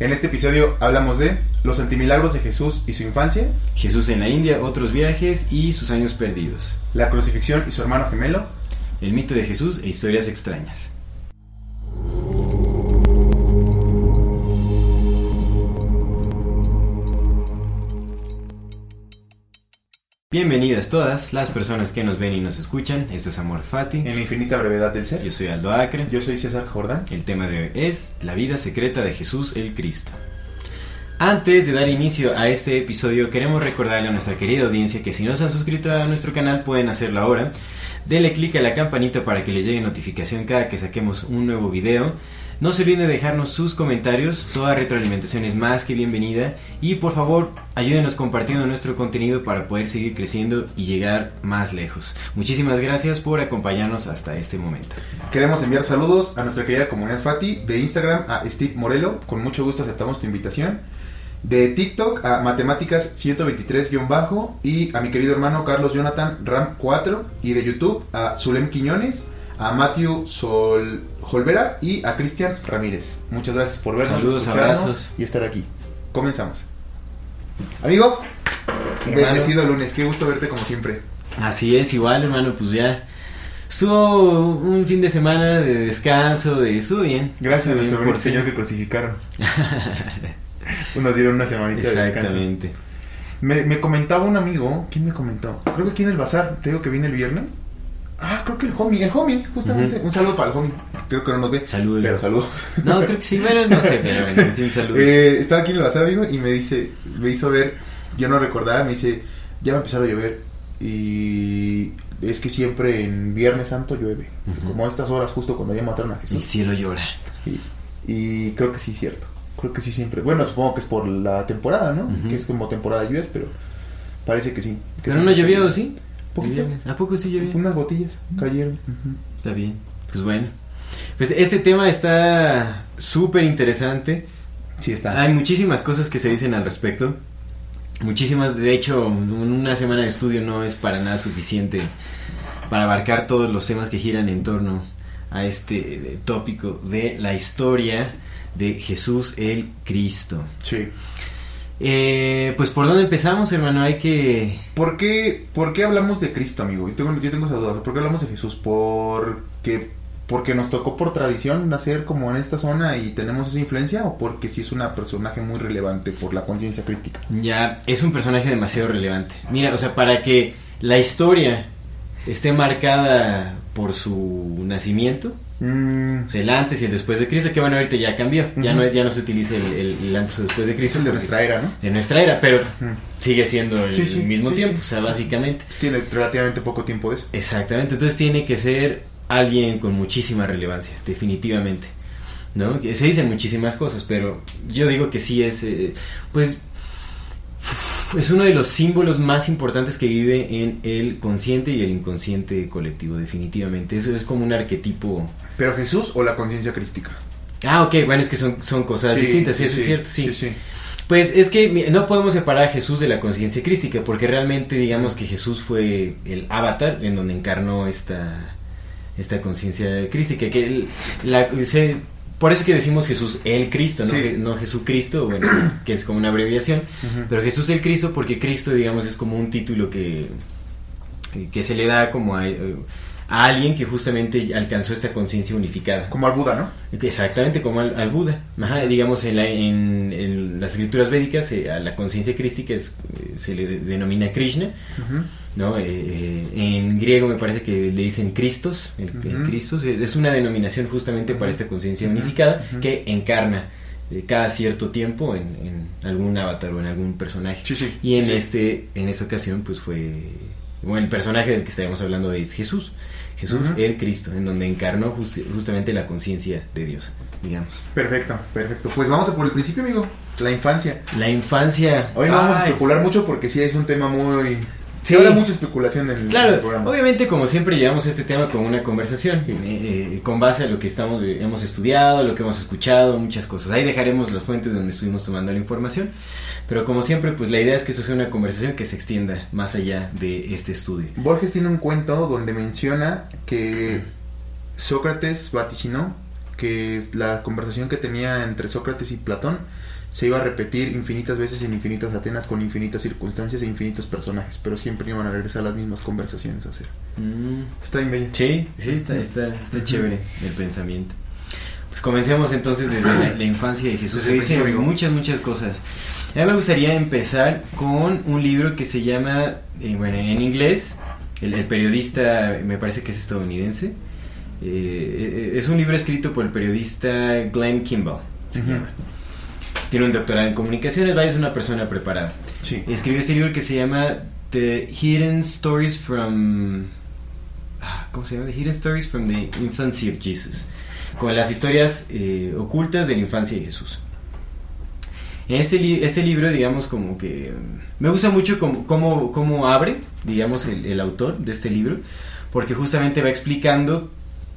En este episodio hablamos de los antimilagros de Jesús y su infancia, Jesús en la India, otros viajes y sus años perdidos. la crucifixión y su hermano gemelo, El mito de Jesús e historias extrañas. Bienvenidas todas las personas que nos ven y nos escuchan. Esto es Amor Fati. en la infinita brevedad del ser. Yo soy Aldo Acre. Yo soy César Jordán. El tema de hoy es la vida secreta de Jesús el Cristo. Antes de dar inicio a este episodio, queremos recordarle a nuestra querida audiencia que si no se han suscrito a nuestro canal pueden hacerlo ahora. Denle clic a la campanita para que les llegue notificación cada que saquemos un nuevo video. No se olviden de dejarnos sus comentarios, toda retroalimentación es más que bienvenida y por favor ayúdenos compartiendo nuestro contenido para poder seguir creciendo y llegar más lejos. Muchísimas gracias por acompañarnos hasta este momento. Queremos enviar saludos a nuestra querida comunidad Fati de Instagram a Steve Morelo. Con mucho gusto aceptamos tu invitación. De TikTok a Matemáticas 123- y a mi querido hermano Carlos Jonathan Ram 4. Y de YouTube a Zulem Quiñones, a Matthew Sol Holvera y a Cristian Ramírez. Muchas gracias por vernos, Saludos, escucharnos abrazos. y estar aquí. Comenzamos. Amigo, Hermano. bendecido lunes, qué gusto verte como siempre. Así es, igual hermano, pues ya estuvo un fin de semana de descanso, de estuvo bien. Gracias a Estuvo nuestro bien, Señor que crucificaron. Nos dieron una semanita de descanso. Exactamente. Me, me comentaba un amigo, ¿quién me comentó? Creo que aquí en el bazar, te digo que viene el viernes. Ah, creo que el homie, el homie, justamente. Un saludo para el homie. Creo que no nos ve. Saludos. Pero saludos. No, creo que sí, bueno, no sé, pero salud. Eh, estaba aquí en el bazar, amigo, y me dice, me hizo ver, yo no recordaba, me dice, ya va a empezar a llover. Y es que siempre en Viernes Santo llueve. Como a estas horas, justo cuando ya mataron a El Jesús. cielo llora. Y, y creo que sí, cierto. Creo que sí, siempre. Bueno, supongo que es por la temporada, ¿no? Que es como temporada de lluvias, pero parece que sí. que Pero no llovió, ¿sí? Poquito. ¿A poco sí llovió? Unas gotillas cayeron. Ujú. Está bien. Pues bueno. Pues este tema está súper interesante. Sí, está. Hay muchísimas cosas que se dicen al respecto. Muchísimas, de hecho, un- una semana de estudio no es para nada suficiente para abarcar todos los temas que giran en torno a este eh, tópico de la historia de Jesús el Cristo. Sí. Eh, pues por dónde empezamos, hermano, hay que... ¿Por qué, ¿Por qué hablamos de Cristo, amigo? Yo tengo, yo tengo esa duda. ¿Por qué hablamos de Jesús? ¿Porque, ¿Porque nos tocó por tradición nacer como en esta zona y tenemos esa influencia? ¿O porque sí es un personaje muy relevante por la conciencia crística? Ya, es un personaje demasiado relevante. Mira, o sea, para que la historia esté marcada por su nacimiento, Mm, o sea, el antes y el después de Cristo, que bueno, ahorita ya cambió, ya no es, ya no se utiliza el, el- el antes o después de Cristo. el de nuestra era, ¿no? de nuestra era, pero sigue siendo el, Sí, sí, el mismo sí, tiempo, o sea, básicamente. Tiene relativamente poco tiempo de eso. Exactamente, entonces tiene que ser alguien con muchísima relevancia, definitivamente. ¿No? Se dicen muchísimas cosas, pero yo digo que sí es, eh, pues, es uno de los símbolos más importantes que vive en el consciente y el inconsciente colectivo, definitivamente. Eso es como un arquetipo. ¿Pero Jesús o la conciencia crística? Ah, ok, bueno, es que son, son cosas distintas, sí, eso es cierto, sí. Pues es que no podemos separar a Jesús de la conciencia crística, porque realmente digamos que Jesús fue el avatar en donde encarnó esta, esta conciencia crística. Que la, se- por eso es que decimos Jesús el Cristo, no, Sí. No Jesucristo, bueno, que es como una abreviación, pero Jesús el Cristo porque Cristo, digamos, es como un título que, que se le da como a, a alguien que justamente alcanzó esta conciencia unificada. Como al Buda, ¿no? Exactamente como al, al Buda. Ajá, digamos, en, la- en- en las escrituras védicas, eh, a la conciencia crística es- eh, se le de- denomina Krishna. ¿no? Eh, eh, en griego me parece que le dicen Cristos, el, Ujú. Christos, es una denominación justamente para esta conciencia unificada que encarna eh, cada cierto tiempo en, en algún avatar o en algún personaje. Sí, sí. Y en Sí. este, en esta ocasión, pues fue bueno, el personaje del que estaremos hablando es Jesús. Jesús, el Cristo, en donde encarnó justamente la conciencia de Dios, digamos. Perfecto, perfecto. Pues vamos a por el principio, amigo. La infancia. La infancia. Hoy no vamos a especular mucho porque sí es un tema muy... Sí. Habrá mucha especulación en el, programa. obviamente como siempre llevamos este tema con una conversación, eh, eh, con base a lo que estamos, hemos estudiado, lo que hemos escuchado, muchas cosas. Ahí dejaremos las fuentes donde estuvimos tomando la información, pero como siempre, pues la idea es que eso sea una conversación que se extienda más allá de este estudio. Borges tiene un cuento donde menciona que Sócrates vaticinó que la conversación que tenía entre Sócrates y Platón se iba a repetir infinitas veces en infinitas Atenas con infinitas circunstancias e infinitos personajes, pero siempre iban a regresar las mismas conversaciones a hacer. Mm, Está bien bello. Sí, sí, está, está, está chévere el pensamiento. Pues comencemos entonces desde la, la infancia de Jesús. Se dicen amigo. muchas, muchas cosas. A mí me gustaría empezar con un libro que se llama, eh, bueno, en inglés, el, el periodista, me parece que es estadounidense. Eh, eh, es un libro escrito por el periodista Glenn Kimball, se Ujú. llama. Tiene un doctorado en comunicaciones, vaya, es una persona preparada. Sí. Escribió este libro que se llama The Hidden Stories from. ah, ¿Cómo se llama? The Hidden Stories from the Infancy of Jesus. Con las historias eh, ocultas de la infancia de Jesús. En este, li- este libro, digamos, como que. mm, Me gusta mucho cómo, cómo, cómo abre, digamos, el, el autor de este libro, porque justamente va explicando.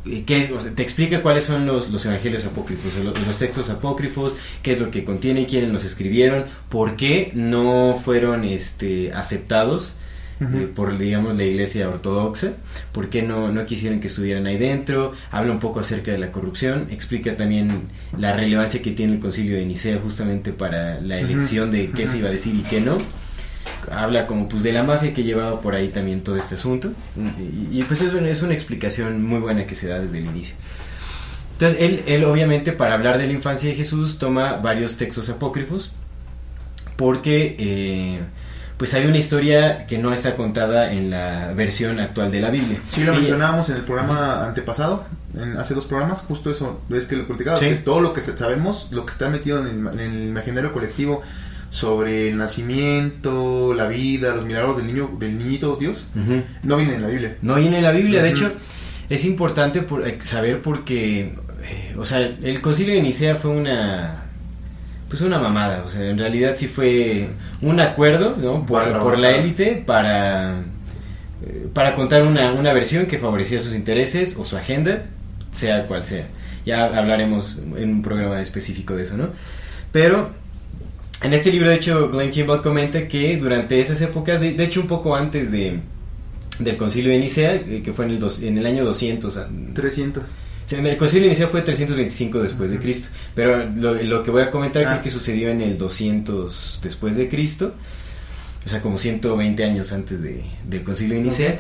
Eh, qué- o sea, te explica cuáles son los, los evangelios apócrifos, los, textos apócrifos, qué es lo que contienen, quiénes los escribieron, por qué no fueron este, aceptados eh, por, digamos, la iglesia ortodoxa, por qué no, no quisieron que estuvieran ahí dentro, habla un poco acerca de la corrupción, explica también la relevancia que tiene el concilio de Nicea justamente para la elección de qué se iba a decir y qué no. Habla como pues de la mafia que llevaba por ahí también todo este asunto y, y, pues es es una explicación muy buena que se da desde el inicio. Entonces él, él obviamente para hablar de la infancia de Jesús toma varios textos apócrifos porque eh, pues hay una historia que no está contada en la versión actual de la Biblia. Sí, lo mencionábamos en el programa antepasado, en, hace dos programas, justo eso, es que lo platicaba, Sí. que todo lo que sabemos, lo que está metido en el, en el imaginario colectivo sobre el nacimiento, la vida, los milagros del niño, del niñito Dios, no viene en la Biblia. No viene en la Biblia, de hecho es importante por, eh, saber porque, eh, o sea, el concilio de Nicea fue una, pues una mamada, o sea, en realidad sí fue un acuerdo, ¿no? Por, por la élite para, eh, para contar una, una versión que favorecía sus intereses o su agenda, sea cual sea. Ya hablaremos en un programa específico de eso, ¿no? Pero en este libro, de hecho, Glenn Kimball comenta que durante esas épocas, de, de hecho un poco antes de, del concilio de Nicea, eh, que fue en el, dos- en el año 200, ah, 300. Sí, El concilio de Nicea fue 325 después de. Cristo, pero lo, lo que voy a comentar Ah. creo que sucedió en el 200 después de Cristo, o sea, como 120 años antes de, del concilio de Nicea.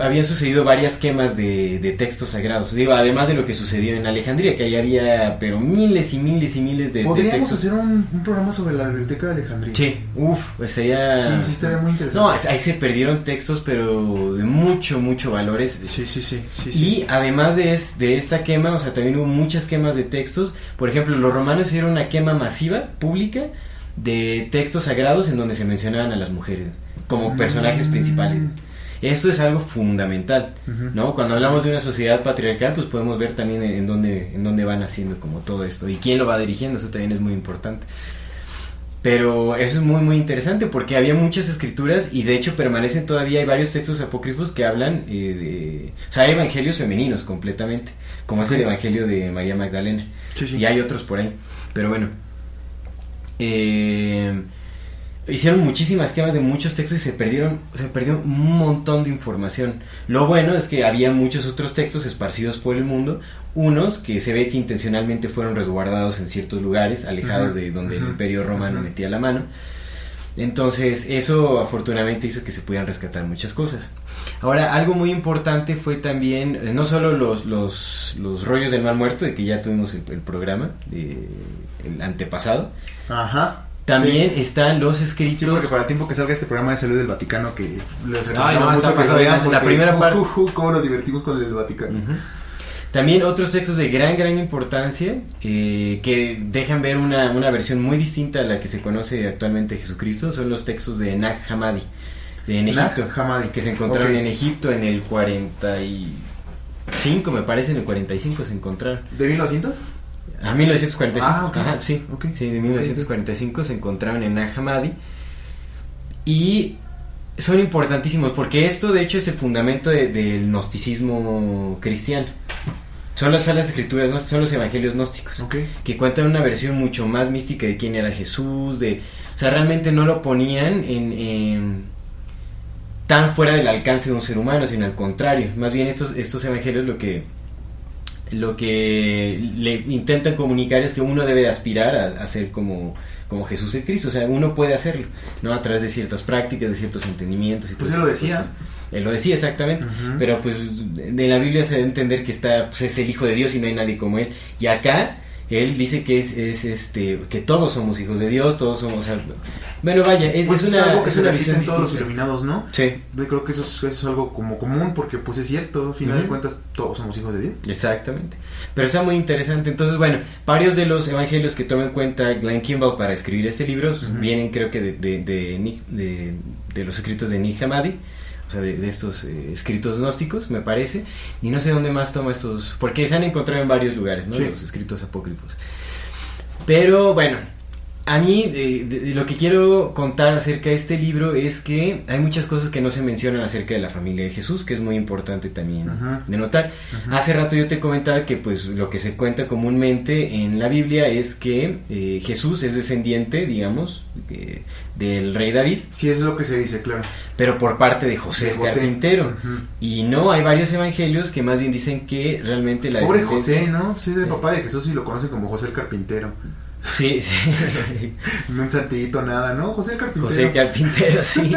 Habían sucedido varias quemas de, de textos sagrados, digo, además de lo que sucedió en Alejandría, que ahí había, pero miles y miles y miles de, de Podríamos textos. hacer un, un programa sobre la biblioteca de Alejandría. Sí, uff, sería... Sí, sí, estaría muy interesante. No, ahí se perdieron textos, pero de mucho, mucho valores. Sí, sí, sí, sí, sí. Y además de, es- de esta quema, o sea, también hubo muchas quemas de textos. Por ejemplo, los romanos hicieron una quema masiva, pública, de textos sagrados en donde se mencionaban a las mujeres como personajes Mm. principales. Esto es algo fundamental. ¿no? Cuando hablamos de una sociedad patriarcal, pues podemos ver también en, dónde, en dónde van haciendo como todo esto y quién lo va dirigiendo, eso también es muy importante. Pero eso es muy muy interesante porque había muchas escrituras y de hecho permanecen todavía, hay varios textos apócrifos que hablan eh, de... O sea, hay evangelios femeninos completamente, como es el evangelio de María Magdalena. Sí, sí. Y hay otros por ahí. Pero bueno. Eh, hicieron muchísimas quemas de muchos textos y se perdieron, se perdió un montón de información. Lo bueno es que había muchos otros textos esparcidos por el mundo, unos que se ve que intencionalmente fueron resguardados en ciertos lugares, alejados de donde el imperio romano metía la mano. Entonces, eso afortunadamente hizo que se pudieran rescatar muchas cosas. Ahora, algo muy importante fue también, eh, no solo los, los, los rollos del mal muerto, de que ya tuvimos el, el programa, de- el antepasado, Ajá. También Sí. están los Sí, escritos... porque para el tiempo que salga este programa de salud del Vaticano, que les Ay, no, mucho que vean. La primera uh, parte- uh, uh, cómo nos divertimos con el del Vaticano. Ujú. También otros textos de gran, gran importancia eh, que dejan ver una, una versión muy distinta a la que se conoce actualmente de Jesucristo son los textos de Nag Hammadi. en Egipto, Hammadi. que se encontraron Ok. en Egipto en el 45, me parece, en el 45 se encontraron. ¿De 1900? A 1945. Ah, ok. Ajá, sí. Sí, de Ok, 1945 se encontraron en Nag Hammadi. Y son importantísimos porque esto, de hecho, es el fundamento de- del gnosticismo cristiano. Son las, son las escrituras, ¿no? son los evangelios gnósticos. Que cuentan una versión mucho más mística de quién era Jesús. de O sea, realmente no lo ponían en, en- tan fuera del alcance de un ser humano, sino al contrario. Más bien estos, estos evangelios lo que lo que le intentan comunicar es que uno debe de aspirar a, a ser como, como Jesús el Cristo, o sea, uno puede hacerlo, ¿no? A través de ciertas prácticas, de ciertos entendimientos y Pues todo él lo decía. Él lo decía exactamente, pero pues de la Biblia se debe entender que está, pues es el Hijo de Dios y no hay nadie como él. Y acá él dice que es, es este, que todos somos hijos de Dios, todos somos, o sea, bueno vaya, es, Pues es es una, algo que es se una visión en todos los iluminados, ¿no? Sí, Yo creo que eso es, eso es algo como común porque pues es cierto, al final de cuentas todos somos hijos de Dios. Exactamente. Pero está muy interesante. Entonces, bueno, varios de los evangelios que toma en cuenta Glenn Kimball para escribir este libro Ujú. vienen, creo que, de, de, de, de- los escritos de Nick Hammadi, o sea, de, de estos eh, escritos gnósticos, me parece. Y no sé dónde más toma estos, porque se han encontrado en varios lugares, ¿no? Sí. Los escritos apócrifos. Pero bueno, a mí de- de- de lo que quiero contar acerca de este libro es que hay muchas cosas que no se mencionan acerca de la familia de Jesús, que es muy importante también de notar. Hace rato yo te comentaba que pues lo que se cuenta comúnmente en la Biblia es que eh, Jesús es descendiente, digamos, eh, del rey David, Sí, eso es lo que se dice, claro. pero por parte de José, De José. carpintero. Y no, hay varios evangelios que más bien dicen que realmente la Pobre José, ¿no? Sí, es el papá de Jesús y lo conocen como José el carpintero. Sí, sí. No un santito, nada, ¿no? José el carpintero. José Carpintero, sí.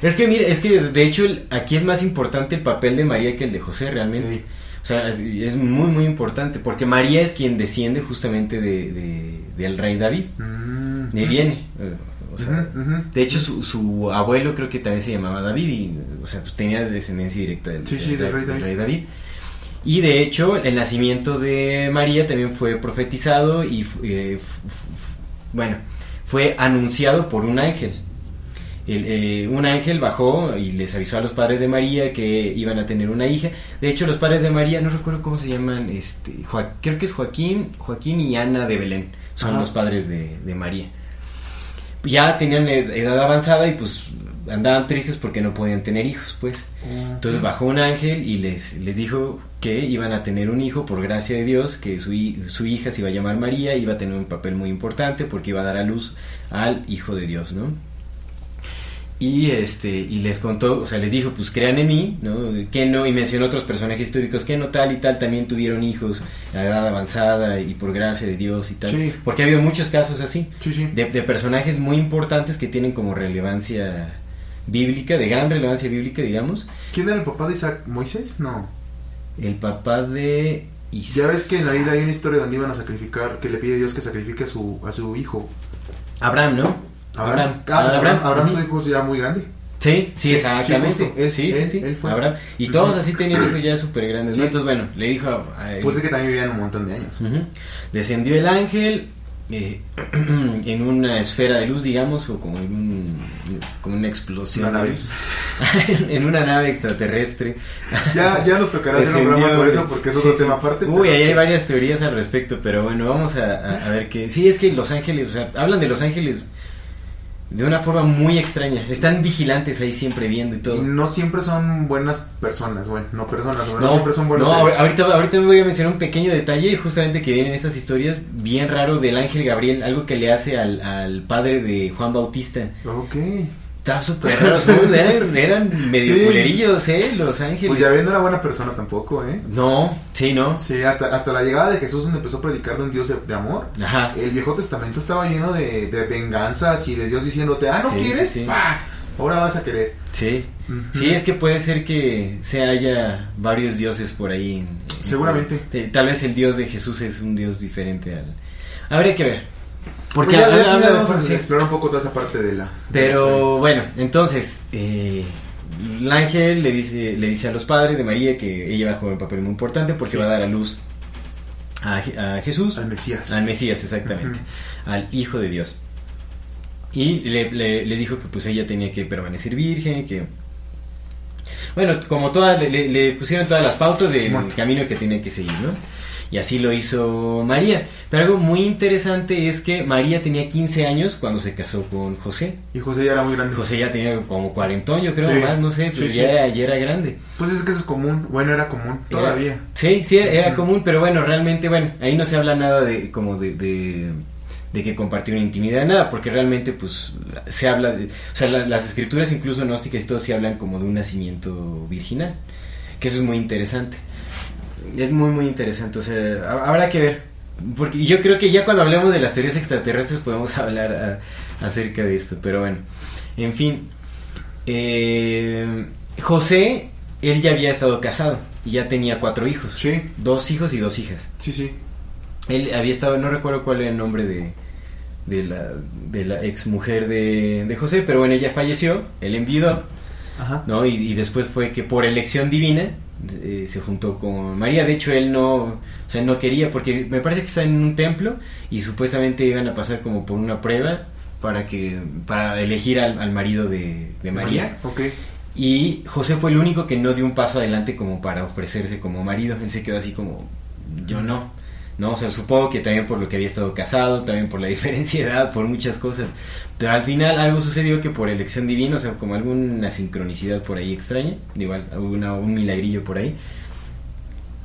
Es que mira, es que de hecho el- aquí es más importante el papel de María que el de José realmente. Sí. O sea, es, es muy muy importante porque María es quien desciende justamente de, de- del rey David. Mm. Ni viene. eh, O sea, de hecho su, su abuelo creo que también se llamaba David y o sea, pues tenía descendencia directa del, Sí, sí, del rey David. Y de hecho el nacimiento de María también fue profetizado y eh, bueno, fue anunciado por un ángel. El, eh, un ángel bajó y les avisó a los padres de María que iban a tener una hija. De hecho, los padres de María, no recuerdo cómo se llaman, este, Joa- creo que es Joaquín, Joaquín y Ana de Belén, son Ajá. los padres de, de María. Ya tenían ed- edad avanzada y pues andaban tristes porque no podían tener hijos, pues. Entonces bajó un ángel y les, les dijo que iban a tener un hijo por gracia de Dios, que su, su hija se iba a llamar María, iba a tener un papel muy importante porque iba a dar a luz al Hijo de Dios, ¿no? Y este y les contó, o sea, les dijo, pues crean en mí, ¿no? Que no, y mencionó otros personajes históricos que no tal y tal también tuvieron hijos a edad avanzada y por gracia de Dios y tal. Sí. Porque ha habido muchos casos así Sí, sí. de, de personajes muy importantes que tienen como relevancia bíblica, de gran relevancia bíblica, digamos. ¿Quién era el papá de Isaac? ¿Moisés? No. El papá de Is- Ya ves que en la Biblia hay una historia donde iban a sacrificar, que le pide a Dios que sacrifique a su, a su hijo. Abraham, ¿no? Abraham. Ah, pues Abraham, Abraham ujú. tu hijo es ya muy grande. Sí, sí, exactamente. sí. Él- sí, sí, él- sí. él fue. Abraham. Y todos así tenían hijos ya súper grandes, Sí. ¿no? Entonces, bueno, le dijo a, a él- Pues es que también vivían un montón de años. Descendió el ángel eh, en una esfera de luz, digamos, o como en un, como una explosión. Una nave. en una nave extraterrestre. Ya, ya nos tocará hacer un programa sobre eso porque es Sí, otro sí. tema aparte. Uy, ahí hay varias teorías al respecto, pero bueno, vamos a, a- a ver qué. Sí, es que los ángeles, o sea, hablan de los ángeles de una forma muy extraña. Están vigilantes ahí siempre viendo y todo. No siempre son buenas personas, bueno, no personas, no, No, siempre son buenos no, seres. ahorita, ahorita me voy a mencionar un pequeño detalle justamente que vienen estas historias bien raro del ángel Gabriel, algo que le hace al, al padre de Juan Bautista. Ok. Está súper raro, son- eran, eran medio Sí. culerillos, ¿eh? Los ángeles. Pues ya ven, no era buena persona tampoco, ¿eh? No, sí, no. Sí, hasta, hasta la llegada de Jesús donde empezó a predicar de un Dios de, de amor. Ajá. El Viejo Testamento estaba lleno de, de venganzas y de Dios diciéndote, ah, ¿no Sí, quieres? sí. ¡Paz! Ahora vas a querer. Sí. Sí, es que puede ser que se haya varios dioses por ahí. en- en- Seguramente. Te- Tal vez el dios de Jesús es un dios diferente al... Habría que ver. Porque Pues ya, habla- de vamos a sí. explorar un poco toda esa parte de la... de la Pero bueno, entonces, eh, el ángel le dice, le dice a los padres de María que ella va a jugar un papel muy importante porque Sí. va a dar a luz a, Je- a Jesús. Al Mesías. al Mesías, exactamente, al Hijo de Dios. Y le, le- le dijo que pues ella tenía que permanecer virgen, que... Bueno, como todas, le, pusieron todas las pautas del camino que tenía que seguir, ¿no? Y así lo hizo María. Pero algo muy interesante es que María tenía 15 años cuando se casó con José. Y José ya era muy grande. José ya tenía como cuarentón, yo creo, Sí, más, no sé, pero sí, ya, sí. Era, ya era grande. Pues es que eso es común. Bueno, era común. Era- Todavía. Sí, sí, era, común, pero bueno, realmente, bueno, ahí no se habla nada de como de, de, de que compartieron intimidad, nada, porque realmente, pues, se habla de, o sea, la- las escrituras, incluso gnósticas y todo, sí hablan como de un nacimiento virginal, que eso es muy interesante. Es muy, muy interesante, o sea, ha- habrá que ver, porque yo creo que ya cuando hablemos de las teorías extraterrestres podemos hablar a- acerca de esto, pero bueno, en fin, eh, José, él ya había estado casado y ya tenía cuatro hijos. Sí, Dos hijos y dos hijas. sí, sí. Él había estado, no recuerdo cuál era el nombre de, de la, de la ex mujer de, de José, pero bueno, ella falleció, él enviudó, Ajá. ¿no? Y, y después fue que por elección divina eh, se juntó con María. De hecho, él no, o sea, no quería, porque me parece que está en un templo y supuestamente iban a pasar como por una prueba para que para elegir al, al marido de, de María. Ok. Y José fue el único que no dio un paso adelante como para ofrecerse como marido. Él se quedó así como, yo no. No, o sea, supongo que también por lo que había estado casado, también por la diferencia de edad, por muchas cosas. Pero al final algo sucedió que por elección divina, o sea, como alguna sincronicidad por ahí extraña, igual, una, un milagrillo por ahí,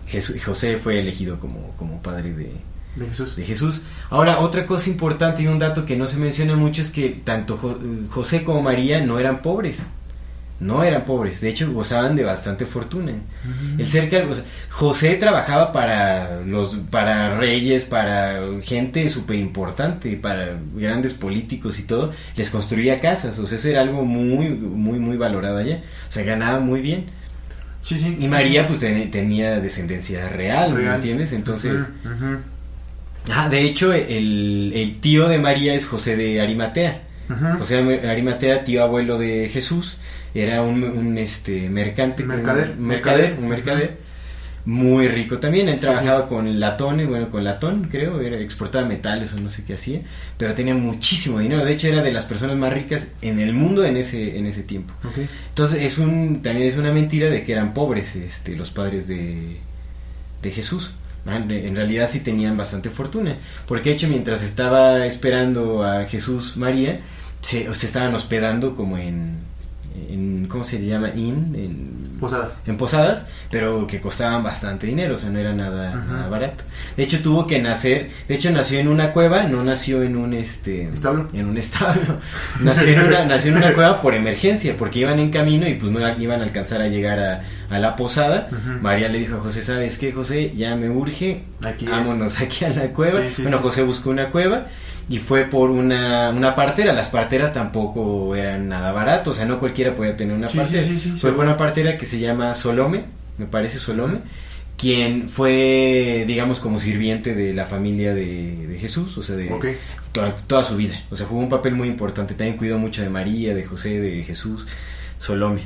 Jesús- José fue elegido como, como padre de, De Jesús. de Jesús. Ahora, otra cosa importante y un dato que no se menciona mucho es que tanto Jo- José como María no eran pobres. No eran pobres, de hecho gozaban de bastante fortuna. El cerca, o sea, José trabajaba para los para reyes, para gente súper importante, para grandes políticos y todo, les construía casas, o sea, eso era algo muy muy muy valorado allá. O sea, ganaba muy bien. Sí, sí. Y sí, María pues ten- tenía descendencia real, ¿me entiendes? Entonces, Ah, de hecho, el, el tío de María es José de Arimatea. José de Arimatea, tío abuelo de Jesús, era un, un, este mercante, Mercader, un mercader, un mercader muy rico también. Él Sí, trabajaba con latón, bueno, con latón, creo, era exportaba metales o no sé qué hacía, pero tenía muchísimo dinero. De hecho, era de las personas más ricas en el mundo en ese en ese tiempo. Entonces es un también es una mentira de que eran pobres este los padres de, de Jesús. En realidad sí tenían bastante fortuna, porque de hecho mientras estaba esperando a Jesús María se, se estaban hospedando como en, en ¿cómo se llama? In, en, Posadas. en posadas, pero que costaban bastante dinero, o sea, no era nada, barato. De hecho, tuvo que nacer, de hecho nació en una cueva, no nació en un este ¿Establo? en un establo. Nació en una, nació en una cueva por emergencia, porque iban en camino y pues no iban a alcanzar a llegar a, a la posada. María le dijo a José, ¿sabes qué, José? Ya me urge, Aquí es. vámonos aquí a la cueva. Sí, sí, bueno, sí. José buscó una cueva y fue por una, una partera. Las parteras tampoco eran nada barato, o sea, no cualquiera podía tener una Sí, partera. sí, sí, sí, fue por una partera que se llama Solome, me parece Solome, quien fue, digamos, como sirviente de la familia de, de Jesús, o sea, de toda, toda su vida. O sea, jugó un papel muy importante. También cuidó mucho de María, de José, de Jesús, Solome.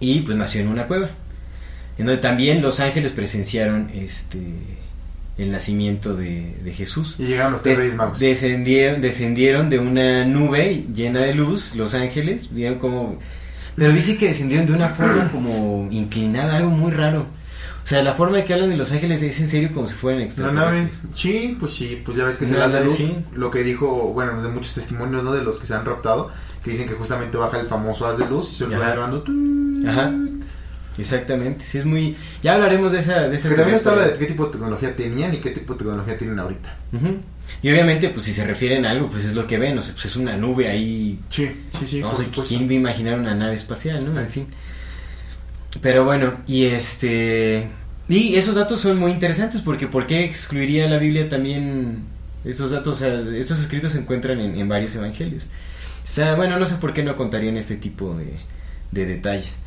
Y pues nació en una cueva. En donde también los ángeles presenciaron este el nacimiento de, de Jesús. Y llegaron los tres Des- magos. descendieron, descendieron de una nube llena de luz, los ángeles, vieron como... Pero dice que descendieron de una forma como inclinada, algo muy raro. O sea, la forma de que hablan de los ángeles es en serio como si fueran extraterrestres. nave, sí, pues sí, pues ya ves que se las da luz. sí. Lo que dijo, bueno, de muchos testimonios, ¿no? De los que se han raptado, que dicen que justamente baja el famoso haz de luz y se lo va llevando. Ajá. Exactamente, sí es muy... Ya hablaremos de esa... De esa Que también nos habla de qué tipo de tecnología tenían y qué tipo de tecnología tienen ahorita. Ujú. Y obviamente, pues si se refieren a algo, pues es lo que ven, o sea, pues es una nube ahí Sí, sí, sí, no sé quién va a imaginar una nave espacial, ¿no? En fin. Pero bueno, y este. Y esos datos son muy interesantes porque ¿por qué excluiría la Biblia también estos datos? O sea, estos escritos se encuentran en, en varios evangelios. Está, bueno, no sé por qué no contarían este tipo de, de detalles.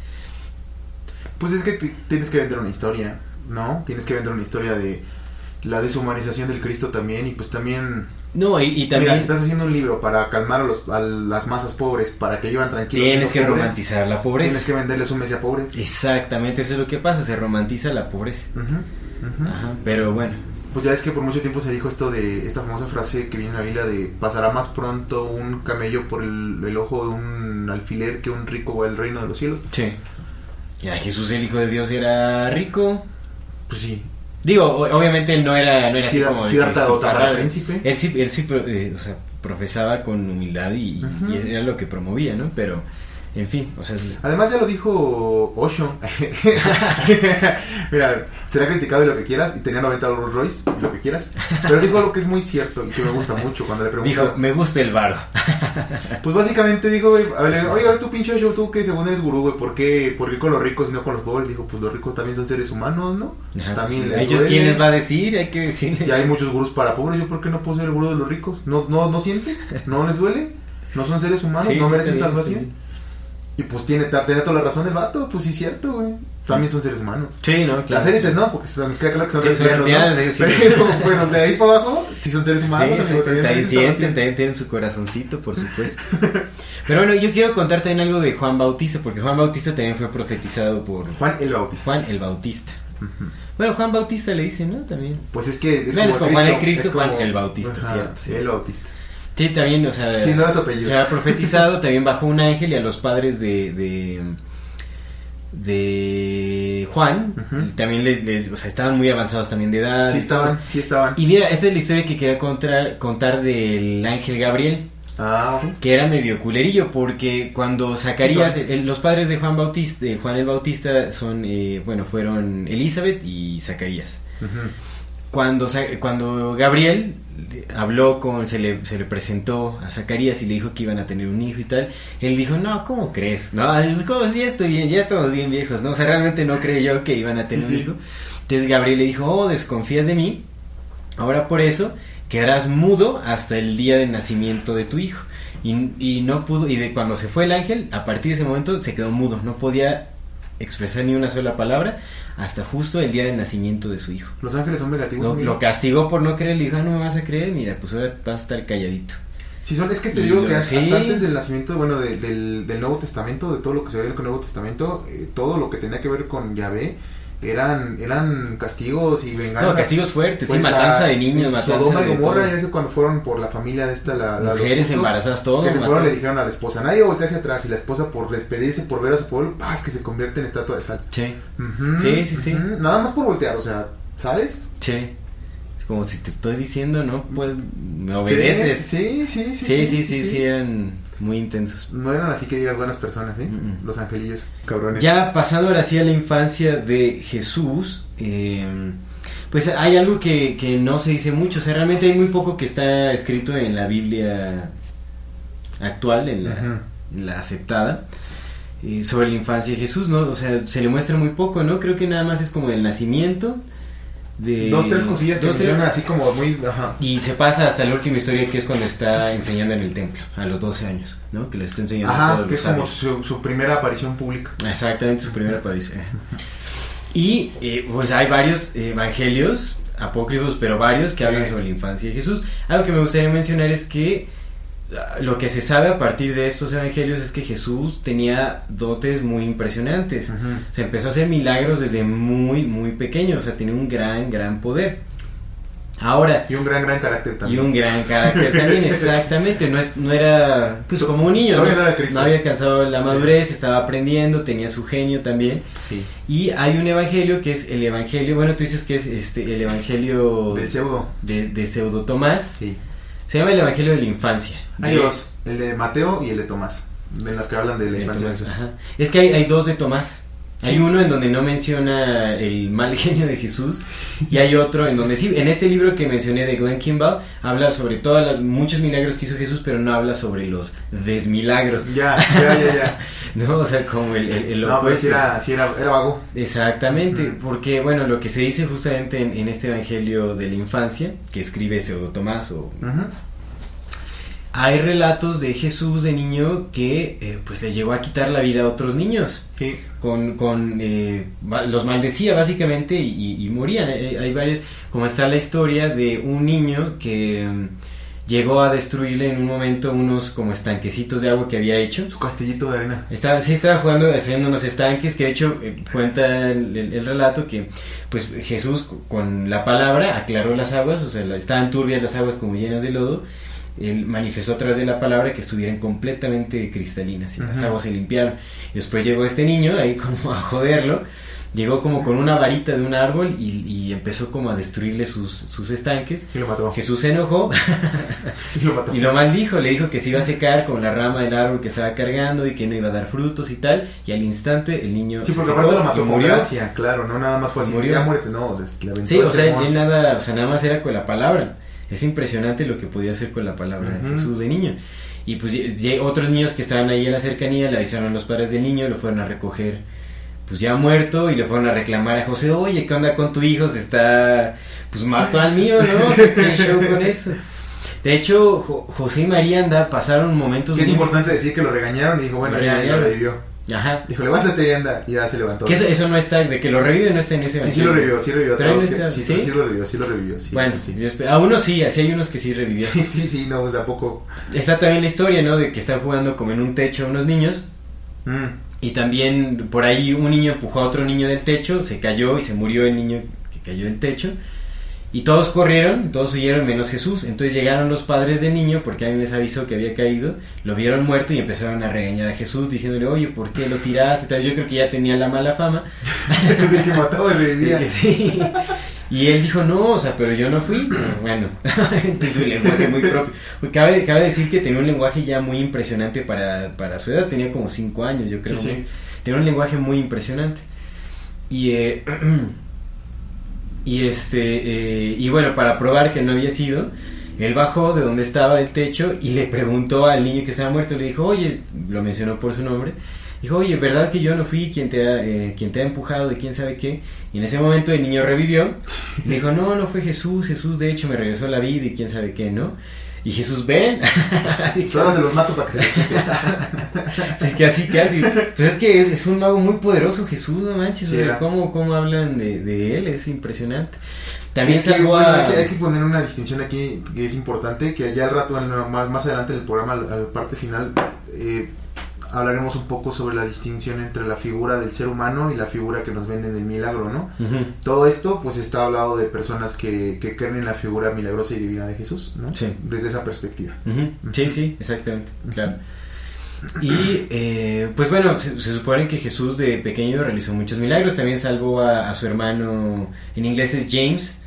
Pues es que tienes que vender una historia, ¿no? Tienes que vender una historia de la deshumanización del Cristo también y pues también... No, y, y también Mira, si estás haciendo un libro para calmar a, los, a las masas pobres, para que vivan tranquilos... tienes que pobres, romantizar la pobreza. Tienes que venderles un Mesías pobre. Exactamente, eso es lo que pasa, se romantiza la pobreza. Ajá, pero bueno, Pues ya es que por mucho tiempo se dijo esto de esta famosa frase que viene en la Biblia de pasará más pronto un camello por el, el ojo de un alfiler que un rico va al reino de los cielos. Sí. Ya, Jesús, el Hijo de Dios, era rico. Pues sí. Digo, obviamente él no era, no era así Siddhartha- como... Gautama, raro. el príncipe. Él sí, él sí eh, o sea, profesaba con humildad y, Ujú. y era lo que promovía, ¿no? Pero, en fin, o sea... es- Además ya lo dijo Osho. Mira, será criticado y lo que quieras y tenía 90 Rolls Royce, lo que quieras. Pero dijo algo que es muy cierto y que me gusta mucho cuando le preguntan. Dijo, me gusta el varo. Pues básicamente dijo, güey, a ver, oiga, tú pinche Osho, tú que según eres gurú, güey, ¿por qué, ¿por qué con los ricos y no con los pobres? Dijo, pues los ricos también son seres humanos, ¿no? Ajá, también pues, les ¿A ellos quién les va a decir? Hay que decirles. Ya hay muchos gurús para pobres, ¿yo por qué no puedo ser el gurú de los ricos? ¿No, no, no sienten? ¿No les duele? ¿No son seres humanos? Sí, ¿No merecen salvación? Y pues tiene, tiene toda la razón el vato, pues sí, cierto, güey. También son seres humanos. Sí, no, claro. Las élites no, porque se nos queda claro que son Sí, son reptilianos, ¿no? sí, sí. Pero bueno, de ahí para abajo, sí son seres humanos. amigo, también, merecen sienten, también tienen su corazoncito, por supuesto. Pero bueno, yo quiero contar también algo de Juan Bautista, porque Juan Bautista también fue profetizado por Juan el Bautista. Juan el Bautista. Bueno, Juan Bautista le dicen, ¿no? También. Pues es que es Bueno, es como Juan el Cristo, es como- Juan el Bautista, cierto, sí. El Bautista. Sí, también, o sea, Sí, no se ha profetizado, también bajó un ángel y a los padres de, de, de Juan, también les, les- o sea, estaban muy avanzados también de edad. Sí estaban, sí estaban. Y mira, esta es la historia que quería contar, contar del ángel Gabriel. Ah, que era medio culerillo porque cuando Zacarías, Sí, el- los padres de Juan Bautista, de Juan el Bautista son, eh, bueno, fueron Elizabeth y Zacarías. Ujú. Cuando, cuando Gabriel habló con, se le, se le presentó a Zacarías y le dijo que iban a tener un hijo y tal, él dijo, no, ¿cómo crees? No, es como si ya estoy bien, ya estamos bien viejos, ¿no? O sea, realmente no creyó que iban a tener Sí, un sí. hijo. Entonces Gabriel le dijo, oh, desconfías de mí, ahora por eso quedarás mudo hasta el día de nacimiento de tu hijo. Y, y no pudo, y de cuando se fue el ángel, a partir de ese momento se quedó mudo, no podía expresar ni una sola palabra hasta justo el día de nacimiento de su hijo. Los ángeles son negativos. Lo, lo castigó por no creer, le dijo, ah, no me vas a creer, mira, pues ahora vas a estar calladito. Sí, son, es que te Y digo lo- que hasta sí. antes del nacimiento, bueno, de- del, del Nuevo Testamento, de todo lo que se ve en el Nuevo Testamento, eh, todo lo que tenía que ver con Yahvé, eran, eran castigos y venganzas. No, castigos fuertes, Pues, sí, matanza a- de niños, matanza Sodoma de y Gomorra, ya sé cuando fueron por la familia de esta, la, la- Mujeres embarazadas, todos Que se fueron le dijeron a la esposa, nadie voltea hacia atrás y la esposa por despedirse, por ver a su pueblo, paz, que se convierte en estatua de sal. Sí, Ujú, Sí, sí, sí. ujú. Nada más por voltear, o sea, ¿sabes? sí. Es como si te estoy diciendo, ¿no? Pues me obedeces. Sí, sí, sí. Sí, sí, sí, sí, eran muy intensos. No eran así que digas buenas personas, ¿eh? Mm, mm. Los angelillos, cabrones. Ya pasando ahora sí a la infancia de Jesús, eh, pues hay algo que, que no se dice mucho, o sea, realmente hay muy poco que está escrito en la Biblia actual, en la, Ujú. en la aceptada, eh, sobre la infancia de Jesús, ¿no? O sea, se le muestra muy poco, ¿no? Creo que nada más es como el nacimiento de... Dos, tres cosillas que dos, tres- así como muy. Ajá. Y se pasa hasta la última historia que es cuando está enseñando en el templo, a los 12 años, ¿no? Que le está enseñando a Ajá, todos que los es como su, su primera aparición pública. Exactamente, su primera aparición. Y eh, pues hay varios evangelios apócrifos, pero varios que hablan sobre la infancia de Jesús. Algo que me gustaría mencionar es que lo que se sabe a partir de estos evangelios es que Jesús tenía dotes muy impresionantes. Se empezó a hacer milagros desde muy, muy pequeño, o sea, tenía un gran, gran poder. Ahora, Y un gran, gran carácter y también. un gran carácter también, exactamente. No, es, no era pues como un niño, ¿no? no era Cristo. No había alcanzado la Sí. madurez, estaba aprendiendo, tenía su genio también. Sí. Y hay un evangelio que es el evangelio, bueno, tú dices que es este el evangelio Del pseudo. de, de Pseudo Tomás. Sí. Se llama el evangelio de la infancia. Hay De- dos: el de Mateo y el de Tomás. De los que hablan de la de infancia Tomás, ajá. Es que hay, hay dos de Tomás. Hay uno en donde no menciona el mal genio de Jesús y hay otro en donde sí, en este libro que mencioné de Glenn Kimball habla sobre todos los muchos milagros que hizo Jesús, pero no habla sobre los desmilagros. Ya, ya, ya, ya. No, o sea, como el, el, el no, pero opuesto. sí era, sí era, era vago. Exactamente, porque bueno, lo que se dice justamente en, en este Evangelio de la infancia, que escribe Pseudo Tomás, o. hay relatos de Jesús de niño que eh, pues le llegó a quitar la vida a otros niños, Sí. con, con eh, los maldecía básicamente y, y- morían. Eh, hay varios, como está la historia de un niño que, mm, llegó a destruirle en un momento unos como estanquecitos de agua que había hecho. Su castillito de arena. Estaba, sí, estaba jugando, haciendo unos estanques, que de hecho eh, cuenta el, el- el relato que pues Jesús con la palabra aclaró las aguas, o sea, estaban turbias las aguas como llenas de lodo. Él manifestó a través de la palabra que estuvieran completamente cristalinas y las aguas se limpiaron. Y después llegó este niño ahí como a joderlo. Llegó como con una varita de un árbol y, y empezó como a destruirle sus, sus estanques. Y lo mató. Jesús se enojó Y lo mató. y lo maldijo, le dijo que se iba a secar con la rama del árbol que estaba cargando y que no iba a dar frutos y tal. Y al instante el niño Sí, se porque secó lo mató murió. gracia, claro, no nada más fue así, Murió. ya no, o sea, aventó Sí, o sea, él nada, o sea, nada más era con la palabra. Es impresionante lo que podía hacer con la palabra de. Jesús de niño. Y pues y- otros niños que estaban ahí en la cercanía le avisaron a los padres del niño, lo fueron a recoger pues ya muerto y le fueron a reclamar a José, oye, ¿qué onda con tu hijo? Se está, pues mató al mío, ¿no? O sea, ¿qué show con eso? De hecho, Jo- José y María anda, pasaron momentos es muy- importante decir que lo regañaron y dijo, bueno, ya, ya lo revivió. Ajá. Dijo, levántate y anda, y ya se levantó. Que eso, eso no está, de que lo revive no está en ese Sí, sí evangelio. lo revivió, sí revivió. a Pero todos él que- está- sí, ¿sí? sí, sí lo revivió, sí lo revivió. Sí, bueno, sí, yo a unos sí, así hay unos que sí revivió. Sí, sí, sí, no, pues de a poco. Está también la historia, ¿no? De que están jugando como en un techo unos niños Mm. y también por ahí un niño empujó a otro niño del techo, se cayó y se murió el niño que cayó del techo. Y todos corrieron, todos huyeron menos Jesús. Entonces llegaron los padres del niño porque alguien les avisó que había caído, lo vieron muerto y empezaron a regañar a Jesús diciéndole, oye, ¿por qué lo tiraste? Tal, Yo creo que ya tenía la mala fama. de que mataba y revivía. Sí. Y él dijo, no, o sea, pero yo no fui. Bueno, en su lenguaje muy propio. Cabe, cabe decir que tenía un lenguaje ya muy impresionante para, para su edad, tenía como 5 años, yo creo. Sí, Tenía un lenguaje muy impresionante. Y, eh, y este, eh, y bueno, para probar que no había sido, él bajó de donde estaba del techo y le preguntó al niño que estaba muerto, le dijo, oye, lo mencionó por su nombre, dijo, oye, ¿verdad que yo no fui quien te ha, eh, te ha empujado de quién sabe qué? Y en ese momento el niño revivió, y le dijo, no, no fue Jesús, Jesús de hecho me regresó la vida y quién sabe qué, ¿no? Y Jesús, ven, Así que- Ahora se los mato para que se les quite. Sí, casi, casi. Pues es que es, es un mago muy poderoso, Jesús, no manches. Sí. ¿cómo, cómo hablan de, de él? Es impresionante. También Que- que, salvó bueno, a... hay, que, hay que poner una distinción aquí que es importante, que ya al rato, más, más adelante en el programa, a la parte final, eh, hablaremos un poco sobre la distinción entre la figura del ser humano y la figura que nos venden del milagro, ¿no? Todo esto pues está hablado de personas que, que creen en la figura milagrosa y divina de Jesús, ¿no? Sí. Desde esa perspectiva. Sí, sí, exactamente, claro. Y eh, pues bueno, se, se supone que Jesús de pequeño realizó muchos milagros. También salvó a, a su hermano, en inglés es James.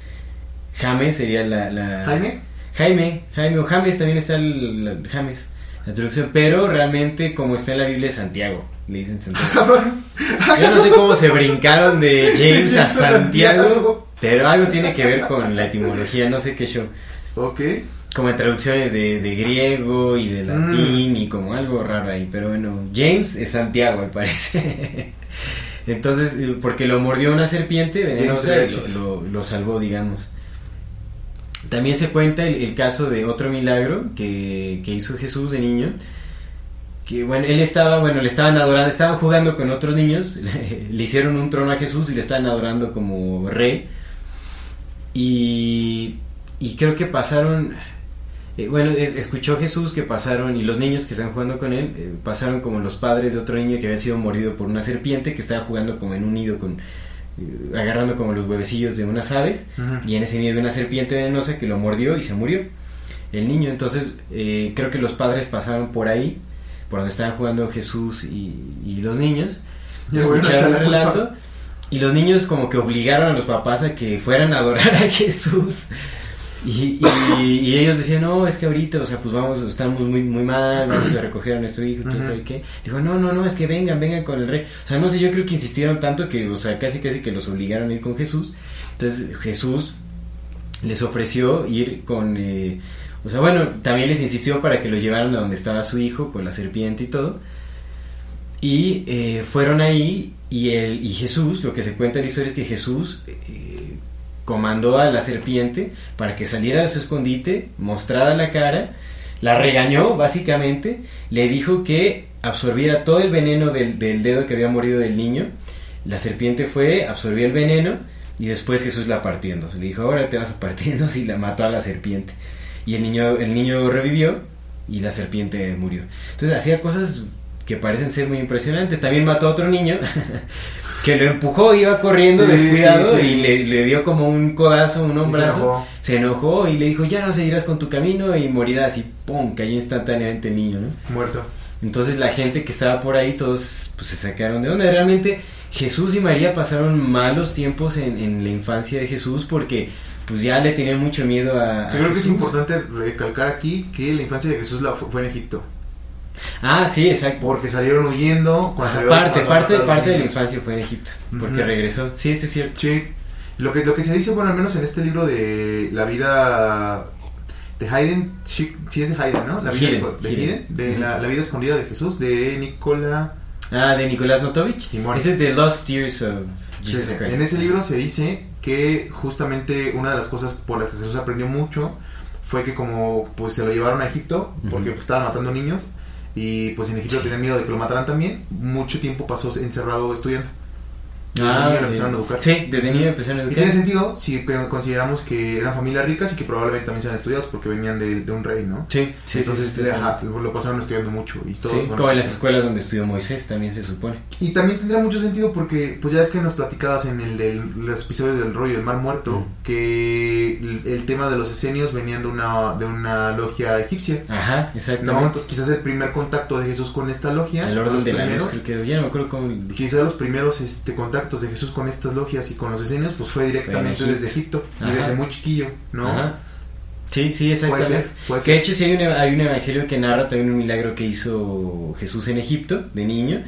James sería la... la- Jaime, Jaime, Jaime o James también está el, el- James, la traducción, pero realmente como está en la Biblia es Santiago, le dicen Santiago. cabrón. Yo no sé cómo se brincaron de James a Santiago. Pero algo tiene que ver con la etimología, no sé qué show. Ok. Como traducciones de, de griego y de latín y como algo raro ahí, pero bueno, James es Santiago al parecer. Entonces, eh, porque lo mordió una serpiente venenosa lo salvó, digamos. También se cuenta el, caso de otro milagro que, que hizo Jesús de niño. Que bueno, él estaba, bueno, le estaban adorando, estaban jugando con otros niños, le, hicieron un trono a Jesús y le estaban adorando como rey. Y, y creo que pasaron, eh, bueno, es- escuchó Jesús que pasaron, y los niños que estaban jugando con él, eh, pasaron como los padres de otro niño que había sido mordido por una serpiente que estaba jugando como en un nido con, agarrando como los huevecillos de unas aves. Y en ese nido una serpiente venenosa que lo mordió y se murió el niño. Entonces, eh, creo que los padres pasaron por ahí, por donde estaban jugando Jesús y, y los niños, Y escucharon el relato. Y los niños como que obligaron a los papás a que fueran a adorar a Jesús. Y, y- y ellos decían, no, es que ahorita, o sea, pues vamos, estamos muy, muy mal, vamos a recoger a nuestro hijo, quién Ujú. sabe qué. Dijo, no, no, no, es que vengan, vengan con el rey. O sea, no sé, yo creo que insistieron tanto que, o sea, casi, casi que los obligaron a ir con Jesús. Entonces Jesús les ofreció ir con, eh, o sea, bueno, también les insistió para que lo llevaran a donde estaba su hijo, con la serpiente y todo. Y eh, fueron ahí y, el, y Jesús, lo que se cuenta en la historia es que Jesús eh, comandó a la serpiente para que saliera de su escondite, mostrara la cara, la regañó básicamente, le dijo que absorbiera todo el veneno del, del dedo que había morido del niño. La serpiente fue, absorbió el veneno y después Jesús la partió en dos. Le dijo, ahora te vas a partir en dos y la mató a la serpiente. y el niño, el niño revivió y la serpiente murió. Entonces hacía cosas que parecen ser muy impresionantes. También mató a otro niño que lo empujó, iba corriendo Sí, descuidado sí, sí. y le, le dio como un codazo, un se hombrazo. enojó. Se enojó y le dijo, ya no seguirás con tu camino y morirás. Y ¡pum! cayó instantáneamente el niño, ¿no? Muerto. Entonces la gente que estaba por ahí, todos pues, se sacaron de onda. Realmente Jesús y María pasaron malos tiempos en, en la infancia de Jesús porque pues ya le tenían mucho miedo a... Yo creo que es importante recalcar aquí que la infancia de Jesús la fue, fue en Egipto. Ah, sí, exacto. Porque salieron huyendo. Cuando parte, parte, parte de la infancia fue en Egipto, porque regresó. Sí, eso es cierto. Sí. Lo que, lo que se dice, bueno, al menos en este libro de la vida de Haydn, sí, sí es de Haydn, ¿no? La vida, de, de la, la escondida de Jesús, de Nicola. Ah, de Nicolás Notovich. Ese es de Lost Years of Jesus Sí, Christ. En ese libro se dice que justamente una de las cosas por las que Jesús aprendió mucho fue que como pues se lo llevaron a Egipto porque pues, estaban matando niños y pues en Egipto tenían miedo de que lo mataran también, mucho tiempo pasó encerrado estudiando. Desde Ah, niño lo empezaron a educar. Sí, desde niño empezaron a Y educar. tiene sentido si consideramos que eran familias ricas y que probablemente también sean estudiados porque venían de, de un rey, ¿no? Sí, sí, Entonces sí, sí, sí. ajá, lo pasaron estudiando mucho y todos Sí, como en las escuelas donde estudió Moisés también se supone. Y también tendrá mucho sentido porque, pues ya es que nos platicabas en el de los episodios del rollo del Mar Muerto, Mm. que el, el tema de los esenios venían de una, de una logia egipcia. Ajá, ¿no? exactamente. Entonces quizás el primer contacto de Jesús con esta logia, el orden los de la luz, primeros, creo que ya no me acuerdo cómo quizás los primeros este, contactos de Jesús con estas logias y con los esenios, pues fue directamente Egipto. desde Egipto y desde muy chiquillo, ¿no? Ajá. Sí, sí, Puede exactamente. ser, puede Que de hecho sí hay un, hay un evangelio que narra también un milagro que hizo Jesús en Egipto, de niño.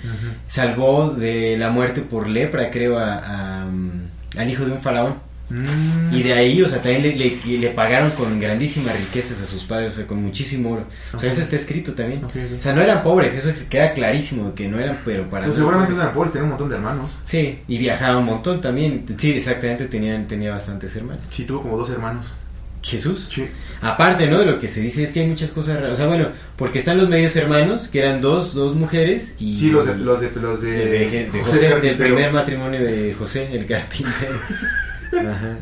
Salvó de la muerte por lepra, creo, a, a, um, al hijo de un faraón. Mm. Y de ahí, o sea, también le, le- le pagaron con grandísimas riquezas a sus padres, o sea, con muchísimo oro. O sea, eso está escrito también. O sea, no eran pobres, eso queda clarísimo, que no eran, pero para Pues seguramente no pobres. eran pobres, tenían un montón de hermanos. Sí, y viajaba un montón también. Sí, exactamente, tenían, tenía bastantes hermanos. Sí, tuvo como dos hermanos. Jesús. Sí. Aparte, ¿no? De lo que se dice es que hay muchas cosas raras. O sea, bueno, porque están los medios hermanos, que eran dos, dos mujeres y... Sí, los de, los de, los de, de, José José, del primer matrimonio de José, el carpintero. Ajá.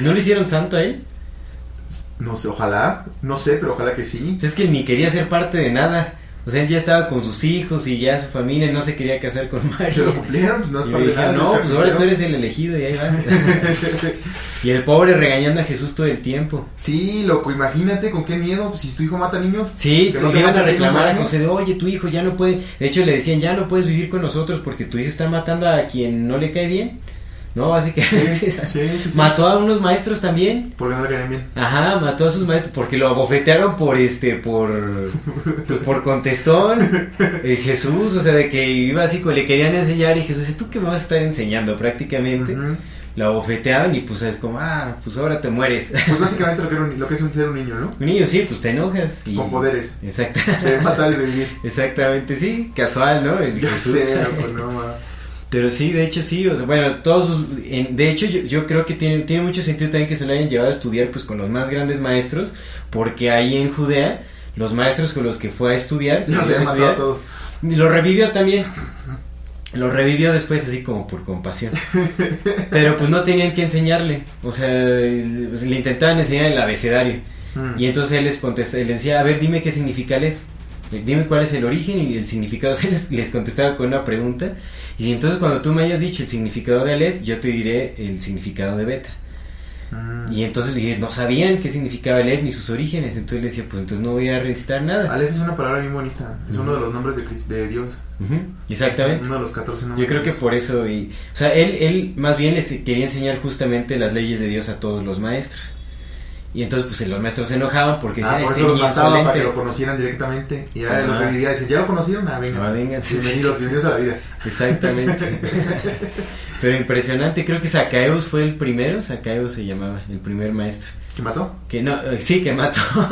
¿No le hicieron santo a él? No sé, ojalá, no sé, pero ojalá que sí. Pues es que ni quería ser parte de nada. O sea, él ya estaba con sus hijos y ya su familia y no se quería casar con María. Se lo cumplieron, pues no es Y nada. dijeron, no, es pues ahora tú carpintero". eres el elegido y ahí vas. y el pobre regañando a Jesús todo el tiempo. Sí, loco, imagínate con qué miedo, pues, si tu hijo mata niños. Sí, Que no iban a reclamar a José de, oye, tu hijo ya no puede. De hecho, le decían, ya no puedes vivir con nosotros porque tu hijo está matando a quien no le cae bien. No, básicamente. Sí, sí, sí. Mató a unos maestros también. Porque no le caen bien. Ajá, mató a sus maestros porque lo abofetearon por este, por, pues por contestón. Eh, Jesús, o sea, de que iba así, le querían enseñar y Jesús dice, ¿tú qué me vas a estar enseñando prácticamente? Ujú. Lo abofeteaban y pues es como, ah, pues ahora te mueres. Pues básicamente lo que, era un- lo que es un ser un niño, ¿no? Un niño, sí, pues te enojas. Y... Con poderes. Exacto. De matar y. Exactamente, sí, casual, ¿no? El Ya Jesús. sé, loco, no, ma. Pero sí, de hecho sí, o sea, bueno, todos, sus- en- de hecho yo, yo creo que tiene, tiene mucho sentido también que se lo hayan llevado a estudiar pues con los más grandes maestros, porque ahí en Judea, los maestros con los que fue a estudiar, los a lo revivió también. Lo revivió después así como por compasión. Pero pues no tenían que enseñarle. O sea, le intentaban enseñar el abecedario. Mm. Y entonces él les contesta, él decía, a ver, dime qué significa Aleph. Dime cuál es el origen y el significado. O sea, les, les contestaba con una pregunta. Y entonces cuando tú me hayas dicho el significado de Aleph, yo te diré el significado de Beta. Mm. Y entonces no sabían qué significaba Aleph ni sus orígenes. Entonces les decía, pues entonces no voy a recitar nada. Aleph es una palabra bien bonita. Es uno de los nombres de, Cris- de Dios. Exactamente. Uno de los 14 nombres. Yo creo que por eso, y, o sea, él, él más bien les quería enseñar justamente las leyes de Dios a todos los maestros. Y entonces, pues los maestros se enojaban porque Ah, por este eso niño para que lo conocieran directamente. Y ya los revivía. Decían, ¿ya lo conocieron? Ah, vengan. Ah. Bienvenidos, bienvenidos a la vida. Exactamente. Pero impresionante, creo que Sacaeus fue el primero, Sacaeus se llamaba, el primer maestro. ¿Te mató? Que no, sí, que mató.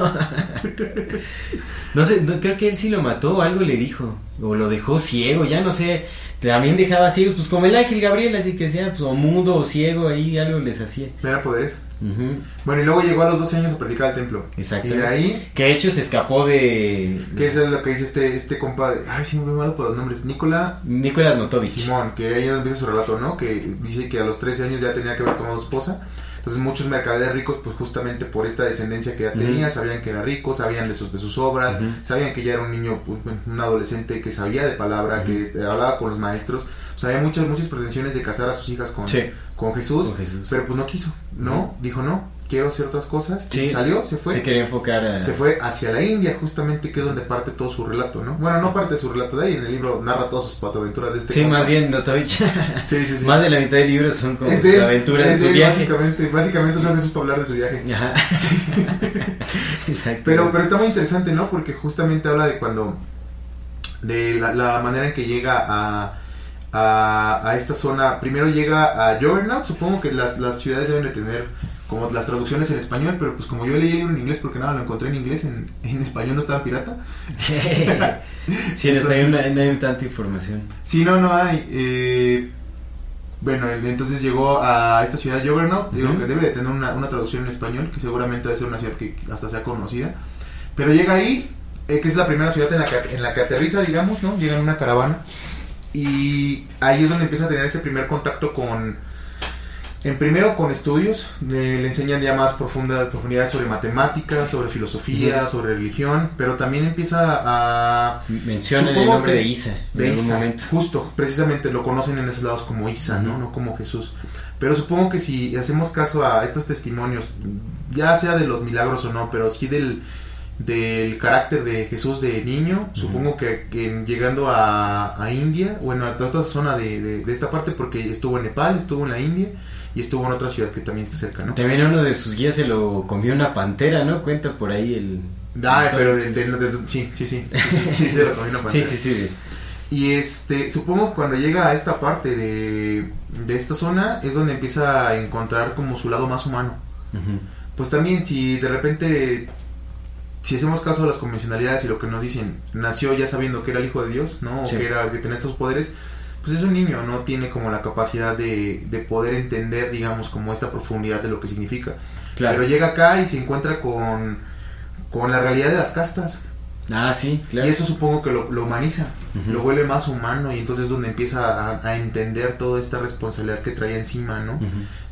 no sé, no, creo que él sí lo mató o algo le dijo. O lo dejó ciego, ya no sé. También dejaba ciegos, pues como el ángel Gabriel, así que sea, pues o mudo o ciego, ahí algo les hacía. ¿No era poderes? Ujú, Bueno, y luego llegó a los 12 años a predicar al templo. Exacto. Y de ahí, Que de hecho se escapó de. ¿qué es lo que dice este, este compa? de- Ay, sí, me he malo por los nombres. Nicola Nicolás Notovich. Simón, que ahí empieza su relato, ¿no? Que dice que a los 13 años ya tenía que haber tomado esposa. Entonces muchos mercaderes ricos, pues justamente por esta descendencia que ya tenía, sabían que era rico, sabían de sus, de sus obras, sabían que ya era un niño, pues, un adolescente que sabía de palabra, que hablaba con los maestros. O sea, había muchas, muchas pretensiones de casar a sus hijas con, con, Jesús, pero pues no quiso, ¿no? Dijo no, quiero hacer otras cosas. Sí, salió, se fue. Se quería enfocar Se fue hacia la India, justamente, que es donde parte todo su relato, ¿no? Bueno, no parte de su relato de ahí, en el libro narra todas sus patoaventuras de este Sí, más bien, Notovich. sí, sí, sí. Más de la mitad del libro son como sus aventuras de su viaje. Básicamente, básicamente son esos para hablar de su viaje. Ajá. Exacto. Pero, pero está muy interesante, ¿no? Porque justamente habla de cuando... De la, la manera en que llega a... A, a, esta zona. Primero llega a Juggernaut, supongo que las, las ciudades deben de tener como las traducciones en español, pero pues como yo leí el libro en inglés porque nada, lo encontré en inglés, en, en español no estaba pirata. sí, en español no, hay tanta información. Sí, no, no hay. Eh, bueno, entonces llegó a esta ciudad Juggernaut, digo que debe de tener una, una, traducción en español, que seguramente debe ser una ciudad que hasta sea conocida. Pero llega ahí, eh, que es la primera ciudad en la, que, en la que aterriza, digamos, ¿no? Llega en una caravana. Y ahí es donde empieza a tener este primer contacto con en primero con estudios, le, enseñan ya más profunda, profundidad sobre matemáticas, sobre filosofía, sobre religión, pero también empieza a... Mencionan el nombre de Isa. De Isa, justo, precisamente lo conocen en esos lados como Isa, ¿no? No como Jesús. Pero supongo que si hacemos caso a estos testimonios, ya sea de los milagros o no, pero sí del, del carácter de Jesús de niño, supongo que, llegando a, a, India, bueno, a toda esta zona de, de, esta parte, porque estuvo en Nepal, estuvo en la India, y estuvo en otra ciudad que también está cerca, ¿no? También uno de sus guías se lo comió una pantera, ¿no? Cuenta por ahí el... Ah, pero de, sí, sí, sí, sí, se lo comió una pantera. sí, sí, sí. Y este, supongo que cuando llega a esta parte de, de esta zona es donde empieza a encontrar como su lado más humano. Pues también si de repente, si hacemos caso a las convencionalidades y lo que nos dicen, nació ya sabiendo que era el hijo de Dios, ¿no? O que era que tenía estos poderes, pues es un niño, no tiene como la capacidad de, de poder entender, digamos, como esta profundidad de lo que significa. Claro. Pero llega acá y se encuentra con, con la realidad de las castas. Ah, sí, claro. Y eso supongo que lo, humaniza, lo vuelve más humano y entonces es donde empieza a, entender toda esta responsabilidad que trae encima, ¿no?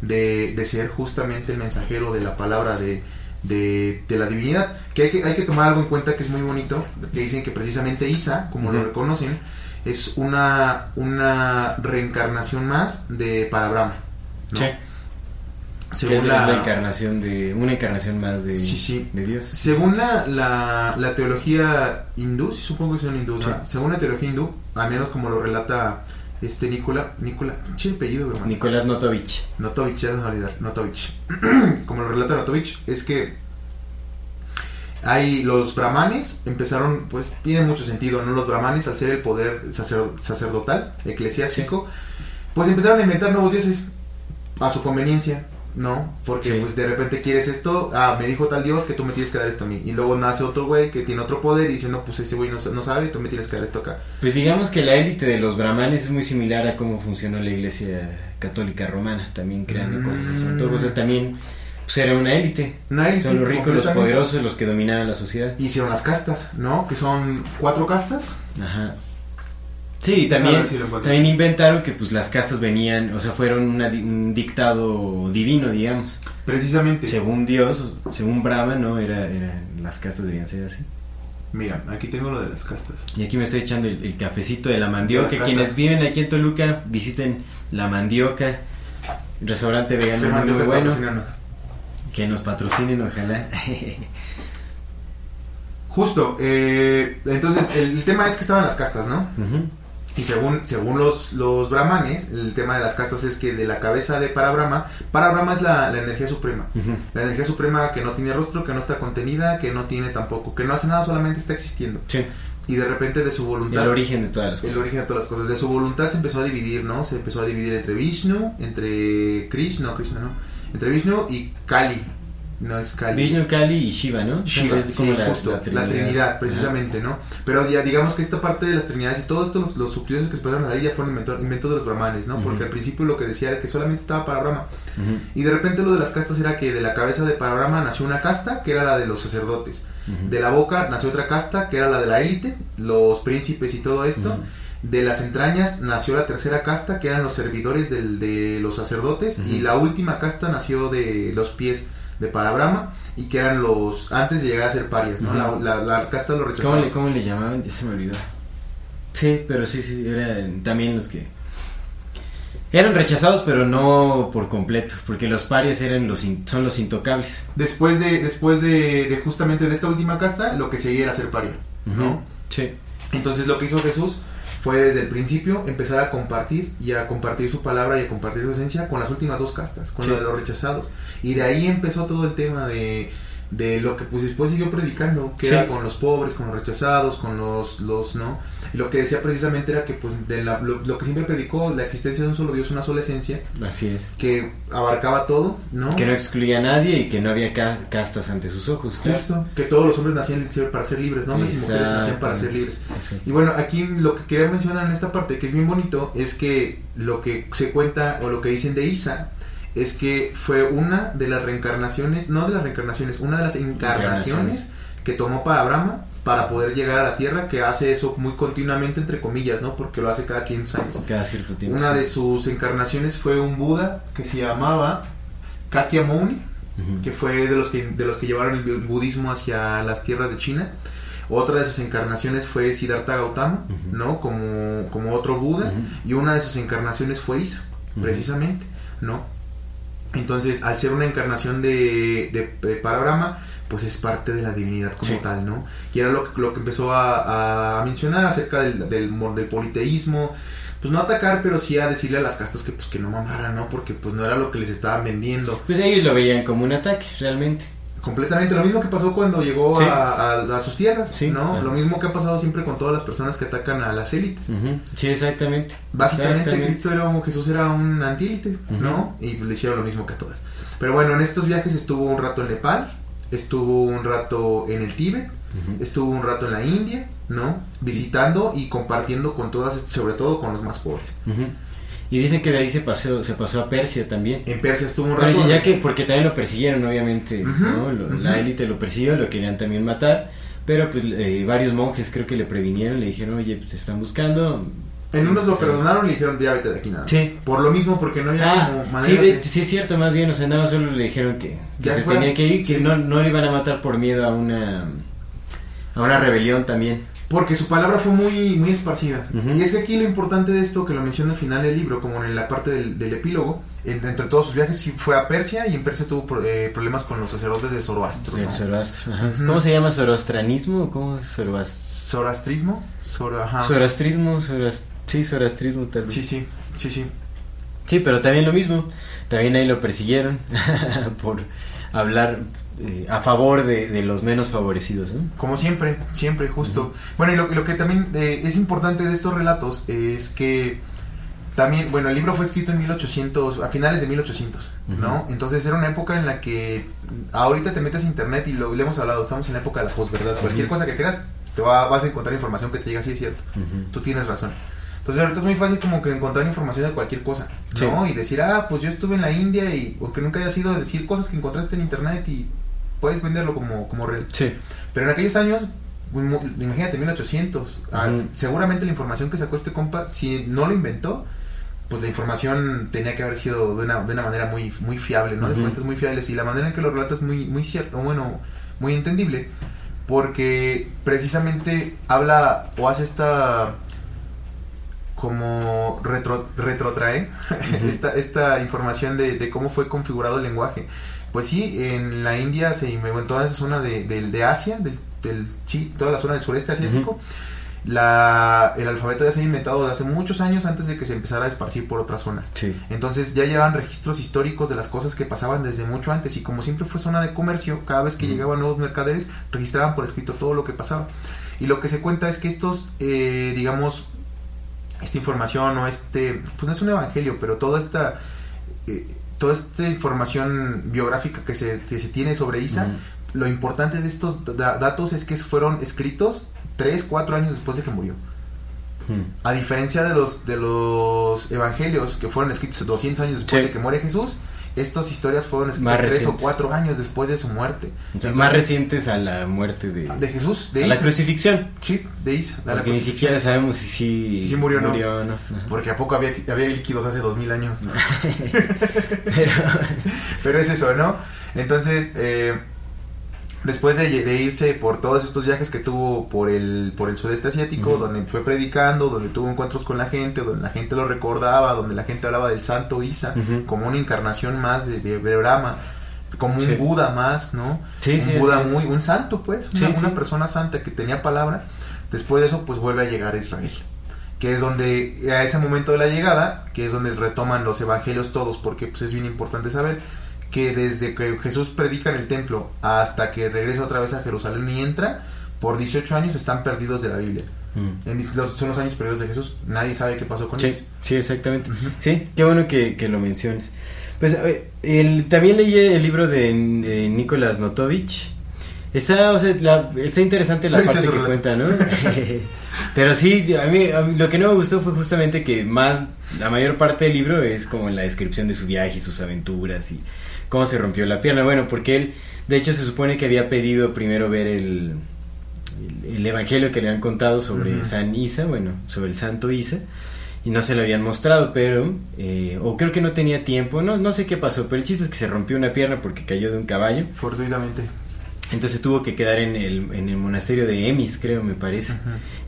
de, de, ser justamente el mensajero de la palabra de, de, de, la divinidad. Que hay, que hay que tomar algo en cuenta que es muy bonito, que dicen que precisamente Isa, como lo reconocen, es una, una reencarnación más de Parabrahma. ¿no? Sí. Según la, encarnación de una encarnación más de, de Dios. Según la, la, teología hindú, supongo que es un hindú, según la teología hindú, al menos como lo relata este Nicola, Nicola, ¿qué apellido? Nicolás Notovich. Notovich, ya no olvidar, Notovich. como lo relata Notovich, es que hay los brahmanes empezaron, pues tiene mucho sentido, ¿no? Los brahmanes al ser el poder sacerdotal, eclesiástico, pues empezaron a inventar nuevos dioses a su conveniencia, ¿no? Porque pues de repente quieres esto, ah, me dijo tal dios que tú me tienes que dar esto a mí. Y luego nace otro güey que tiene otro poder y dice, no, pues ese güey no, no sabe, tú me tienes que dar esto acá. Pues digamos que la élite de los brahmanes es muy similar a cómo funcionó la iglesia católica romana, también creando cosas así. Entonces, o sea, también pues era una élite. Son los ricos, los poderosos, los que dominaban la sociedad. Hicieron las castas, ¿no? Que son cuatro castas. Ajá. Sí, también, también inventaron que pues las castas venían, o sea, fueron un dictado divino, digamos. Precisamente. Según Dios, según Brahma, ¿no? Era, las castas debían ser así. Mira, aquí tengo lo de las castas. Y aquí me estoy echando el, cafecito de la mandioca. Quienes viven aquí en Toluca, visiten la mandioca. Restaurante vegano muy bueno. Que nos patrocinen, ojalá. Justo, eh, entonces el, tema es que estaban las castas, ¿no? Y según, según los, los brahmanes, el tema de las castas es que de la cabeza de Parabrahma, Parabrahma es la, la energía suprema. La energía suprema que no tiene rostro, que no está contenida, que no tiene tampoco, que no hace nada, solamente está existiendo. Sí. Y de repente de su voluntad... El origen de todas las cosas. El origen de todas las cosas. De su voluntad se empezó a dividir, ¿no? Se empezó a dividir entre Vishnu, entre Krishna, no, Krishna no entre Vishnu y Kali. No es Kali. Vishnu, Kali y Shiva, ¿no? Shiva, es como la, justo, la, Trinidad. precisamente, ¿no? Pero ya digamos que esta parte de las Trinidades y todo esto, los, los subdioses que se pasaron ahí ya fueron inventos de los brahmanes, ¿no? Porque al principio lo que decía era que solamente estaba para Brahma. Y de repente lo de las castas era que de la cabeza de para Brahma nació una casta que era la de los sacerdotes. De la boca nació otra casta que era la de la élite, los príncipes y todo esto de las entrañas nació la tercera casta, que eran los servidores del, de los sacerdotes, y la última casta nació de los pies de Parabrama, y que eran los, antes de llegar a ser parias, ¿no? La, la, la casta los rechazados. ¿Cómo le, ¿Cómo le llamaban? Ya se me olvidó. Sí, pero sí, sí, eran también los que... Eran rechazados, pero no por completo, porque los parias eran los in- son los intocables. Después de, después de, de justamente de esta última casta, lo que seguía era ser paria, ¿no? Sí. Entonces lo que hizo Jesús fue desde el principio empezar a compartir y a compartir su palabra y a compartir su esencia con las últimas dos castas, con Sí. lo de los rechazados. Y de ahí empezó todo el tema de, de lo que pues después siguió predicando, que Sí. era con los pobres, con los rechazados, con los, los no. Y lo que decía precisamente era que pues de la- lo, lo que siempre predicó, la existencia de un solo Dios, una sola esencia, Así es. que abarcaba todo, ¿no? Que no excluía a nadie y que no había ca- castas ante sus ojos. claro. Justo, que todos los hombres nacían para ser libres, ¿no? Hombres y mujeres nacían para ser libres. Y bueno, aquí lo que quería mencionar en esta parte, que es bien bonito, es que lo que se cuenta o lo que dicen de Isa es que fue una de las reencarnaciones, no de las reencarnaciones, una de las encarnaciones Encarnaciones. que tomó para Brahma para poder llegar a la Tierra, que hace eso muy continuamente, entre comillas, ¿no? Porque lo hace cada 500 años. Cada cierto tiempo. Una sí. de sus encarnaciones fue un Buda que se llamaba Kakyamuni, Ujú. que fue de los que, de los que llevaron el bu- budismo hacia las tierras de China. Otra de sus encarnaciones fue Siddhartha Gautama. ¿no? Como, como otro Buda. Y una de sus encarnaciones fue Isa, precisamente, ¿no? Entonces, al ser una encarnación de, de, de para Brahma, pues es parte de la divinidad como Sí. tal, ¿no? Y era lo que, lo que empezó a, a mencionar acerca del, del, mo- del politeísmo, pues no atacar, pero sí a decirle a las castas que pues que no mamaran, ¿no? Porque pues no era lo que les estaban vendiendo. Pues ellos lo veían como un ataque, realmente. Completamente lo mismo que pasó cuando llegó Sí. a, a- a sus tierras, Sí, ¿no? claro. Lo mismo que ha pasado siempre con todas las personas que atacan a las élites. Sí, exactamente. Básicamente Exactamente. Cristo era un, Jesús era un antílite. ¿no? Y le hicieron lo mismo que a todas. Pero bueno, en estos viajes estuvo un rato en Nepal, estuvo un rato en el Tíbet, estuvo un rato en la India, ¿no? Visitando y compartiendo con todas, sobre todo con los más pobres. Y dicen que de ahí se pasó, se pasó a Persia también. En Persia estuvo un rato. Pero ya que, porque también lo persiguieron, obviamente, ¿no? Lo- La élite lo persiguió, lo querían también matar, pero pues eh, varios monjes creo que le previnieron, le dijeron, oye, pues te están buscando. En unos lo perdonaron y le dijeron, ya vete de aquí nada. más". Sí. Por lo mismo, porque no había Ah, como sí, manera de- sí es cierto, más bien, o sea, nada más solo le dijeron que, que Ya se fuera. tenía que ir, que Sí. no, no le iban a matar por miedo a una, a una rebelión también. Porque su palabra fue muy, muy esparcida. Y es que aquí lo importante de esto, que lo menciona al final del libro, como en la parte del, del epílogo, en- entre todos sus viajes sí fue a Persia y en Persia tuvo pro- eh, problemas con los sacerdotes de Zoroastro. Zoroastro, ajá. ¿Cómo se llama? ¿Zoroastranismo cómo es Zoroast- ¿Zoroastrismo? Zoro, ajá. Zoroastrismo? Zoras- Sí, Zoroastrismo tal vez. Sí, sí, sí, sí. Sí, pero también lo mismo. También ahí lo persiguieron por hablar eh, a favor de, de los menos favorecidos. ¿no? Como siempre, siempre, justo. Bueno, y lo, lo que también eh, es importante de estos relatos es que también, bueno, el libro fue escrito en 1800, a finales de 1800, ¿no? Ujú. Entonces era una época en la que ahorita te metes a internet y lo le hemos hablado, estamos en la época de la posverdad. Cualquier Ujú. cosa que creas, te va- vas a encontrar información que te diga, sí, es cierto, tú tienes razón. Entonces ahorita es muy fácil como que encontrar información de cualquier cosa, ¿no? Sí. Y decir, ah, pues yo estuve en la India y, o que nunca haya sido decir cosas que encontraste en internet y puedes venderlo como, como real. Sí. Pero en aquellos años, imagínate, 1800, ah, Ujú. seguramente la información que sacó este compa, si no lo inventó, pues la información tenía que haber sido de una, de una manera muy, muy fiable, ¿no? De fuentes muy fiables y la manera en que lo relata es muy, muy cierto, bueno, muy entendible, porque precisamente habla o hace esta como retro, retrotrae esta, esta información de, de cómo fue configurado el lenguaje. Pues sí, en la India, se, en toda esa zona de, del- de Asia, del, del sí, toda la zona del sureste asiático, la, el alfabeto ya se ha inventado desde hace muchos años antes de que se empezara a esparcir por otras zonas. Sí. Entonces ya llevan registros históricos de las cosas que pasaban desde mucho antes y como siempre fue zona de comercio, cada vez que llegaban nuevos mercaderes registraban por escrito todo lo que pasaba. Y lo que se cuenta es que estos, eh, digamos, esta información o este, pues no es un evangelio, pero toda esta, eh, toda esta información biográfica que se, que se tiene sobre Isa, lo importante de estos da- datos es que fueron escritos 3, 4 años después de que murió. A diferencia de los, de los evangelios que fueron escritos 200 años después Sí. de que muere Jesús, estas historias fueron escritas tres o cuatro años después de su muerte. O sea, más recientes a la muerte de, De Jesús, de a la crucifixión. Sí, de Isa. de Porque ni siquiera sabemos si sí, Si sí murió o no. Porque a poco había, había líquidos hace dos mil años. ¿no? Pero- Pero es eso, ¿no? Entonces, eh, después de, de irse por todos estos viajes que tuvo por el, por el sudeste asiático, donde fue predicando, donde tuvo encuentros con la gente, donde la gente lo recordaba, donde la gente hablaba del santo Isa como una encarnación más de, de Brahma, como un. Buda más, ¿no? Sí, un sí, Buda muy, un santo, pues, una, una persona santa que tenía palabra. Después de eso, pues vuelve a llegar a Israel que es donde a ese momento de la llegada, que es donde retoman los evangelios todos, porque pues es bien importante saber que desde que Jesús predica en el templo hasta que regresa otra vez a Jerusalén y entra, por 18 años están perdidos de la Biblia. Mm. En los- son los años perdidos de Jesús, nadie sabe qué pasó con Sí, ellos. sí, exactamente. Ujú. Sí, qué bueno que, que lo menciones. Pues el, también leí el libro de, de Nicolás Notovich. Está, o sea, la- está interesante la parte que cuenta, ¿no? Pero sí, a mí, a mí lo que no me gustó fue justamente que más, la mayor parte del libro es como la descripción de su viaje y sus aventuras y cómo se rompió la pierna. Bueno, porque él, de hecho, se supone que había pedido primero ver el, el, el evangelio que le han contado sobre. San Isa, bueno, sobre el santo Isa, y no se lo habían mostrado, pero, eh, o creo que no tenía tiempo, no, no sé qué pasó, pero el chiste es que se rompió una pierna porque cayó de un caballo, Fortuitamente. Entonces tuvo que quedar en el, en el monasterio de Emis, creo, me parece.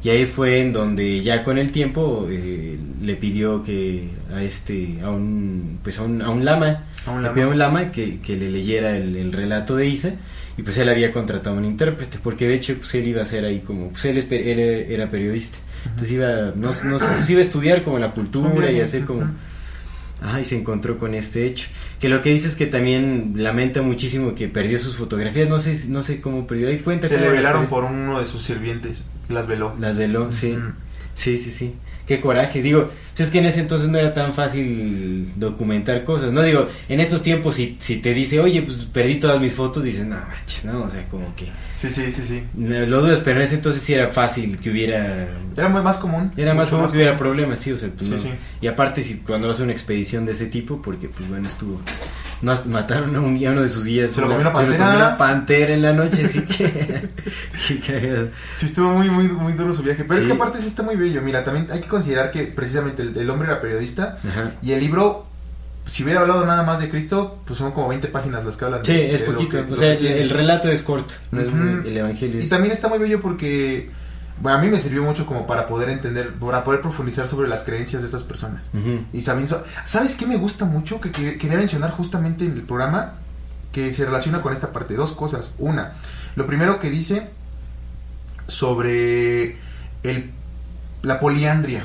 Y ahí fue en donde ya con el tiempo eh, le pidió que a este, a un, pues a un, a un lama, A un le pidió a un lama que, que le leyera el, el relato de Isa y pues él había contratado a un intérprete porque de hecho pues él iba a ser ahí como, pues él, es él era periodista, entonces iba, no, no pues iba a estudiar como la cultura y hacer como... Ajá, y se encontró con este hecho. Que lo que dice es que también lamenta muchísimo que perdió sus fotografías. No sé, no sé cómo perdió. Ahí cuenta Se le velaron por uno de sus sirvientes, las veló. Las veló, sí. Sí, sí, sí. Qué coraje. Digo, es que en ese entonces no era tan fácil documentar cosas, ¿no? Digo, en estos tiempos si, si te dice, oye, pues perdí todas mis fotos, dices, no manches, ¿no? O sea, como que... Sí, sí, sí, sí. Lo dudas, pero en ese entonces sí era fácil que hubiera... Era muy más común. Era más común que hubiera común. problemas, sí, o sea, pues Sí, no. sí. Y aparte, si cuando vas a una expedición de ese tipo, porque, pues bueno, estuvo. No, mataron a, un, guía- uno de sus guías. Se lo comió una pantera. comió una pantera en la noche, así que. qué cagado. Sí, estuvo muy, muy, muy duro su viaje. Pero es que aparte sí está muy bello. Mira, también hay que considerar que precisamente el, el hombre era periodista Ajá. y el libro, si hubiera hablado nada más de Cristo, pues son como 20 páginas las que hablan Sí, de, es de poquito. que- o sea, el, relato es corto. no el evangelio Y es. también está muy bello porque, bueno, a mí me sirvió mucho como para poder entender, para poder profundizar sobre las creencias de estas personas. Y también, ¿sabes qué me gusta mucho? Que, que- quería mencionar justamente en el programa que se relaciona con esta parte. Dos cosas. Una, lo primero que dice sobre el, la poliandria.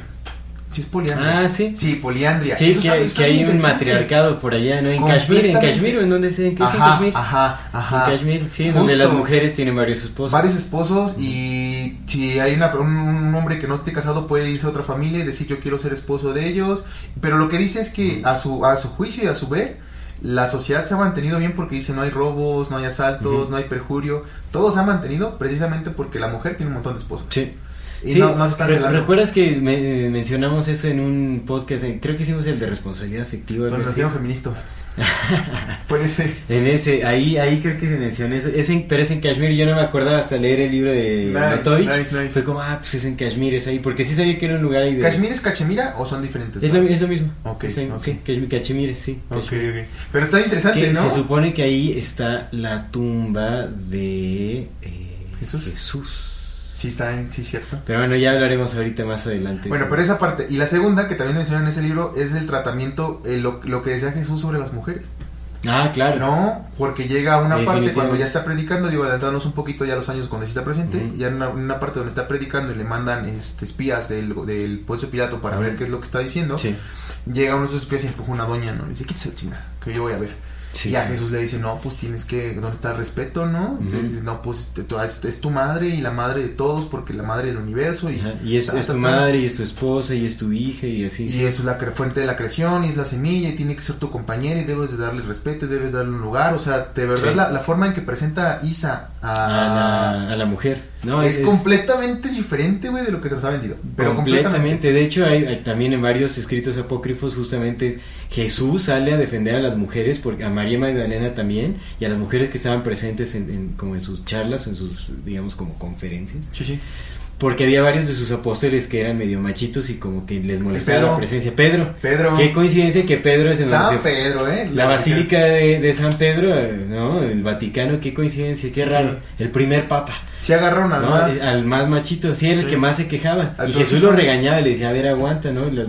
¿Sí es poliandria? Ah, sí. Sí, poliandria. Sí, Eso que, está- hay- está que hay bien un matriarcado por allá, ¿no? En Kashmir, en. Kashmir, ¿o ¿en dónde es? ¿En qué es en Kashmir? ajá, ajá. En Kashmir, sí, donde las mujeres tienen varios esposos. Varios esposos y si hay una, un, un hombre que no esté casado puede irse a otra familia y decir yo quiero ser esposo de ellos. Pero lo que dice es que a su, a su juicio y a su ver, la sociedad se ha mantenido bien porque dice no hay robos, no hay asaltos, no hay perjurio. Todo se ha mantenido precisamente porque la mujer tiene un montón de esposos. Sí. Y Sí, no, no se están re- celando. ¿Recuerdas que me- mencionamos eso en un podcast? creo que hicimos el de responsabilidad afectiva. Donde así. nacieron feministas. Puede ser. En ese, ahí, ahí creo que se menciona eso. Es en, pero es en Kashmir. Yo no me acordaba hasta leer el libro de Nice, Notovich. nice, nice. Fue como, ah, pues es en Kashmir, es ahí. Porque sí sabía que era un lugar ahí de. ¿Kashmir es Cachemira o son diferentes? Es lo, lados? es lo mismo. Ok, en- ok. Sí, Kashmir, Cachemire, sí. Ok, ok. Pero está interesante, Que ¿no? se supone que ahí está la tumba de eh, Jesús. Jesús. Sí, está en, sí, cierto. Pero bueno, ya hablaremos ahorita más adelante. Bueno, pero esa parte. Y la segunda que también menciona en ese libro es el tratamiento, eh, lo, lo que decía Jesús sobre las mujeres. Ah, claro. No, porque llega a una parte cuando ya está predicando, digo, adelantándonos un poquito ya los años cuando sí está presente, ya en una, una parte donde está predicando y le mandan este, espías del, del Poncio Pilato para ver qué es lo que está diciendo, Sí. llega uno de esos espías y empuja una doña, ¿no? Le dice, quítese la chingada, que yo voy a ver. Sí, y a. Jesús le dice, no, pues tienes que, ¿dónde está el respeto, no? Entonces no, pues te- tú- es, es tu madre y la madre de todos, porque la madre del universo. Y, Ajá, Y es, ta, es ta, tu madre, y es tu esposa, y es tu hija, y así. Y sí. eso es la fuente de la creación y es la semilla y tiene que ser tu compañera y debes de darle respeto y debes darle un lugar. O sea, de verdad Sí. la, la forma en que presenta Isa a, a, la, a la mujer. No, es, es- completamente diferente, güey, de lo que se nos ha vendido. Pero completamente. completamente. De hecho, hay, hay también en varios escritos apócrifos justamente Jesús sale a defender a las mujeres, porque a María Magdalena también, y a las mujeres que estaban presentes en, en- como en sus charlas en sus, digamos, como conferencias. Sí, sí. Porque había varios de sus apóstoles que eran medio machitos y como que les molestaba Pedro. la presencia. Pedro. Pedro. Qué coincidencia que Pedro es en San Pedro, ¿eh? La Basílica de, de San Pedro, ¿no? El Vaticano, qué coincidencia, qué Sí, raro. sí. El primer papa. Se agarraron al ¿no? más. Al más machito, sí, era el Sí. que más se quejaba. Al y Jesús lo regañaba y le decía, a ver, aguanta, ¿no? Las,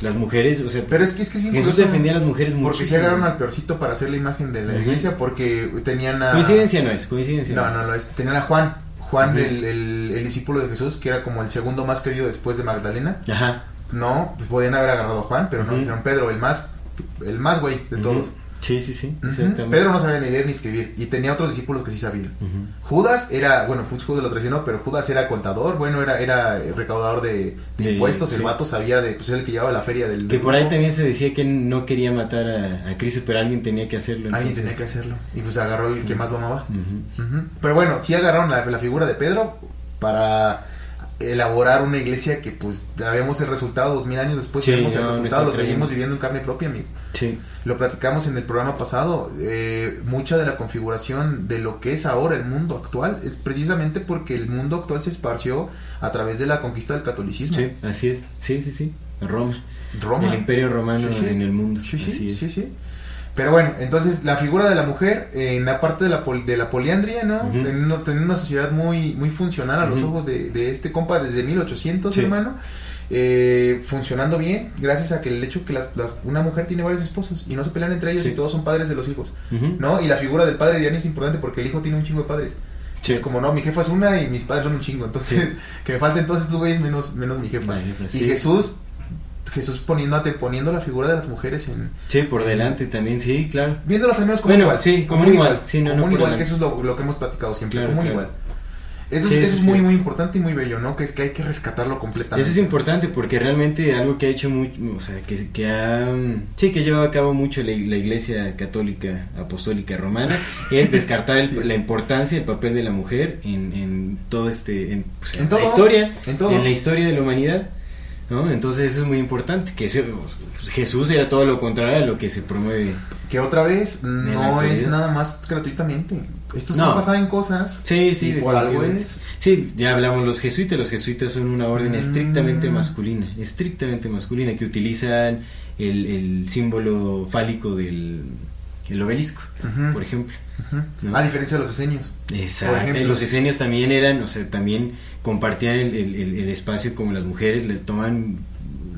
las mujeres, o sea, Pero es que es que es Jesús curioso, defendía a las mujeres Porque muchísimo. se agarraron al peorcito para hacer la imagen de la iglesia porque tenían a... Coincidencia no es, coincidencia No, es. no lo es. Tenían a Juan. Juan, el, el- el discípulo de Jesús, que era como el segundo más querido después de Magdalena. Ajá. No, pues podían haber agarrado a Juan, pero no, dijeron Pedro, el más, el más güey de todos. Sí, sí, sí, exactamente. Pedro no sabía ni leer ni escribir y tenía otros discípulos que sí sabían. Judas era, bueno, pues Judas lo traicionó, pero Judas era contador, bueno, era, era recaudador de, de De- impuestos, el vato sabía de, pues es el que llevaba la feria del... Que del por ahí también se decía que no quería matar a, a Cristo, pero alguien tenía que hacerlo. Alguien entonces- tenía que hacerlo y pues agarró el Sí. que más lo amaba. Pero bueno, sí agarraron la, la figura de Pedro para elaborar una iglesia que pues ya vemos el resultado dos mil años después Sí, vemos el resultado, lo seguimos viviendo en carne propia, amigo. Sí. Lo platicamos en el programa pasado, eh, mucha de la configuración de lo que es ahora el mundo actual es precisamente porque el mundo actual se esparció a través de la conquista del catolicismo. Sí, así es. Sí, sí, sí. Roma. Roma. El imperio romano Sí, sí. en el mundo. Sí, sí, así es. sí, sí. Pero bueno, entonces la figura de la mujer en la parte de la, pol- de la poliandria, ¿no? Ujú. teniendo, teniendo una sociedad muy, muy funcional a los ojos de, de este compa desde 1800, Sí. hermano. eh, funcionando bien gracias a que el hecho que las- las- una mujer tiene varios esposos y no se pelean entre ellos Sí. y todos son padres de los hijos. ¿no? Y la figura del padre de es importante porque el hijo tiene un chingo de padres. Sí. Es como, no, mi jefa es una y mis padres son un chingo. Entonces, Sí. que me falten todos estos güeyes menos, menos mi jefa. La jefa, y. Jesús, Jesús poniendo, poniendo la figura de las mujeres en, Sí, por delante también, sí, claro. Viéndolas al menos como Bueno, igual. sí, como un igual. Sí, no, como no por igual, que eso es lo, lo que hemos platicado siempre, Claro, como claro. igual. Eso, Sí, es, eso es es muy, muy importante y muy bello, ¿no? Que es que hay que rescatarlo completamente. Eso es importante porque realmente algo que ha hecho mucho, o sea, que, que ha, sí, que ha llevado a cabo mucho la, la Iglesia Católica Apostólica Romana es descartar el- es. la importancia del papel de la mujer en, en todo este, en, pues, En en todo, la historia, en todo. la historia de la humanidad, ¿no? Entonces eso es muy importante, que ese- pues, Jesús era todo lo contrario a lo que se promueve. Que otra vez no es nada más gratuitamente. Estos No. pasaban cosas. Sí, sí, y por algo es. Sí, ya hablamos los jesuitas. Los jesuitas son una orden Mm. estrictamente masculina, estrictamente masculina, que utilizan el, el símbolo fálico del el obelisco, por ejemplo. A diferencia de los esenios. Exacto. Los esenios también eran, o sea, también compartían el, el- el- el espacio como las mujeres, le toman,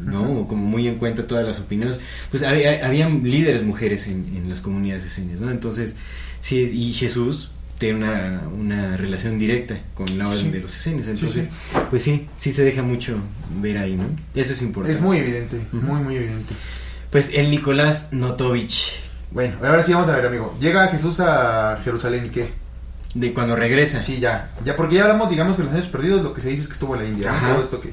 ¿no? Ujú. Como muy en cuenta todas las opiniones. Pues había, habían líderes mujeres en, en las comunidades esenias, ¿no? Entonces, sí, y Jesús tiene una, una relación directa con la orden sí. de los esenios. Entonces, sí. pues sí, sí se deja mucho ver ahí, ¿no? Eso es importante. Es muy evidente, muy, muy evidente. Pues el Nicolás Notovich, Bueno, ahora sí vamos a ver, amigo. Llega Jesús a Jerusalén y qué? de cuando regresa. Sí, ya. Ya, porque ya hablamos, digamos que en los años perdidos lo que se dice es que estuvo en la India. ¿no? Todo esto que.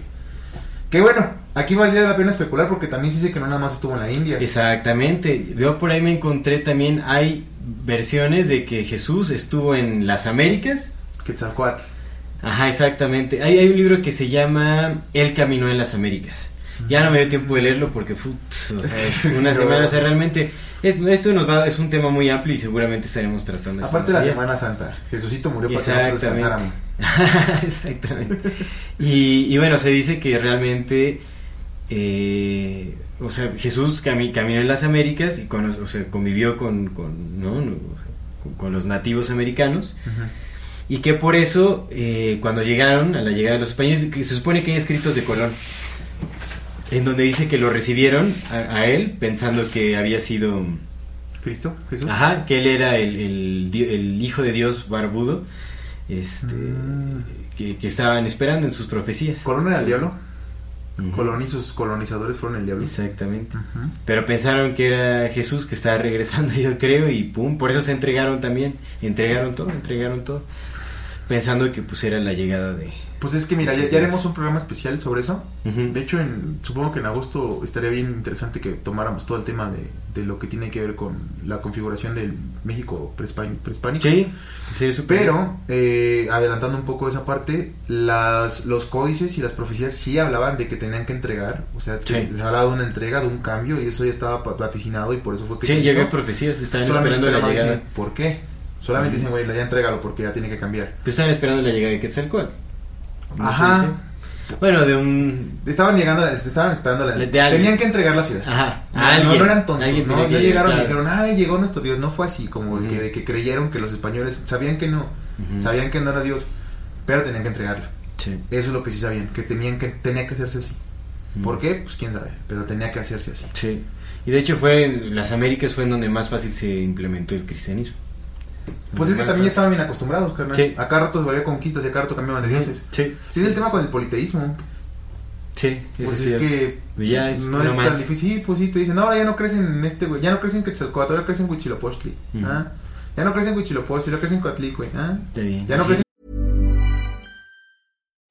Que bueno, aquí valdría la pena especular porque también se dice que no nada más estuvo en la India. Exactamente. Yo por ahí me encontré también, hay versiones de que Jesús estuvo en las Américas. Quetzalcoatl. Ajá, exactamente. Hay, hay un libro que se llama El caminó en las Américas. Ya no me dio tiempo de leerlo porque fue pss, o sea, es una semana. O sea, realmente es, esto nos va, es un tema muy amplio y seguramente estaremos tratando eso Aparte de la allá. Semana Santa. Jesucito murió para que nosotros descansáramos. Exactamente. Y, y bueno, se dice que realmente, eh, o sea, Jesús cami- caminó en las Américas y con, o sea, convivió con, con, ¿no? O sea, con- con los nativos americanos y que por eso, eh, cuando llegaron, a la llegada de los españoles, que se supone que hay escritos de Colón, en donde dice que lo recibieron a, a él pensando que había sido... ¿Cristo? ¿Jesús? Ajá, que él era el, el di- el hijo de Dios barbudo, este, Mm. que, que estaban esperando en sus profecías. ¿Colón era el diablo? Ujú. Colón y sus colonizadores fueron el diablo. Exactamente. Pero pensaron que era Jesús que estaba regresando, yo creo, y pum, por eso se entregaron también, entregaron todo, entregaron todo. pensando que pues era la llegada de... Pues es que mira, Sí, ya, ya haremos un programa especial sobre eso. De hecho, en, supongo que en agosto estaría bien interesante que tomáramos todo el tema de, de lo que tiene que ver con la configuración del México prehispánico. Sí, sí, Pero, eh, adelantando un poco esa parte, las, los códices y las profecías sí hablaban de que tenían que entregar. O sea, Sí. se hablaba de una entrega, de un cambio, y eso ya estaba vaticinado y por eso fue que Sí, hizo. profecías, estaban Solamente esperando la llegada. dicen, ¿Por qué? Solamente dicen, güey, ya entrégalo porque ya tiene que cambiar. Pues estaban esperando la llegada de Quetzalcóatl. ¿No Ajá. Bueno, de un... Estaban llegando, a la- estaban esperando a la, De. Tenían que entregar la ciudad. Ajá, No, alguien. no, no eran tontos, no, no llegaron llegar, y dijeron, ay, llegó nuestro Dios. No fue así, como de Ujú. que, de que creyeron que los españoles sabían que no, sabían que no era Dios, pero tenían que entregarla. Sí. Eso es lo que sí sabían, que tenían que tenía que hacerse así. ¿Por qué? Pues quién sabe, pero tenía que hacerse así. Sí. Y de hecho fue en las Américas fue en donde más fácil se implementó el cristianismo. Pues es que también ya estaban bien acostumbrados, carnal. Sí. A cada rato había conquistas y a cada rato cambiaban de dioses. Sí. Sí, es el tema con el politeísmo. Sí, Pues es que Ya es no es más. tan difícil. Sí, pues sí, te dicen, no, ahora ya no crecen en este, güey. Ya no crecen en Quetzalcóatl, ahora crecen en Huitzilopochtli. ¿Ah? Ya no crecen en Huitzilopochtli, ahora crecen en Coatlic, güey. ¿Ah? Ya no Sí. crecen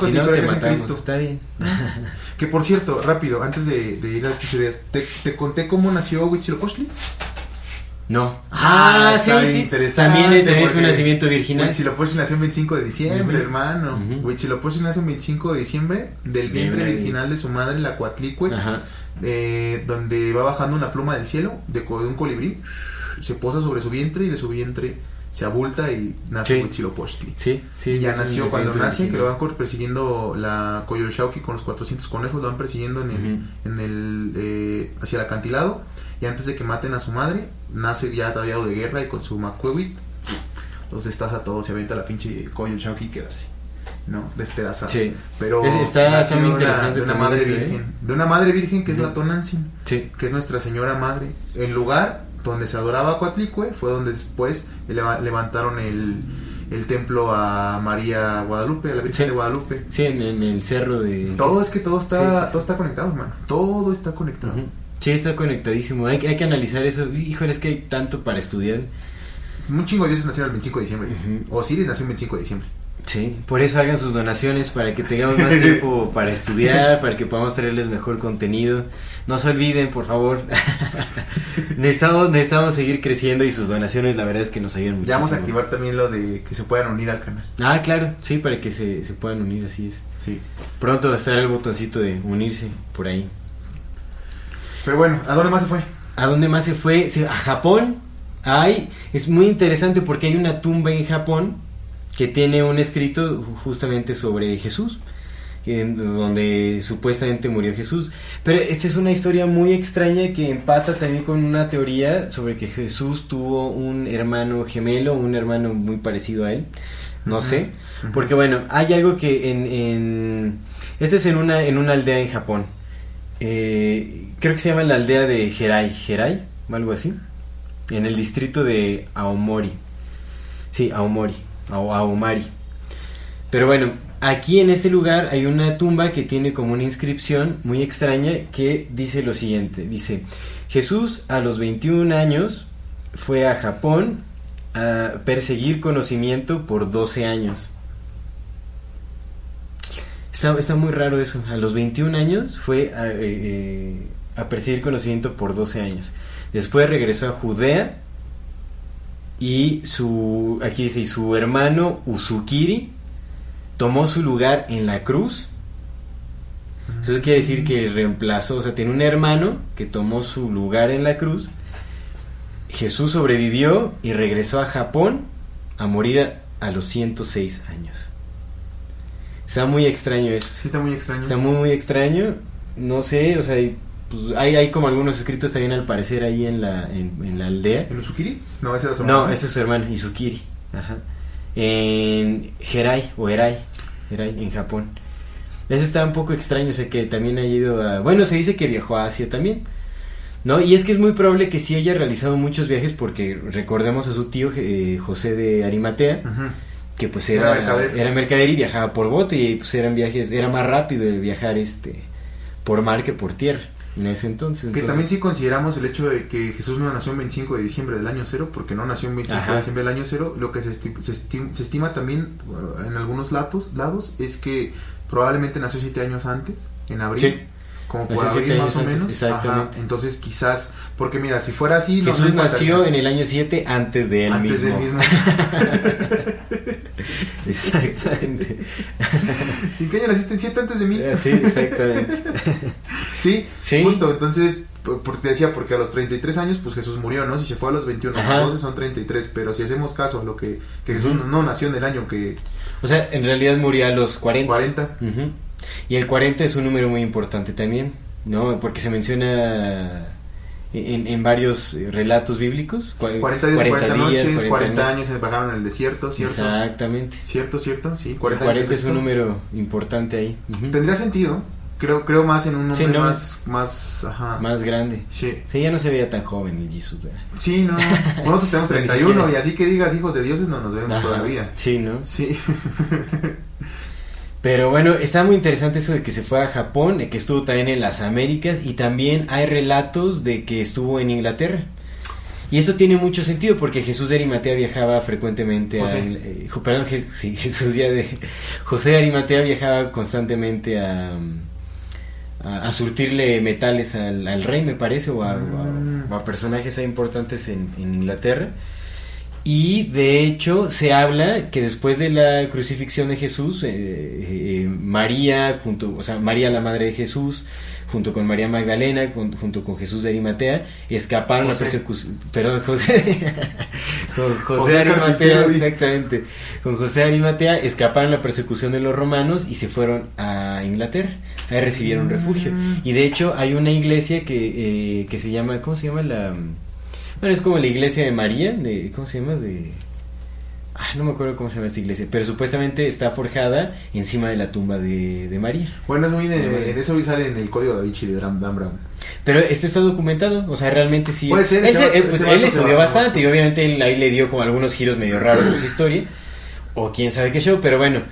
Si no, te matamos. Está bien. Que por cierto, rápido, antes de, de ir a estas ideas, ¿te, te conté cómo nació Huitzilopochtli? No. Ah, Ah, sí, sí. interesante, También tenés un nacimiento virginal. Huitzilopochtli nació el 25 de diciembre, hermano. Ujú. Huitzilopochtli nació el 25 de diciembre del De vientre virginal de su madre, la Coatlicue, Ajá. eh, donde va bajando una pluma del cielo de un colibrí, se posa sobre su vientre y de su vientre se abulta y nace Sí. Huitzilopochtli. Sí, sí. Y ya nació cuando nace, que lo van persiguiendo la Coyolxauhqui con los 400 conejos, lo van persiguiendo en el, en el eh, hacia el acantilado. Y antes de que maten a su madre, nace ya ataviado de guerra y con su Macuevit. Entonces estás a todo, se avienta la pinche Coyolxauhqui y queda así. No, despedazado. Sí. Pero Es- está- muy de una- interesante de una madre ¿eh? virgen. De una madre virgen que es la Tonantzin Sí. que es Nuestra Señora Madre. El lugar donde se adoraba a Coatlicue fue donde después leva- levantaron el, el templo a María Guadalupe, a la Virgen Sí. de Guadalupe. Sí, en, en el cerro de... Todo es que todo está, Sí, sí, todo está conectado, hermano. Todo está conectado. Ujú. Sí, está conectadísimo. Hay, que- hay que analizar eso. Híjole, es que hay tanto para estudiar. Un chingo de dioses nacieron el 25 de diciembre. Ujú. Osiris nació el 25 de diciembre. Sí, por eso hagan sus donaciones para que tengamos más tiempo para estudiar, para que podamos traerles mejor contenido. No se olviden, por favor. necesitamos, necesitamos seguir creciendo y sus donaciones, la verdad es que nos ayudan muchísimo. Ya vamos a activar también lo de que se puedan unir al canal. Ah, claro, sí, para que se, se puedan unir, así es. Sí. Pronto va a estar el botoncito de unirse por ahí. Pero bueno, ¿a dónde más se fue? ¿A dónde más se fue? Se- a Japón. Hay, es muy interesante porque hay una tumba en Japón que tiene un escrito ju- justamente sobre Jesús, donde supuestamente murió Jesús. Pero esta es una historia muy extraña que empata también con una teoría sobre que Jesús tuvo un hermano gemelo, un hermano muy parecido a él. No sé, porque bueno, hay algo que en, en este es en una en una aldea en Japón. Eh, creo que se llama la aldea de Jerai, o algo así, en el distrito de Aomori. Sí, Aomori, o Aomari. Pero bueno, aquí en este lugar hay una tumba que tiene como una inscripción muy extraña que dice lo siguiente, dice, Jesús a los 21 años fue a Japón a perseguir conocimiento por 12 años. Está, está muy raro eso. A los 21 años fue a, eh, eh, a perseguir conocimiento por 12 años. Después regresó a Judea y su, aquí dice, y su hermano Usukiri tomó su lugar en la cruz. Eso quiere decir que reemplazó, o sea, tiene un hermano que tomó su lugar en la cruz. Jesús sobrevivió y regresó a Japón a morir a, a los 106 años. Está muy extraño eso. Sí, está muy extraño. Está muy, muy extraño. No sé, o sea, pues, hay, hay como algunos escritos también al parecer ahí en la, en, en la aldea. ¿En Usukiri? No, ese era su No, hermano. ese es su hermano, Izukiri. Ajá. En Herai, o Erai, Herai, en Japón. Ese está un poco extraño, o sea, que también ha ido a... Bueno, se dice que viajó a Asia también. ¿No? Y es que es muy probable que sí haya realizado muchos viajes porque recordemos a su tío eh, José de Arimatea, que pues Era era, mercader. era mercader y viajaba por bote y pues eran viajes, era más rápido el viajar este por mar que por tierra en ese entonces. Que entonces- también si consideramos el hecho de que Jesús no nació el 25 de diciembre del año cero, porque no nació el 25 Ajá. de diciembre del año cero, lo que se, esti- se, esti- se estima también uh, en algunos lados, lados es que probablemente nació siete años antes, en abril. Sí. Como por Nació abril más o antes, menos. exactamente. Ajá, Entonces quizás, porque mira, si fuera así... no Jesús nació en el año 7 antes de él antes mismo. del mismo. Exactamente. ¿En qué año naciste? ¿En siete antes de mí? Eh, sí, exactamente. Sí, Sí. justo, entonces, por- porque te decía, porque a los 33 años, pues Jesús murió, ¿no? Si se fue a los 21, Ajá. 12 son 33, pero si hacemos caso a lo que, que Jesús Ujú. no, no nació en el año que O sea, en realidad murió a los 40. 40, Ujú. Y el 40 es un número muy importante también, ¿no? Porque se menciona en, en varios relatos bíblicos. Cua- 40 días, 40, noches, 40, 40 años se pagaron en el desierto, ¿cierto? Exactamente. ¿Cierto, cierto? Sí, El 40, 40, años es un número importante ahí. Ujú. Tendría sentido, creo creo más en un Sí, ¿no? más, más, ajá. Más grande. Sí. Sí, ya no se veía tan joven el Jesús, ¿verdad? Sí, no, nosotros tenemos Ni 31 y así que digas hijos de dioses no nos vemos Ajá. todavía. Sí, ¿no? Sí. Pero bueno, está muy interesante eso de que se fue a Japón, de que estuvo también en las Américas y también hay relatos de que estuvo en Inglaterra. Y eso tiene mucho sentido porque Jesús de Arimatea viajaba frecuentemente a... José. eh, jo- perdón, sí, Jesús ya de... José de Arimatea viajaba constantemente a, a, a surtirle metales al, al rey, me parece, o a, Mm. a personajes importantes en, en Inglaterra. Y de hecho se habla que después de la crucifixión de Jesús, eh, eh, María, junto, o sea, María la madre de Jesús, junto con María Magdalena, jun- junto con Jesús de Arimatea, escaparon José. la persecución, perdón, José, con José, José Arimatea, exactamente, con José de Arimatea escaparon la persecución de los romanos y se fueron a Inglaterra, ahí recibieron Mm. refugio. Y de hecho hay una iglesia que, eh, que se llama, ¿cómo se llama la...? Bueno, es como la iglesia de María, de, ¿cómo se llama? De... Ah, no me acuerdo cómo se llama esta iglesia, pero supuestamente está forjada encima de la tumba de, de María. Bueno, eso viene, Bueno. en eso sale en el código da Vinci de Dan, Brown. Pero esto está documentado, o sea, realmente sí. Puede ser, Él, se- eh, pues, él se estudió bastante y obviamente él ahí le dio como algunos giros medio raros a su historia. O quién sabe qué show, pero bueno.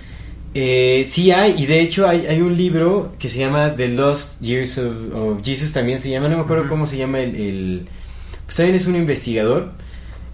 Eh, sí hay, y de hecho hay, hay un libro que se llama The Lost Years of, of Jesus, también se llama, no me acuerdo cómo se llama el, el- Pues también es un investigador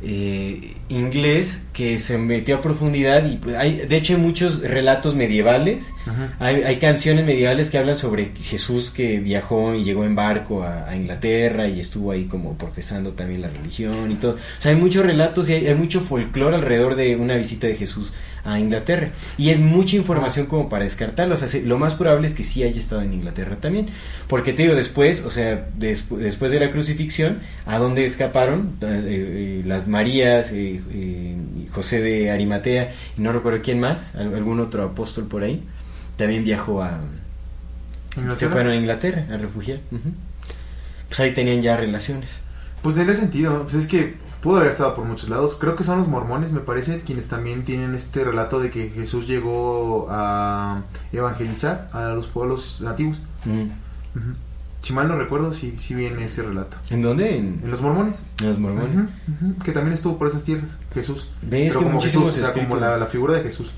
eh, inglés que se metió a profundidad y pues, hay, de hecho hay muchos relatos medievales hay, hay canciones medievales que hablan sobre Jesús que viajó y llegó en barco a, a Inglaterra y estuvo ahí como profesando también la religión y todo. O sea, hay muchos relatos y hay, hay mucho folclore alrededor de una visita de Jesús a Inglaterra. Y es mucha información como para descartarlo. O sea, se- lo más probable es que sí haya estado en Inglaterra también. Porque te digo, después, o sea, despu- después de la crucifixión, ¿a dónde escaparon? Eh, eh, las Marías, eh, José de Arimatea, y no recuerdo quién más, al- algún otro apóstol por ahí también viajó a... Se ¿Inglaterra? fueron a Inglaterra a refugiar. Pues ahí tenían ya relaciones. Pues tiene sentido, pues es que pudo haber estado por muchos lados. Creo que son los mormones, me parece, quienes también tienen este relato de que Jesús llegó a evangelizar a los pueblos nativos. Mm. Si mal no recuerdo, sí, sí viene ese relato. ¿En dónde? En, En los mormones. en los mormones. Que también estuvo por esas tierras, Jesús. Ves Pero que como Jesús, o sea, como la, la figura de Jesús.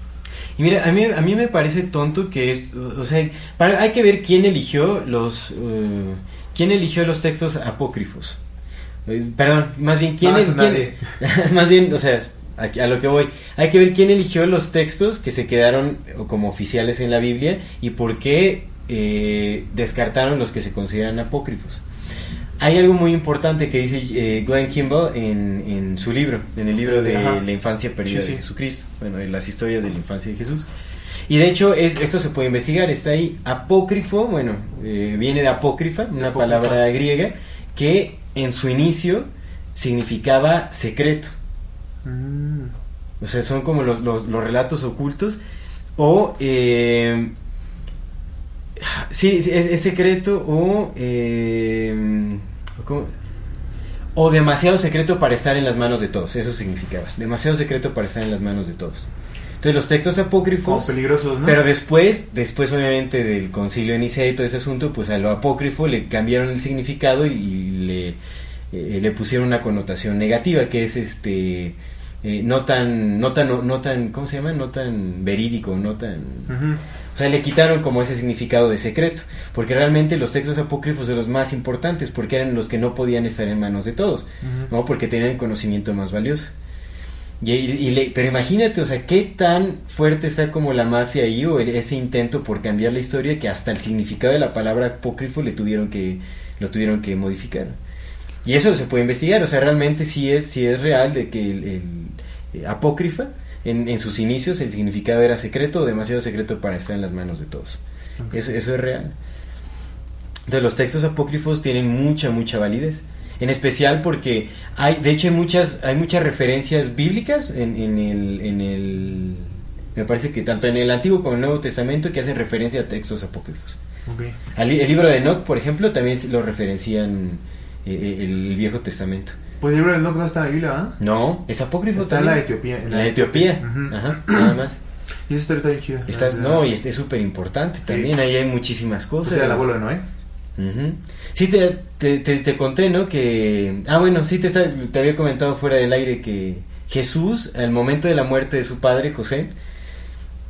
Y mira, a mí, a mí me parece tonto que es, o sea, para- hay que ver quién eligió los, eh, quién eligió los textos apócrifos. Eh, perdón, más bien quién No, es, eso quién- nadie. más bien, o sea, a lo que voy, hay que ver quién eligió los textos que se quedaron como oficiales en la Biblia y por qué eh, descartaron los que se consideran apócrifos. Hay algo muy importante que dice eh, Glenn Kimball en, en su libro, en el libro de Ajá. la infancia perdida Sí, sí. de Jesucristo, bueno, de las historias de la infancia de Jesús. Y de hecho, es, esto se puede investigar, está ahí. Apócrifo, bueno, eh, viene de apócrifa, una apócrifa. palabra griega, que en su inicio significaba secreto. Mm. O sea, son como los, los, los relatos ocultos. O. eh, sí, es, es secreto o. eh, ¿cómo? O demasiado secreto para estar en las manos de todos. Eso significaba. Demasiado secreto para estar en las manos de todos. Entonces, los textos apócrifos. peligrosos, ¿no? Pero después, después obviamente del concilio de Nicea y todo ese asunto, pues a lo apócrifo le cambiaron el significado y le, eh, le pusieron una connotación negativa, que es este eh, no tan, no tan, no tan, ¿cómo se llama? No tan verídico, no tan. O sea, le quitaron como ese significado de secreto, porque realmente los textos apócrifos son los más importantes, porque eran los que no podían estar en manos de todos. ¿no? Porque tenían el conocimiento más valioso. Y, y le- pero imagínate, o sea, qué tan fuerte está como la mafia ahí o el- ese intento por cambiar la historia que hasta el significado de la palabra apócrifo le tuvieron que lo tuvieron que modificar. Y eso se puede investigar, o sea, realmente sí es sí es real de que el, el, eh, apócrifa en, en sus inicios el significado era secreto o demasiado secreto para estar en las manos de todos. Eso, eso es real. Entonces los textos apócrifos tienen mucha, mucha validez. En especial porque hay, de hecho hay muchas, hay muchas referencias bíblicas en, en el, en el, me parece que tanto en el Antiguo como en el Nuevo Testamento que hacen referencia a textos apócrifos. Al El libro de Enoch, por ejemplo, también lo referencian eh, el Viejo Testamento. Pues el libro del Enoch no está en la Biblia, ¿ah? No, es apócrifo Está en la Etiopía, En la Etiopía, Ujú. ajá, nada más. Y esa historia está bien chida. Está, no, y este es súper importante también, ahí hay muchísimas Pues cosas. era el abuelo de Noé. Sí, te, te, te- te conté, ¿no? Que... Ah, bueno, sí, te, está- te había comentado fuera del aire que Jesús, al momento de la muerte de su padre, José,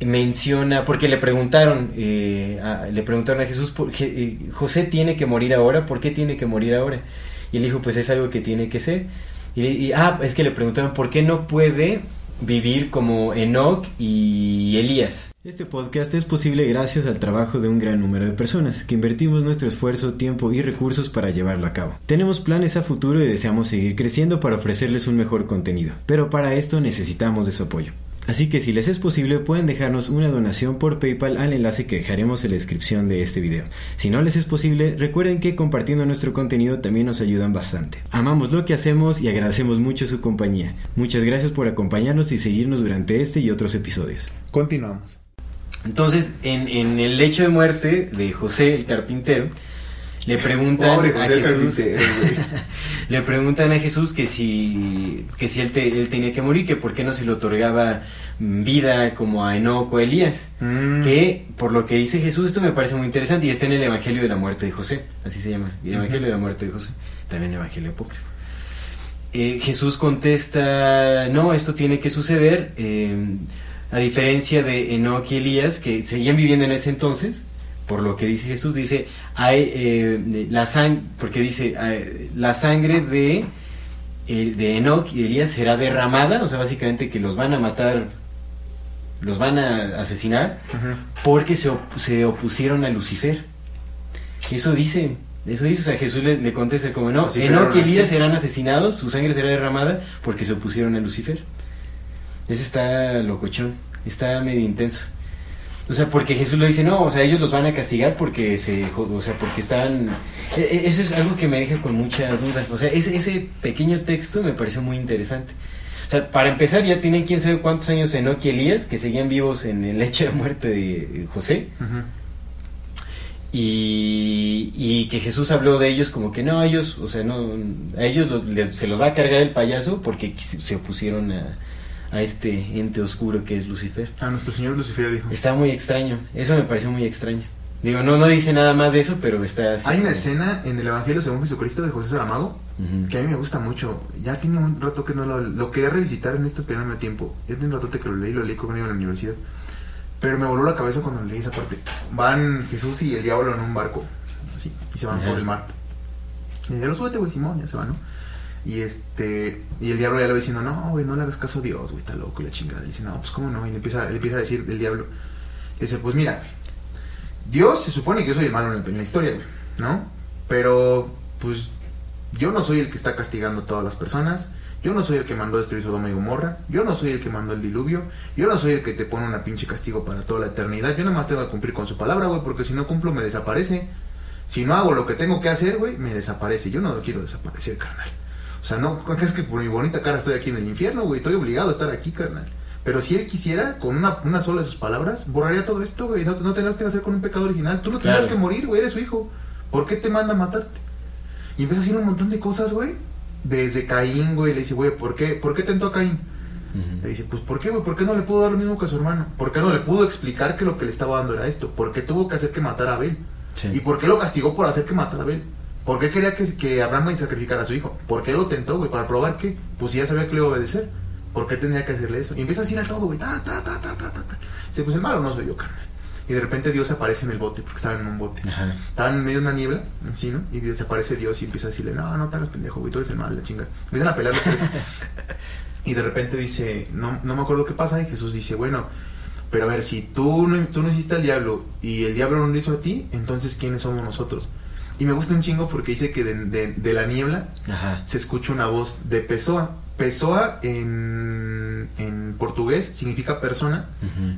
menciona, porque le preguntaron, eh, a- le preguntaron a Jesús, por, Je- eh, José tiene que morir ahora, ¿por qué tiene que morir ahora? Y él dijo, pues es algo que tiene que ser. Y, y- ah, es que le preguntaron, ¿por qué no puede vivir como Enoch y Elías? Este podcast es posible gracias al trabajo de un gran número de personas que invertimos nuestro esfuerzo, tiempo y recursos para llevarlo a cabo. Tenemos planes a futuro y deseamos seguir creciendo para ofrecerles un mejor contenido, pero para esto necesitamos de su apoyo. Así que si les es posible pueden dejarnos una donación por PayPal al enlace que dejaremos en la descripción de este video. Si no les es posible, recuerden que compartiendo nuestro contenido también nos ayudan bastante. Amamos lo que hacemos y agradecemos mucho su compañía. Muchas gracias por acompañarnos y seguirnos durante este y otros episodios. Continuamos. Entonces, en, en el lecho de muerte de José el carpintero, le preguntan Pobre a Jesús, le preguntan a Jesús que si, que si él, te- él tenía que morir, que por qué no se le otorgaba vida como a Enoch o a Elías. Mm. Que por lo que dice Jesús, esto me parece muy interesante y está en el Evangelio de la muerte de José, así se llama, el Evangelio de la muerte de José, también el Evangelio apócrifo. Eh, Jesús contesta, no, esto tiene que suceder, eh, a diferencia de Enoch y Elías, que seguían viviendo en ese entonces, por lo que dice Jesús, dice, hay, eh, la sang porque dice, eh, la sangre de, eh, de Enoch y Elías será derramada, o sea, básicamente que los van a matar, los van a asesinar, porque se, op- se opusieron a Lucifer. Eso dice, eso dice, o sea, Jesús le, le contesta como, no, Lucifer Enoch y Elías serán asesinados, su sangre será derramada porque se opusieron a Lucifer. Ese está locochón, está medio intenso. O sea, porque Jesús lo dice, no, o sea, ellos los van a castigar porque se, o sea, porque están... e- e- Eso es algo que me deja con mucha duda. O sea, ese, ese pequeño texto me pareció muy interesante. O sea, para empezar, ya tienen quién sabe cuántos años Enoch y Elías, que seguían vivos en el hecho de muerte de José. Y, y que Jesús habló de ellos como que no, ellos, o sea, no, a ellos los- les- se los va a cargar el payaso porque se opusieron a, a este ente oscuro que es Lucifer. A nuestro señor Lucifer dijo. Está muy extraño, eso me pareció muy extraño. Digo, no, no dice nada más de eso, pero está así. Hay una como- escena en el Evangelio según Jesucristo de José Saramago que a mí me gusta mucho. Ya tiene un rato que no lo, lo quería revisitar en este primer tiempo. Ya tiene un ratote que lo leí, lo leí conmigo en la universidad. Pero me voló la cabeza cuando leí esa parte. Van Jesús y el diablo en un barco. Así. Y se van Ajá. por el mar. Y el diablo, súbete, güey, Simón, ya se va, ¿no? Y este. Y el diablo ya lo va diciendo, no, güey, no le hagas caso a Dios, güey, está loco y la chingada. Y dice, no, pues cómo no. Y le empieza, le empieza a decir el diablo. Le dice, pues mira, Dios se supone que yo soy el malo en la, en la historia, güey, ¿no? Pero, pues, Yo no soy el que está castigando a todas las personas. Yo no soy el que mandó destruir Sodoma y Gomorra. Yo no soy el que mandó el diluvio. Yo no soy el que te pone una pinche castigo para toda la eternidad. Yo nada más tengo que cumplir con su palabra, güey, porque si no cumplo me desaparece. Si no hago lo que tengo que hacer, güey, me desaparece. Yo no quiero desaparecer, carnal. O sea, no crees que por mi bonita cara estoy aquí en el infierno, güey. Estoy obligado a estar aquí, carnal. Pero si él quisiera, con una, una sola de sus palabras, borraría todo esto, güey. No, no tendrás que nacer con un pecado original. Tú no tendrás Claro. que morir, güey. Eres su hijo. ¿Por qué te manda a matarte? Y empieza a decir un montón de cosas, güey. Desde Caín, güey. Le dice, güey, ¿por qué, ¿por qué tentó a Caín? Le dice, pues ¿por qué, güey? ¿Por qué no le pudo dar lo mismo que a su hermano? ¿Por qué no le pudo explicar que lo que le estaba dando era esto? ¿Por qué tuvo que hacer que matara a Abel? Sí. ¿Y por qué lo castigó por hacer que matara a Abel? ¿Por qué quería que, que Abraham sacrificara a su hijo? ¿Por qué lo tentó, güey? ¿Para probar qué? Pues si ya sabía que le iba a obedecer. ¿Por qué tenía que hacerle eso? Y empieza a decir a todo, güey. Ta, ta, ta, ta, ta, ta. Dice, pues el malo no soy yo, carnal. Y de repente Dios aparece en el bote, porque estaba en un bote. Ajá. Estaban en medio de una niebla, así, ¿no? Y desaparece Dios y empieza a decirle, no, no te hagas pendejo, güey, tú eres el mal, la chinga. Empiezan a pelear los tres. y de repente dice, no, no me acuerdo qué pasa, y Jesús dice, bueno, pero a ver, si tú no, tú no hiciste al diablo y el diablo no lo hizo a ti, entonces ¿quiénes somos nosotros? Y me gusta un chingo porque dice que de, de- de la niebla Ajá. se escucha una voz de Pessoa. Pessoa en, en portugués significa persona,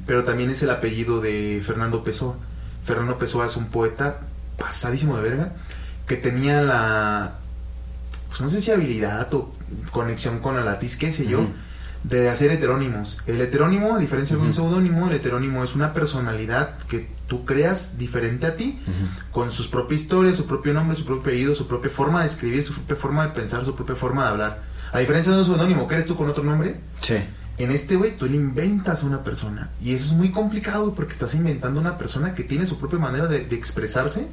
pero también es el apellido de Fernando Pessoa. Fernando Pessoa es un poeta pasadísimo de verga que tenía la, pues no sé si habilidad o conexión con la latiz, qué sé yo. De hacer heterónimos. El heterónimo, a diferencia de un seudónimo, el heterónimo es una personalidad que tú creas diferente a ti, con sus propias historias, su propio nombre, su propio apellido, su propia forma de escribir, su propia forma de pensar, su propia forma de hablar. A diferencia de un seudónimo, que eres tú con otro nombre, Sí. en este, güey, tú le inventas a una persona. Y eso es muy complicado porque estás inventando una persona que tiene su propia manera de, de expresarse.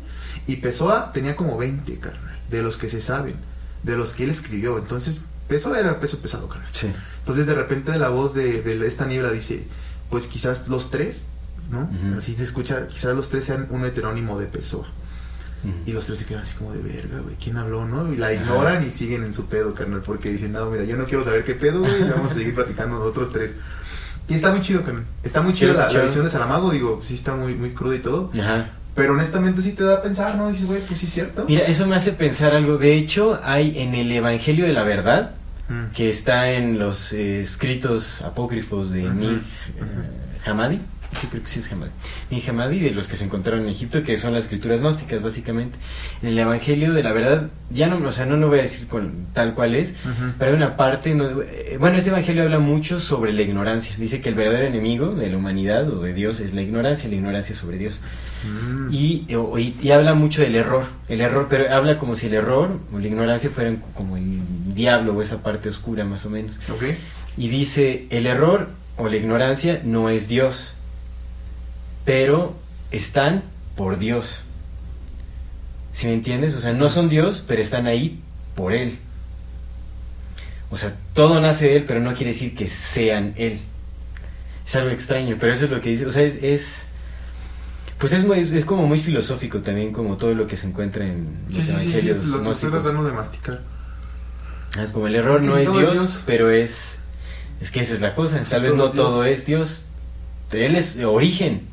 Y Pessoa tenía como 20, carnal, de los que se saben, de los que él escribió. Entonces, Pessoa era peso pesado, carnal. Sí. Entonces, de repente, la voz de, de esta niebla dice: Pues quizás los tres, ¿no? Así se escucha, quizás los tres sean un heterónimo de Pessoa. Ujú. Y los tres se quedan así como de verga, güey. ¿Quién habló, no? Y la Ajá. ignoran y siguen en su pedo, carnal. Porque dicen, no, mira, yo no quiero saber qué pedo, güey. Vamos a seguir platicando nosotros tres. Y está muy chido, carnal. Está muy chida Chido, la, visión de Salamago. Digo, sí está muy, muy crudo y todo. Ajá. Pero honestamente sí te da a pensar, ¿no? Dices, güey, pues sí es cierto. Mira, eso me hace pensar algo. De hecho, hay en el Evangelio de la Verdad, Mm. que está en los eh, escritos apócrifos de ujú. eh, Hammadi. Sí, creo que sí es Hammadi. Nij Hammadi, de los que se encontraron en Egipto, que son las escrituras gnósticas, básicamente. En el Evangelio de la Verdad, ya no, o sea, no lo voy a decir con tal cual es, pero hay una parte, no- eh, bueno, este evangelio habla mucho sobre la ignorancia. Dice que el verdadero enemigo de la humanidad o de Dios es la ignorancia, la ignorancia sobre Dios. Mm. Y, y, y habla mucho del error, el error, pero habla como si el error o la ignorancia fueran como el diablo o esa parte oscura más o menos. Ok. Y dice, el error o la ignorancia no es Dios, pero están por Dios. ¿Sí me entiendes? O sea, no son Dios, pero están ahí por Él. O sea, todo nace de Él, pero no quiere decir que sean Él. Es algo extraño, pero eso es lo que dice. O sea, es... es- pues es, muy- es, como muy filosófico también, como todo lo que se encuentra en los Sí, sí, sí, evangelios lo que estoy gnósticos. tratando de masticar. Es como el error Es que no es Dios, Dios. pero es... Es que esa es la cosa. Tal vez todo no Dios. todo es Dios. Él es origen,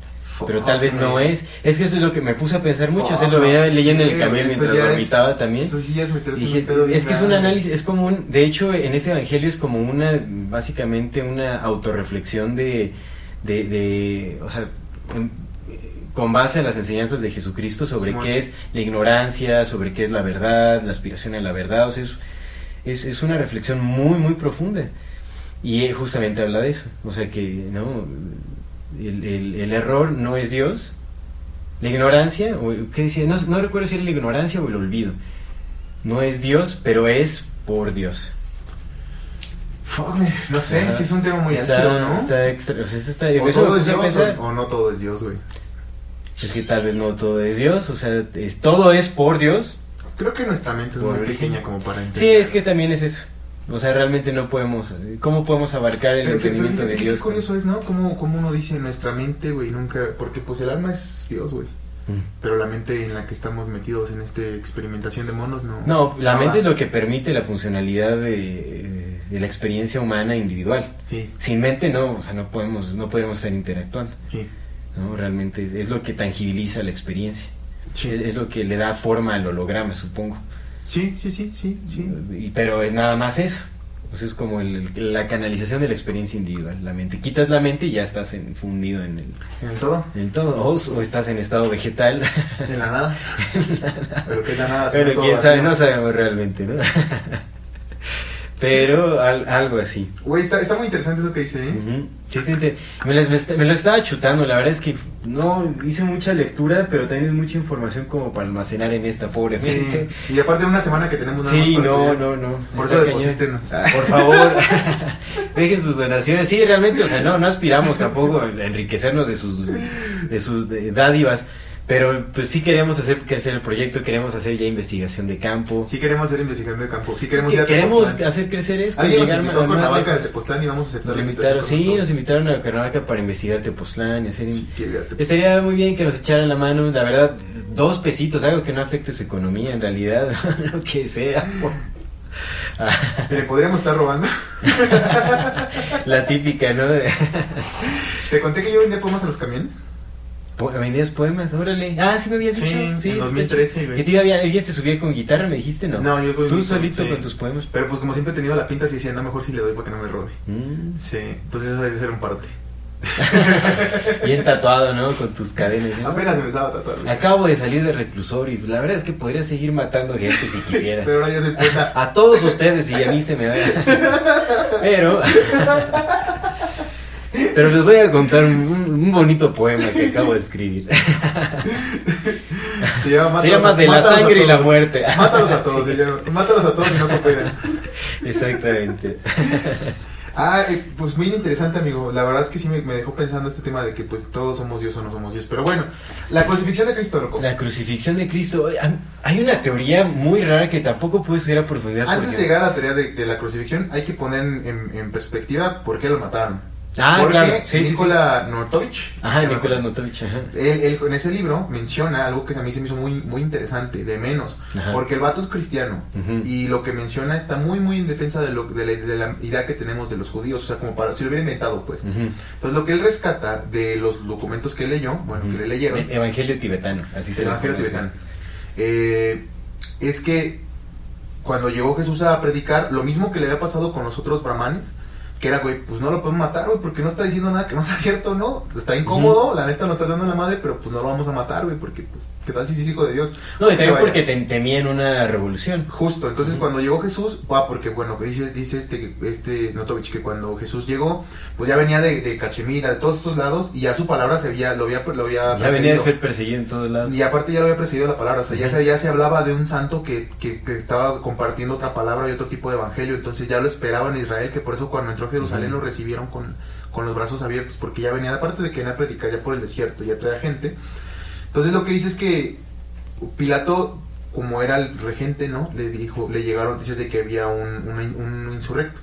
pero tal vez no es. Es que eso es lo que me puse a pensar mucho. Fuck, se lo veía leyendo en el camión mientras dormitaba también. Es que es un análisis, es como un, de hecho en este evangelio es como una, básicamente una autorreflexión de, de, de o sea, con base a las enseñanzas de Jesucristo sobre qué es la ignorancia, sobre qué es la verdad, la aspiración a la verdad, o sea, es, es, es una reflexión muy, muy profunda. Y él justamente habla de eso, o sea que, ¿no? El, el- el error no es Dios, la ignorancia, o, ¿qué decía? No, no recuerdo si era la ignorancia o el olvido. No es Dios, pero es por Dios. Fuck, no sé, Ajá. sí es un tema muy está, álgido, ¿no? Está extra, o sea, eso está, o eso me todo es Dios pensar. o, o no todo es Dios, güey. Es que tal vez no todo es Dios, o sea, es- todo es por Dios. Creo que nuestra mente es muy pequeña como para entender. Sí, es que también es eso. O sea, realmente no podemos, ¿cómo podemos abarcar el Pero, pero entendimiento de qué Dios? curioso es, ¿no? Como, como uno dice nuestra mente, güey, nunca... Porque pues el alma es Dios, güey. Mm. Pero la mente en la que estamos metidos en esta experimentación de monos, no... No, la mente es lo que permite la funcionalidad de, de la experiencia humana individual. Sí, Sin mente no, o sea, no podemos, no podemos estar interactuando. sí. ¿no? Realmente es, es lo que tangibiliza la experiencia. Sí. Es, es lo que le da forma al holograma, supongo. Sí, sí, sí, sí, sí. Y- pero es nada más eso. Pues es como el- el- la canalización de la experiencia individual, la mente. Quitas la mente y ya estás en- fundido en el, En el todo. en el todo. O, o estás en estado vegetal. En la nada. Pero que es la nada. Pero quién sabe, no sabemos realmente, ¿no? Pero al- algo así. Güey, está, está muy interesante eso que dice, ¿eh? Ujú. Sí, sí, te- me, las- me lo estaba chutando, la verdad es que no hice mucha lectura, pero también es mucha información como para almacenar en esta pobre Sí. mente. Y aparte una semana que tenemos nada Sí, más no, estudiar. no, no. Por eso depositen. Por favor, dejen sus donaciones. Sí, realmente, o sea, no, no aspiramos tampoco a enriquecernos de sus, de sus de- dádivas, pero pues sí queremos hacer crecer el proyecto, queremos hacer ya investigación de campo. Sí queremos hacer investigación de campo. Sí queremos Que- queremos hacer crecer esto, Alguien nos llegar invitó a Cuernavaca de. Tepoztlán y vamos a aceptar Nos la invitaron, sí, nos invitaron a Cuernavaca para investigar Tepoztlán y hacer... Sí, Tepoztlán. Estaría muy bien que nos echaran la mano, la verdad, dos pesitos, algo que no afecte su economía en realidad, lo que sea. ¿Le podríamos estar robando? la típica, ¿no? ¿Te conté que yo vendía poemas a los camiones? ¿Vendías poemas? Órale. Ah, sí me habías Sí, dicho. en Sí, está 2013, chido. güey. Que te iba bien. ¿El día te subía con guitarra, me dijiste, no? No, yo con Tú solito sí. con tus poemas. Pero pues como siempre he tenido la pinta, así decía, no, mejor si le doy para que no me robe. Mm. Sí, entonces eso debe ser un parte. Bien tatuado, ¿no? Con tus cadenas. ¿no? Apenas me estaba tatuando. Acabo de salir de reclusorio y la verdad es que podría seguir matando gente si quisiera. Pero ahora ya soy poeta. A todos ustedes y a mí se me da. Pero. Pero les voy a contar un, un bonito poema que acabo de escribir. Se llama, Se Mátalos llama a- De la sangre y la muerte. Mátalos a todos, Sí. se llama. Mátalos a todos y no cooperan. Exactamente. Ah, eh, pues muy interesante, amigo. La verdad es que sí me, me dejó pensando este tema de que pues todos somos Dios o no somos Dios. Pero bueno, la crucifixión de Cristo, loco. La crucifixión de Cristo. Am- Hay una teoría muy rara que tampoco puedo estudiar a profundidad. Antes porque- de llegar a la teoría de, de la crucifixión, hay que poner en, en- en perspectiva por qué lo mataron. Ah, Porque claro. Sí, sí, sí. Nikola Nortovich, Ajá, Notovich. Ajá. Él, él en ese libro menciona algo que a mí se me hizo muy, muy interesante, de menos, Ajá. porque el vato es cristiano y lo que menciona está muy muy en defensa de, lo, de, la, de la idea que tenemos de los judíos, o sea, como para, si lo hubiera inventado, pues. Entonces lo que él rescata de los documentos que leyó, bueno, que le leyeron, E- Evangelio tibetano, así se le Evangelio tibetano, eh, es que cuando llegó Jesús a predicar, lo mismo que le había pasado con los otros brahmanes, que era, güey, pues no lo podemos matar, güey, porque no está diciendo nada que no sea cierto, ¿no? Está incómodo, la neta nos está dando la madre, pero pues no lo vamos a matar, güey, porque, pues, ¿qué tal si es hijo de Dios? No, y también porque te- temían una revolución. Justo, entonces cuando llegó Jesús, va, porque bueno, dice, dice este, este Notovich que cuando Jesús llegó, pues ya venía de, de Cachemira, de todos estos lados, y ya su palabra se había, lo había, lo había Ya venía de ser perseguido en todos lados. Y aparte ya lo había precedido la palabra, o sea, ya, se, ya se hablaba de un santo que, que, que estaba compartiendo otra palabra y otro tipo de evangelio, entonces ya lo esperaban en Israel, que por eso cuando entró Jerusalén lo recibieron con, con los brazos abiertos, porque ya venía, aparte de que venía a predicar ya por el desierto, ya traía gente. Entonces lo que dice es que Pilato, como era el regente, ¿no? Le dijo, le llegaron noticias de que había un, un, un insurrecto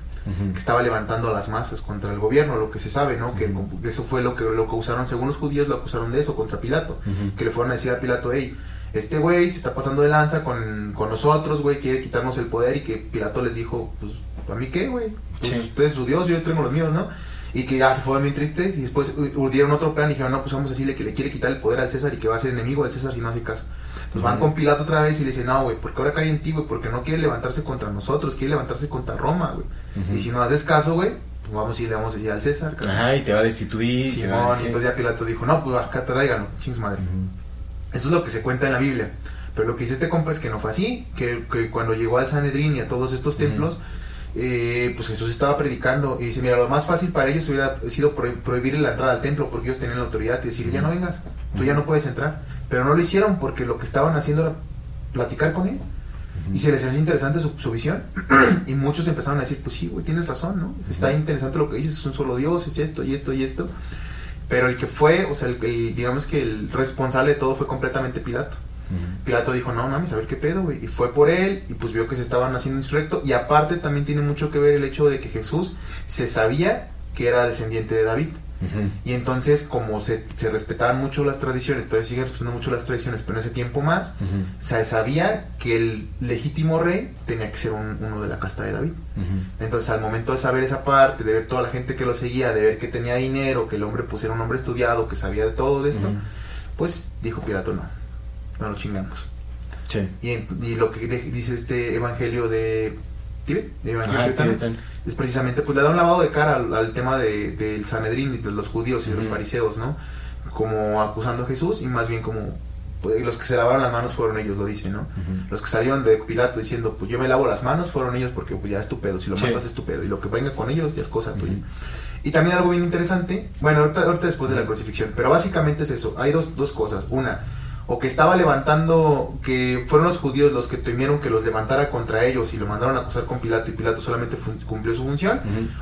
que estaba levantando a las masas contra el gobierno, lo que se sabe, ¿no? Que eso fue lo que, lo que usaron, según los judíos, lo acusaron de eso contra Pilato que le fueron a decir a Pilato, hey, este güey se está pasando de lanza con, con nosotros, güey, quiere quitarnos el poder y que Pilato les dijo, pues, ¿a mí qué, güey? Pues Sí. usted es su Dios, yo tengo los míos, ¿no? Y que ya se fueron bien tristes y después urdieron otro plan y dijeron, no, pues vamos a decirle que le quiere quitar el poder al César y que va a ser enemigo del César si no hace caso. Entonces van Ujú. con Pilato otra vez y le dicen, no, güey, porque ahora cae en ti, güey, porque no quiere levantarse contra nosotros, quiere levantarse contra Roma, güey. Ujú. Y si no haces caso, güey, pues vamos y le vamos a decir al César. cabrón". Ajá, y te va a destituir. va a Simón, decir- entonces ya Pilato dijo, no, pues acá tráiganlo, chings madre. Ujú. Eso es lo que se cuenta en la Biblia. Pero lo que dice este compa es que no fue así, que, que cuando llegó al Sanedrín y a todos estos templos, eh, pues Jesús estaba predicando y dice, mira, lo más fácil para ellos hubiera sido pro- prohibirle la entrada al templo porque ellos tenían la autoridad y decir, ya no vengas, tú ya no puedes entrar. Pero no lo hicieron porque lo que estaban haciendo era platicar con él. Y se les hace interesante su, su visión. y muchos empezaron a decir, pues sí, güey, tienes razón, ¿no? Está interesante lo que dices, es un solo Dios, es esto y esto y esto. Pero el que fue, o sea, el, el- digamos que el responsable de todo fue completamente Pilato. Pilato dijo, no mames, a ver qué pedo, güey. Y fue por él, y pues vio que se estaban haciendo insurrecto. Y aparte también tiene mucho que ver el hecho de que Jesús se sabía que era descendiente de David. Y entonces, como se, se respetaban mucho las tradiciones, todavía siguen respetando mucho las tradiciones, pero en ese tiempo más, se sabía que el legítimo rey tenía que ser un- uno de la casta de David. Entonces, al momento de saber esa parte, de ver toda la gente que lo seguía, de ver que tenía dinero, que el hombre pues era un hombre estudiado, que sabía de todo de esto, pues dijo Pilato, no, no lo chingamos. Sí. Y, lo que de- dice este evangelio de de evangelio tibetano, tibetano. es precisamente, pues le da un lavado de cara al, al tema de, del Sanedrín y de los judíos y de los fariseos, ¿no? Como acusando a Jesús y más bien como, pues, los que se lavaron las manos fueron ellos, lo dice, ¿no? Los que salieron de Pilato diciendo, pues yo me lavo las manos, fueron ellos porque pues ya es tu pedo, si lo Sí. matas es tu pedo, y lo que venga con ellos ya es cosa tuya. Y también algo bien interesante, bueno, ahorita, ahorita después de la crucifixión, pero básicamente es eso, hay dos, dos cosas, una, o que estaba levantando, que fueron los judíos los que temieron que los levantara contra ellos y lo mandaron a acusar con Pilato y Pilato solamente cumplió su función,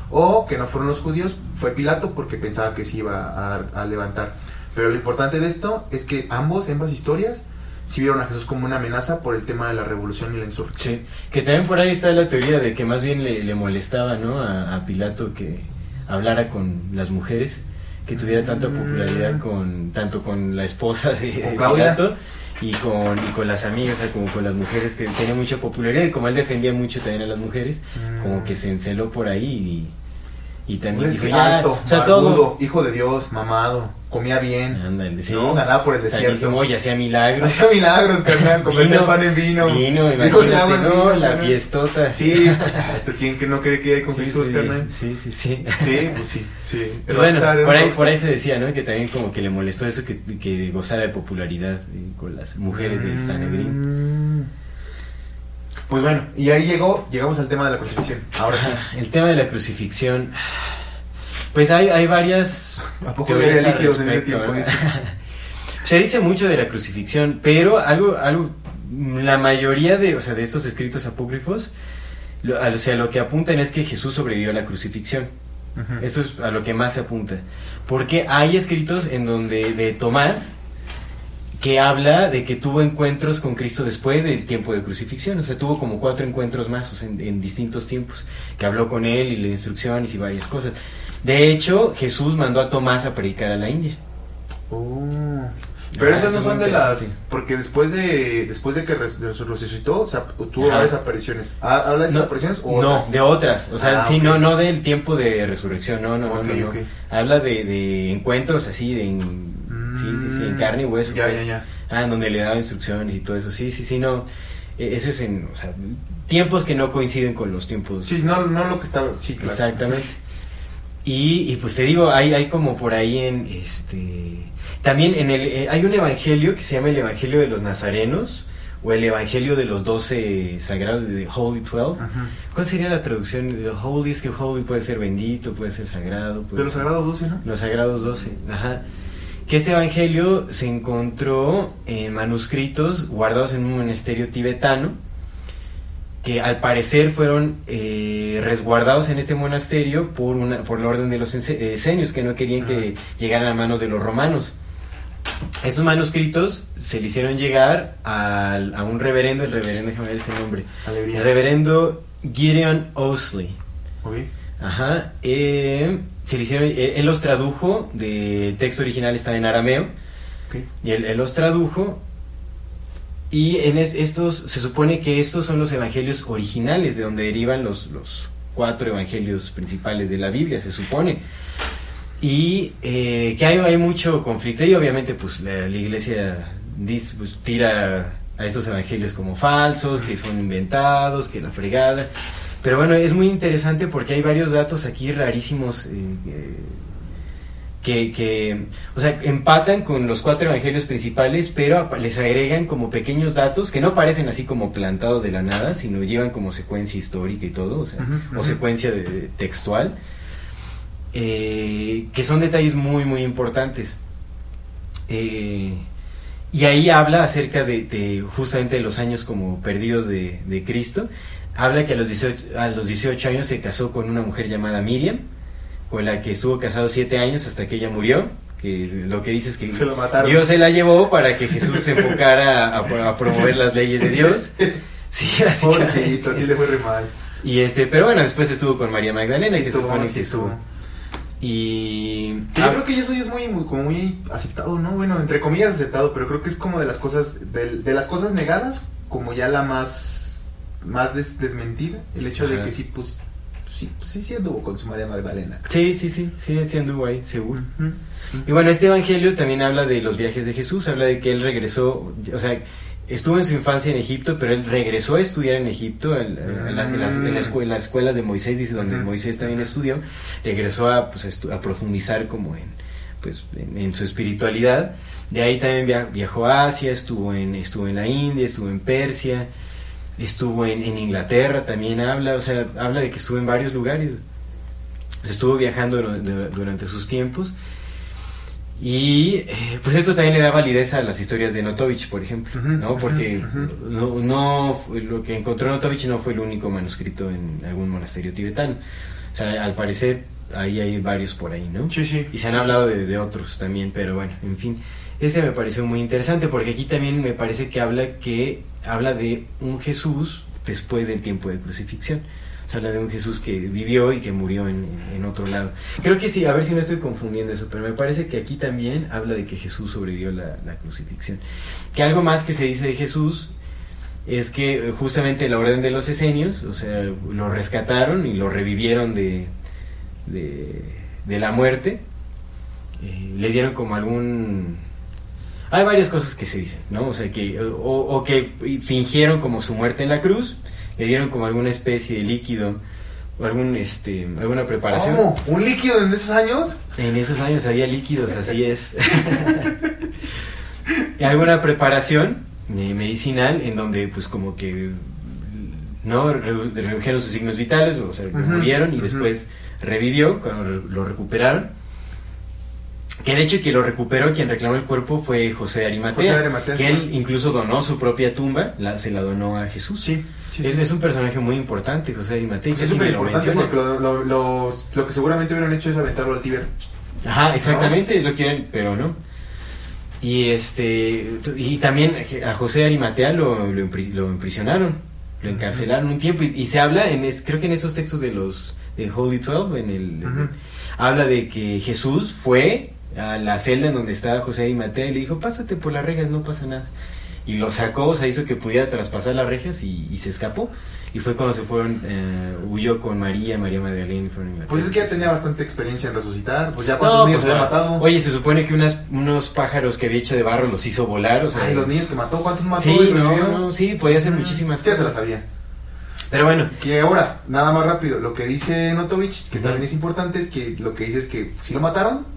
o que no fueron los judíos, fue Pilato porque pensaba que se iba a, a levantar. Pero lo importante de esto es que ambos, ambas historias, sí vieron a Jesús como una amenaza por el tema de la revolución y la insurrección. Sí, que también por ahí está la teoría de que más bien le, le molestaba, ¿no? A, a Pilato que hablara con las mujeres, que tuviera tanta Mm. popularidad con tanto con la esposa de. Pilato y con, y con las amigas, o sea, como con las mujeres que tenía mucha popularidad y como él defendía mucho también a las mujeres, Mm. como que se enceló por ahí y, también Pues es dijo, que "Ya", alto, o sea, barbudo, todo. hijo de Dios, mamado, comía bien, Ándale, sí. no, ganaba por el desierto. Y hacía milagros. Hacía milagros, carnal, convertía pan en vino. Vino, Dijo imagínate, en no, la carnal. fiestota. Sí, pues, ¿tú quién que no cree que hay con Sí, sí, carnal? Sí, sí, sí. Sí, pues sí, sí. El bueno, rockstar, por ahí, por ahí se decía, ¿no? Que también como que le molestó eso que, que gozara de popularidad eh, con las mujeres del Sanedrín. Pues bueno, y ahí llegó, llegamos al tema de la crucifixión. Ahora sí. El tema de la crucifixión. Pues hay, hay varias ¿A poco teorías. Se dice mucho de la crucifixión, pero algo, algo, la mayoría de, o sea, de estos escritos apócrifos, lo, o sea, lo que apuntan es que Jesús sobrevivió a la crucifixión. Ujú. Esto es a lo que más se apunta. Porque hay escritos en donde de Tomás que habla de que tuvo encuentros con Cristo después del tiempo de crucifixión. O sea, tuvo como cuatro encuentros más o sea, en, en distintos tiempos. Que habló con él y le dio instrucciones y varias cosas. De hecho, Jesús mandó a Tomás a predicar a la India. Oh. Pero Ah, esas eso no son de las. Porque después de después de que res- resucitó, o sea, tuvo Ajá. varias apariciones. ¿Ha- ¿Habla de esas No, apariciones o no, otras? de otras. O sea, Ah, sí, no, no del tiempo de resurrección, no, no, no. Habla de, de encuentros así, de en, sí, sí, sí, en carne y hueso. Mm, Ya, pues. ya, ya. Ah, en donde le daba instrucciones y todo eso. Sí, sí, sí, no. Eh, Eso es en, o sea, tiempos que no coinciden con los tiempos. Sí, no, no lo que estaba. Sí, claro. Exactamente. Y, y pues te digo, hay, hay como por ahí en este. También en el. eh, hay un evangelio que se llama el Evangelio de los Nazarenos. O el Evangelio de los Doce Sagrados de Holy Twelve. Ajá. ¿Cuál sería la traducción? Holy es que Holy puede ser bendito, puede ser sagrado. puede De los ser- sagrados 12, ¿no? los Sagrados 12, ajá. Que este evangelio se encontró en manuscritos guardados en un monasterio tibetano, que al parecer fueron eh, resguardados en este monasterio por, una, por la orden de los ence- eh, esenios, que no querían que llegaran a manos de los romanos. Esos manuscritos se le hicieron llegar al- a un reverendo, el reverendo, déjame ver ese nombre, Alegría. el reverendo Gideon Osley. Ajá. eh, se le hicieron, eh, él los tradujo, de texto original estaba en arameo, y él, él los tradujo. Y en es- estos, se supone que estos son los evangelios originales, de donde derivan los, los cuatro evangelios principales de la Biblia, se supone. Y eh, que hay, hay mucho conflicto, y obviamente pues la, la iglesia dice, pues, tira a estos evangelios como falsos, que son inventados, que la fregada. Pero bueno, es muy interesante porque hay varios datos aquí rarísimos eh, eh, que, que, o sea, empatan con los cuatro evangelios principales, pero les agregan como pequeños datos que no parecen así como plantados de la nada, sino llevan como secuencia histórica y todo, o sea, o secuencia de, de- textual, eh, que son detalles muy, muy importantes. Eh, y ahí habla acerca de, de justamente los años como perdidos de, de Cristo. Habla que a los, 18, a los 18 años se casó con una mujer llamada Miriam, con la que estuvo casado 7 años hasta que ella murió. Que lo que dice es que Se. Dios se la llevó para que Jesús se enfocara a, a promover las leyes de Dios. Sí, así le fue re mal. Y este, pero bueno, después estuvo con María Magdalena, Sí que se supone sí que estuvo. Y. Que yo ah, creo que eso ya es muy, muy, como muy aceptado, ¿no? Bueno, entre comillas aceptado, pero creo que es como de las cosas, de, de las cosas negadas, como ya la más, más des- desmentida, el hecho de que sí, pues, sí, pues, sí, sí anduvo con su María Magdalena. Sí, sí, sí, sí, sí anduvo ahí, seguro. Y bueno, este evangelio también habla de los viajes de Jesús, habla de que él regresó, o sea, estuvo en su infancia en Egipto, pero él regresó a estudiar en Egipto, en, en las, en las- en las escue- en las escuelas de Moisés, dice, donde. Moisés también estudió, regresó a, pues, a, profundizar como en, pues, en, en su espiritualidad. De ahí también via- viajó a Asia, estuvo en, estuvo en la India, estuvo en Persia, estuvo en, en Inglaterra, también habla, o sea, habla de que estuvo en varios lugares. Pues, estuvo viajando dur- dur- durante sus tiempos. Y eh, pues esto también le da validez a las historias de Notovich, por ejemplo, ¿no? Porque no, lo que encontró Notovich no fue el único manuscrito en algún monasterio tibetano. O sea, al parecer ahí hay varios por ahí, ¿no? Sí, sí. Y se han hablado de, de otros también, pero bueno, en fin. Ese me pareció muy interesante porque aquí también me parece que habla que habla de un Jesús después del tiempo de crucifixión. O sea, habla de un Jesús que vivió y que murió en, en otro lado. Creo que sí, a ver si no estoy confundiendo eso, pero me parece que aquí también habla de que Jesús sobrevivió la, la crucifixión. Que algo más que se dice de Jesús es que eh, justamente la orden de los esenios, o sea, lo rescataron y lo revivieron de, de, de la muerte, eh, le dieron como algún... Hay varias cosas que se dicen, ¿no? O sea, que, o, o que fingieron como su muerte en la cruz, le dieron como alguna especie de líquido o algún, este, alguna preparación. ¿Cómo? ¿Un líquido en esos años? En esos años había líquidos, así es. Alguna preparación eh, medicinal en donde pues como que no Redu- redujeron sus signos vitales, o sea, murieron y después revivió cuando lo recuperaron. Que de hecho quien lo recuperó, quien reclamó el cuerpo fue José de Arimatea, José Arimatea, que él incluso donó su propia tumba, la, se la donó a Jesús. Sí, sí, es, sí. es un personaje muy importante, José de Arimatea. Es súper importante porque lo, lo, los- lo que seguramente hubieran hecho es aventarlo al Tíber. Ajá, exactamente, es lo quieren, pero no. Y este y también a José Arimatea lo, lo, lo imprisionaron, lo encarcelaron un tiempo y, y se habla en es- creo que en esos textos de los de Holy Twelve en el habla de que Jesús fue a la celda en donde estaba José Arimatea y le dijo, "Pásate por las rejas, no pasa nada." Y lo sacó, o sea, hizo que pudiera traspasar las rejas y, y se escapó. Y fue cuando se fueron, eh, huyó con María, María Magdalena y fueron a Pues es que ya tenía bastante experiencia en resucitar. Pues ya No, cuántos niños pues, había ah, matado. Oye, se supone que unas, unos pájaros que había hecho de barro los hizo volar, o sea... Ay, los niños que mató, ¿cuántos mató? Sí, y no, no, sí, podía hacer Mm, muchísimas Ya se cosas. la sabía. Pero bueno, Que ahora, nada más rápido, lo que dice Notovich, que Ujú. también es importante, es que lo que dice es que si lo mataron,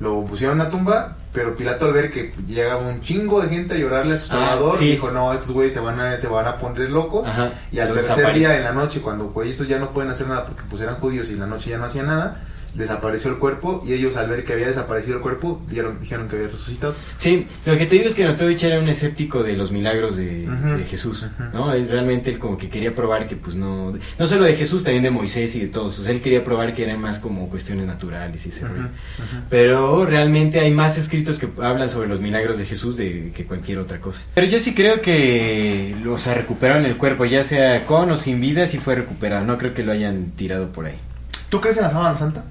lo pusieron una tumba, pero Pilato al ver que llegaba un chingo de gente a llorarle a su Ah, salvador, sí. dijo, no, estos güeyes se van a, se van a poner locos. Ajá, Y al tercer día en la noche, cuando pues estos ya no pueden hacer nada porque pues eran judíos y en la noche ya no hacían nada, desapareció el cuerpo y ellos al ver que había desaparecido el cuerpo, dieron, dijeron que había resucitado. Sí, lo que te digo es que Notovich era un escéptico de los milagros de, Jesús. ¿no? Él realmente él como que quería probar que pues no... No solo de Jesús, también de Moisés y de todos. O sea, él quería probar que eran más como cuestiones naturales y ese rollo. Pero realmente hay más escritos que hablan sobre los milagros de Jesús de que cualquier otra cosa. Pero yo sí creo que, o sea, recuperaron el cuerpo, ya sea con o sin vida, sí fue recuperado. No creo que lo hayan tirado por ahí. ¿Tú crees en la sábana santa?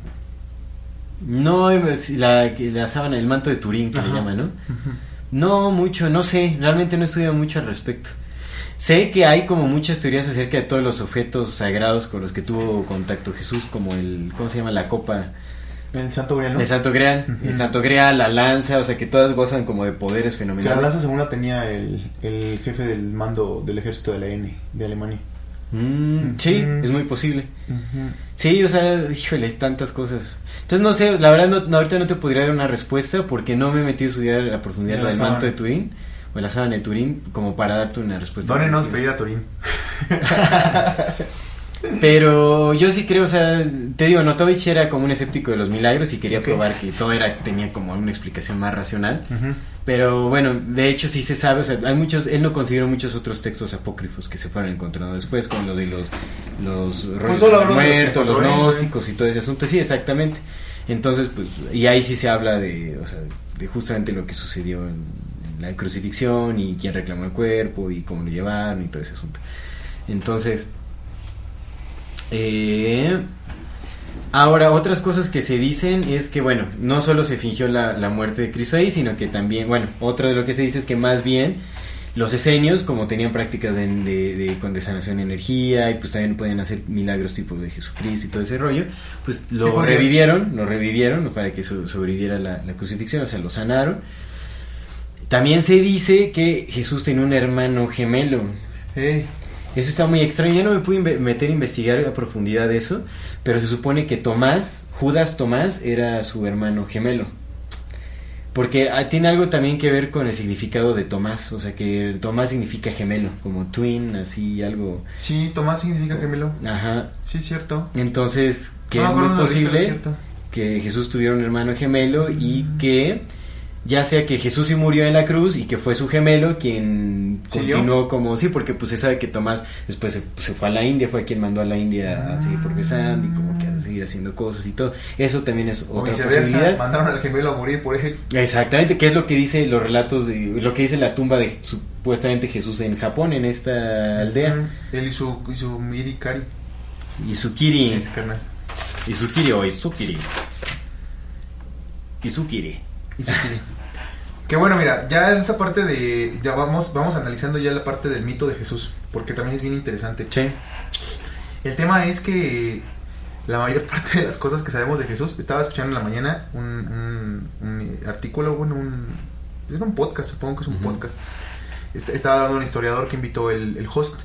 No, es la, que- la sábana, el manto de Turín que le llaman, ¿no? No, mucho, no sé, realmente no he estudiado mucho al respecto. Sé que hay como muchas teorías acerca de todos los objetos sagrados con los que tuvo contacto Jesús, como el, ¿cómo se llama? La copa El Santo Grial, ¿no? El Santo Grial, el Santo Grial, la lanza, o sea que todas gozan como de poderes Que la fenomenales. lanza según la tenía el, el jefe del mando del ejército de la N de Alemania. Mm, sí, es muy posible. Sí, o sea, híjole, tantas cosas. Entonces no sé, la verdad no, no, ahorita no te podría dar una respuesta porque no me he metido a estudiar a profundidad De la del manto de Turín o la sábana de Turín como para darte una respuesta. Dónenos pedir a Turín. Pero yo sí creo, o sea, te digo, Notovich era como un escéptico de los milagros y quería probar que todo era tenía como una explicación más racional. Pero bueno, de hecho sí se sabe, o sea, hay muchos, él no consideró muchos otros textos apócrifos que se fueron encontrando después, como lo de los, los rollos los los que muertos, los él, gnósticos y todo ese asunto, sí, exactamente. Entonces, pues, y ahí sí se habla de, o sea, de justamente lo que sucedió en, en la crucifixión y quién reclamó el cuerpo y cómo lo llevaron y todo ese asunto. Entonces, eh, Ahora, otras cosas que se dicen es que, bueno, no solo se fingió la, la muerte de Cristo ahí, sino que también, bueno, otro de lo que se dice es que más bien los esenios, como tenían prácticas de, de, de- con de energía y pues también pueden hacer milagros tipo de Jesucristo y todo ese rollo, pues lo revivieron, lo revivieron para que so- sobreviviera la, la crucifixión, o sea, lo sanaron. También se dice que Jesús tenía un hermano gemelo. Ey, Eso está muy extraño. Ya no me pude meter a investigar a profundidad de eso. Pero se supone que Tomás, Judas Tomás, era su hermano gemelo. Porque ah, tiene algo también que ver con el significado de Tomás. O sea, que Tomás significa gemelo, como twin, así algo. Sí, Tomás significa gemelo. Ajá. Sí, cierto. Entonces, que No es muy posible que Jesús tuviera un hermano gemelo y que ya sea que Jesús sí murió en la cruz y que fue su gemelo quien ¿Siguió? continuó como sí porque pues se sabe que Tomás después se, se fue a la India fue quien mandó a la India a seguir progresando y como que a seguir haciendo cosas y todo eso también es O otra viceversa, posibilidad mandaron al gemelo a morir por él. exactamente que es lo que dice los relatos de, lo que dice la tumba de supuestamente Jesús en Japón en esta aldea Él y su, y su Mirikari. Ese carnal. Izukiri o Izukiri Izukiri Y. Que bueno, mira, ya en esa parte de. Ya vamos, vamos analizando ya la parte del mito de Jesús. Porque también es bien interesante. sí El tema es que la mayor parte de las cosas que sabemos de Jesús, estaba escuchando en la mañana un, un- un artículo, bueno, un, es un podcast, supongo que es un Ujú. podcast. Est- Estaba hablando un historiador que invitó el, el host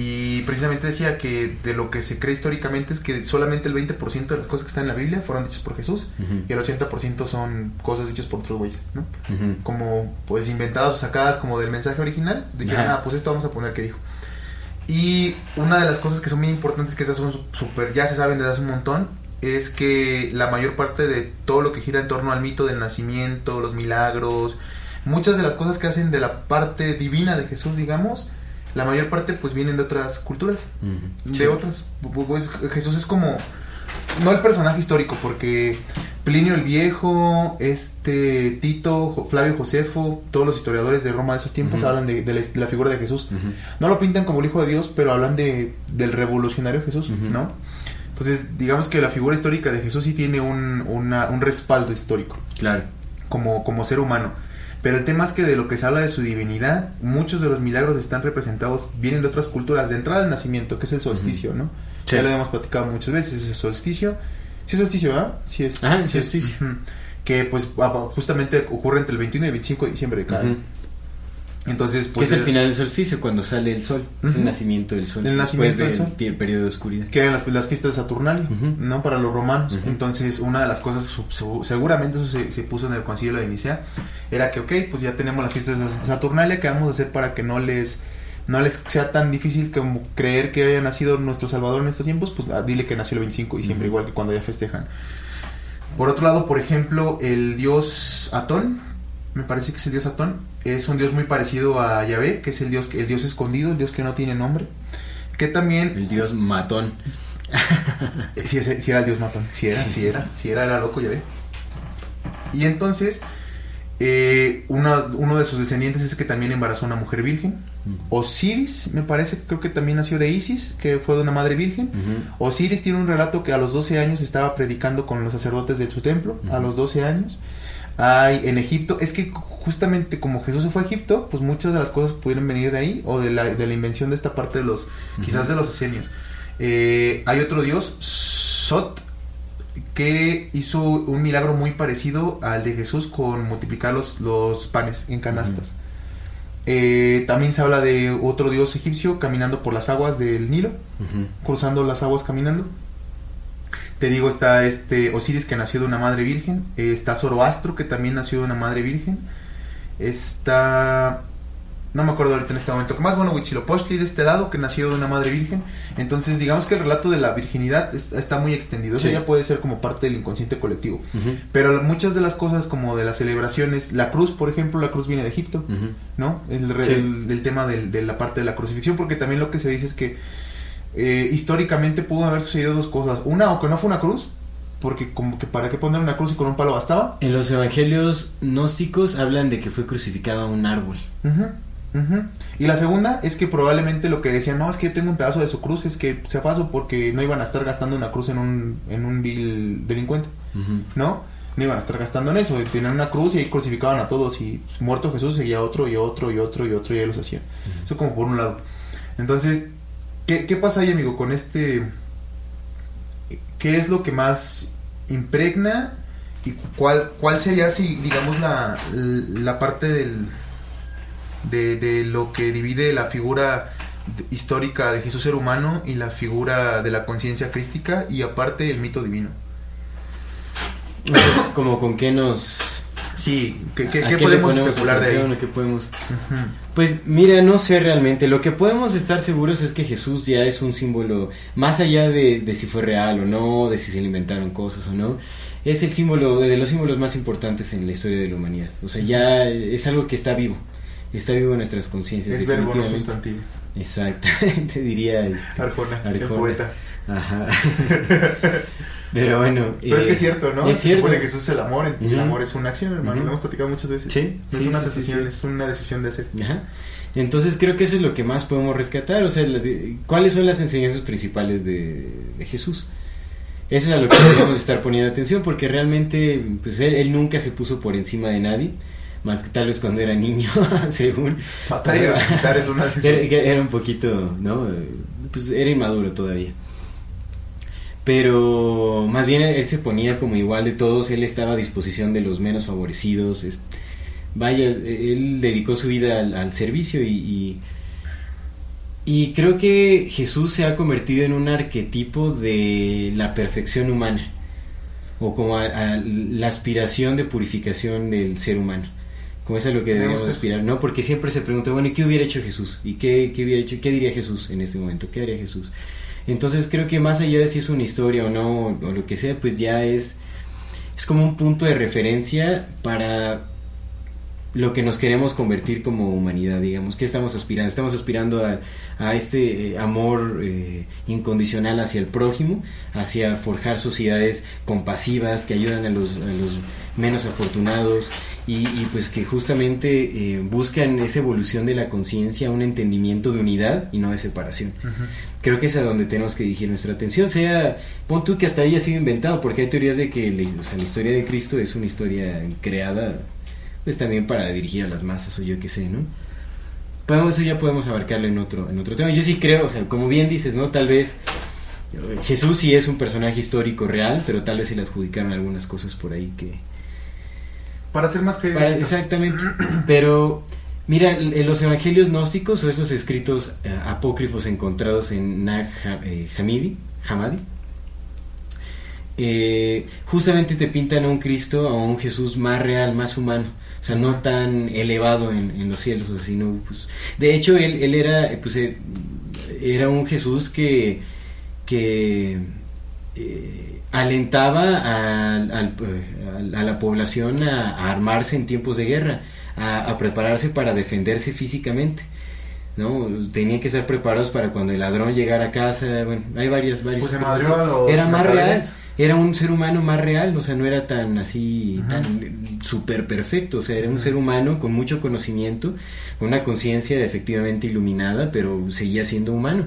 y precisamente decía que de lo que se cree históricamente es que solamente el 20% de las cosas que están en la Biblia fueron dichas por Jesús y el 80% son cosas dichas por otros güeyes, ¿no? Como pues inventadas o sacadas como del mensaje original de que Ajá. ah, pues esto vamos a poner que dijo y una de las cosas que son muy importantes que esas son súper ya se saben desde hace un montón es que la mayor parte de todo lo que gira en torno al mito del nacimiento los milagros muchas de las cosas que hacen de la parte divina de Jesús digamos la mayor parte pues vienen de otras culturas de otras. Pues Jesús es como no el personaje histórico porque Plinio el Viejo, este Tito, Flavio Josefo, todos los historiadores de Roma de esos tiempos hablan de, de la, de la figura de Jesús. No lo pintan como el hijo de Dios, pero hablan de del revolucionario Jesús. ¿no? Entonces, digamos que la figura histórica de Jesús sí tiene un, una- un respaldo histórico Claro. como, como ser humano. Pero el tema es que de lo que se habla de su divinidad, muchos de los milagros están representados, vienen de otras culturas, de entrada al nacimiento, que es el solsticio, ¿no? Sí. Ya lo hemos platicado muchas veces, es el solsticio. Sí es solsticio, ¿verdad? Sí es. Ajá, sí es, solsticio. ujú. Que pues justamente ocurre entre el 21 y el 25 de diciembre de cada año. Entonces, que pues... es el el- final del solsticio, cuando sale el sol. Es el nacimiento del sol. El después nacimiento del sol. tie- periodo de oscuridad. que eran las, las fiestas de Saturnalia. ¿no? Para los romanos. Entonces, una de las cosas, su- su- seguramente eso se, se puso en el concilio de Nicea, era que, ok, pues ya tenemos las fiestas de Saturnalia, ¿qué vamos a hacer para que no les no les sea tan difícil como creer que haya nacido nuestro Salvador en estos tiempos? Pues ah, dile que nació el 25 de diciembre, igual que cuando ya festejan. Por otro lado, por ejemplo, el dios Atón, me parece que es el dios Atón, es un dios muy parecido a Yahvé, que es el dios, el dios escondido, el dios que no tiene nombre, que también El dios matón. eh, Sí, sí era el dios matón. Sí era, sí, era. Sí era, era loco, ya ve. Y entonces, eh, una- uno de sus descendientes es que también embarazó a una mujer virgen. Osiris, me parece, creo que también nació de Isis, que fue de una madre virgen. Osiris tiene un relato que a los 12 años estaba predicando con los sacerdotes de su templo, a los 12 años. Hay en Egipto, es que justamente como Jesús se fue a Egipto, pues muchas de las cosas pudieron venir de ahí o de la, de la invención de esta parte de los, quizás de los esenios. Eh, hay otro dios, Sot, que hizo un milagro muy parecido al de Jesús con multiplicar los, los panes en canastas. Eh, también se habla de otro dios egipcio caminando por las aguas del Nilo cruzando las aguas caminando. Te digo, está este Osiris que nació de una madre virgen. eh, está Zoroastro que también nació de una madre virgen. Está. No me acuerdo ahorita en este momento. Más bueno, Huitzilopochtli de este lado que nació de una madre virgen. Entonces, digamos que el relato de la virginidad es- está muy extendido. Eso Sí. ya puede ser como parte del inconsciente colectivo. Pero muchas de las cosas, como de las celebraciones, la cruz, por ejemplo, la cruz viene de Egipto. ¿no? El, Sí. el- el tema del- de la parte de la crucifixión, porque también lo que se dice es que eh, históricamente pudo haber sucedido dos cosas. Una, o que no fue una cruz, porque como que para qué poner una cruz y con un palo bastaba. En los evangelios gnósticos hablan de que fue crucificado a un árbol. Y la segunda es que probablemente lo que decían, no, es que yo tengo un pedazo de su cruz, es que se pasó porque no iban a estar gastando una cruz en un, en un vil delincuente. ¿no? No iban a estar gastando en eso, tenían una cruz y ahí crucificaban a todos y muerto Jesús seguía otro y otro y otro y otro y ahí los hacían. Eso como por un lado. Entonces, ¿qué, qué pasa ahí, amigo, con este... ¿Qué es lo que más impregna y cuál, cuál sería, si digamos, la, la parte del, de, de lo que divide la figura histórica de Jesús ser humano y la figura de la conciencia crística y aparte el mito divino. Como con qué nos... Sí, ¿qué, qué- a qué qué le podemos especular de ahí? podemos... Pues mira, no sé realmente. Lo que podemos estar seguros es que Jesús ya es un símbolo, más allá de, de si fue real o no, de si se le inventaron cosas o no, es el símbolo de los símbolos más importantes en la historia de la humanidad. O sea, ya es algo que está vivo, está vivo en nuestras conciencias. Es verbo, no sustantivo. Exactamente, diría este, Arjona, el Arjona. poeta. Ajá. Pero bueno. Pero es que eh, es cierto, ¿no? Es Se cierto. supone que Jesús es el amor, y el amor es una acción, hermano. Lo hemos platicado muchas veces. Sí, No sí, es una sí, decisión, sí. es una decisión de hacer. Ajá. Entonces creo que eso es lo que más podemos rescatar, o sea, las ¿cuáles son las enseñanzas principales de, de Jesús? Eso es a lo que debemos estar poniendo atención, porque realmente, pues él, él nunca se puso por encima de nadie, más que tal vez cuando era niño, según. De. Era, era un poquito, ¿no? Eh, Pues era inmaduro todavía. Pero más bien él, él se ponía como igual de todos, él estaba a disposición de los menos favorecidos. es- vaya, él dedicó su vida al, al servicio y, y, y creo que Jesús se ha convertido en un arquetipo de la perfección humana o como a- a la aspiración de purificación del ser humano. Como es a lo que deberíamos eso. aspirar, ¿no? Porque siempre se pregunta, bueno, ¿y qué hubiera hecho Jesús? ¿Y qué, qué hubiera hecho? ¿Qué diría Jesús en este momento? ¿Qué haría Jesús? Entonces creo que más allá de si es una historia o no, o lo que sea, pues ya es, es como un punto de referencia para lo que nos queremos convertir como humanidad, digamos, ¿qué estamos aspirando? Estamos aspirando a, a este eh, amor eh, incondicional hacia el prójimo, hacia forjar sociedades compasivas que ayudan a los, a los menos afortunados y, y, pues que justamente eh, buscan esa evolución de la conciencia, un entendimiento de unidad y no de separación. Creo que es a donde tenemos que dirigir nuestra atención. Sea, pon tú que hasta ahí ha sido inventado, porque hay teorías de que la, o sea, la historia de Cristo es una historia creada, pues también para dirigir a las masas o yo qué sé, ¿no? Podemos, eso ya podemos abarcarlo en otro, en otro tema. Yo sí creo, o sea, como bien dices, ¿no? Tal vez eh, Jesús sí es un personaje histórico real, pero tal vez se le adjudicaron algunas cosas por ahí que, Para ser más creíble. para- exactamente. Pero, mira, los evangelios gnósticos o esos escritos eh, apócrifos encontrados en Nag eh, eh, justamente te pintan a un Cristo, a un Jesús más real, más humano. O sea, no tan elevado en, en los cielos, o sino, pues, de hecho, él, él era, pues, eh, era un Jesús que, que eh, alentaba al- al- al- a, la población a, a armarse en tiempos de guerra, a, a prepararse para defenderse físicamente. ¿no? Tenían que estar preparados para cuando el ladrón llegara a casa. Bueno, hay varias, varias Pues se cosas madrió a así. los Era más real. Era un ser humano más real, o sea, no era tan así, tan súper perfecto, o sea, era un ser humano con mucho conocimiento, con una conciencia efectivamente iluminada, pero seguía siendo humano.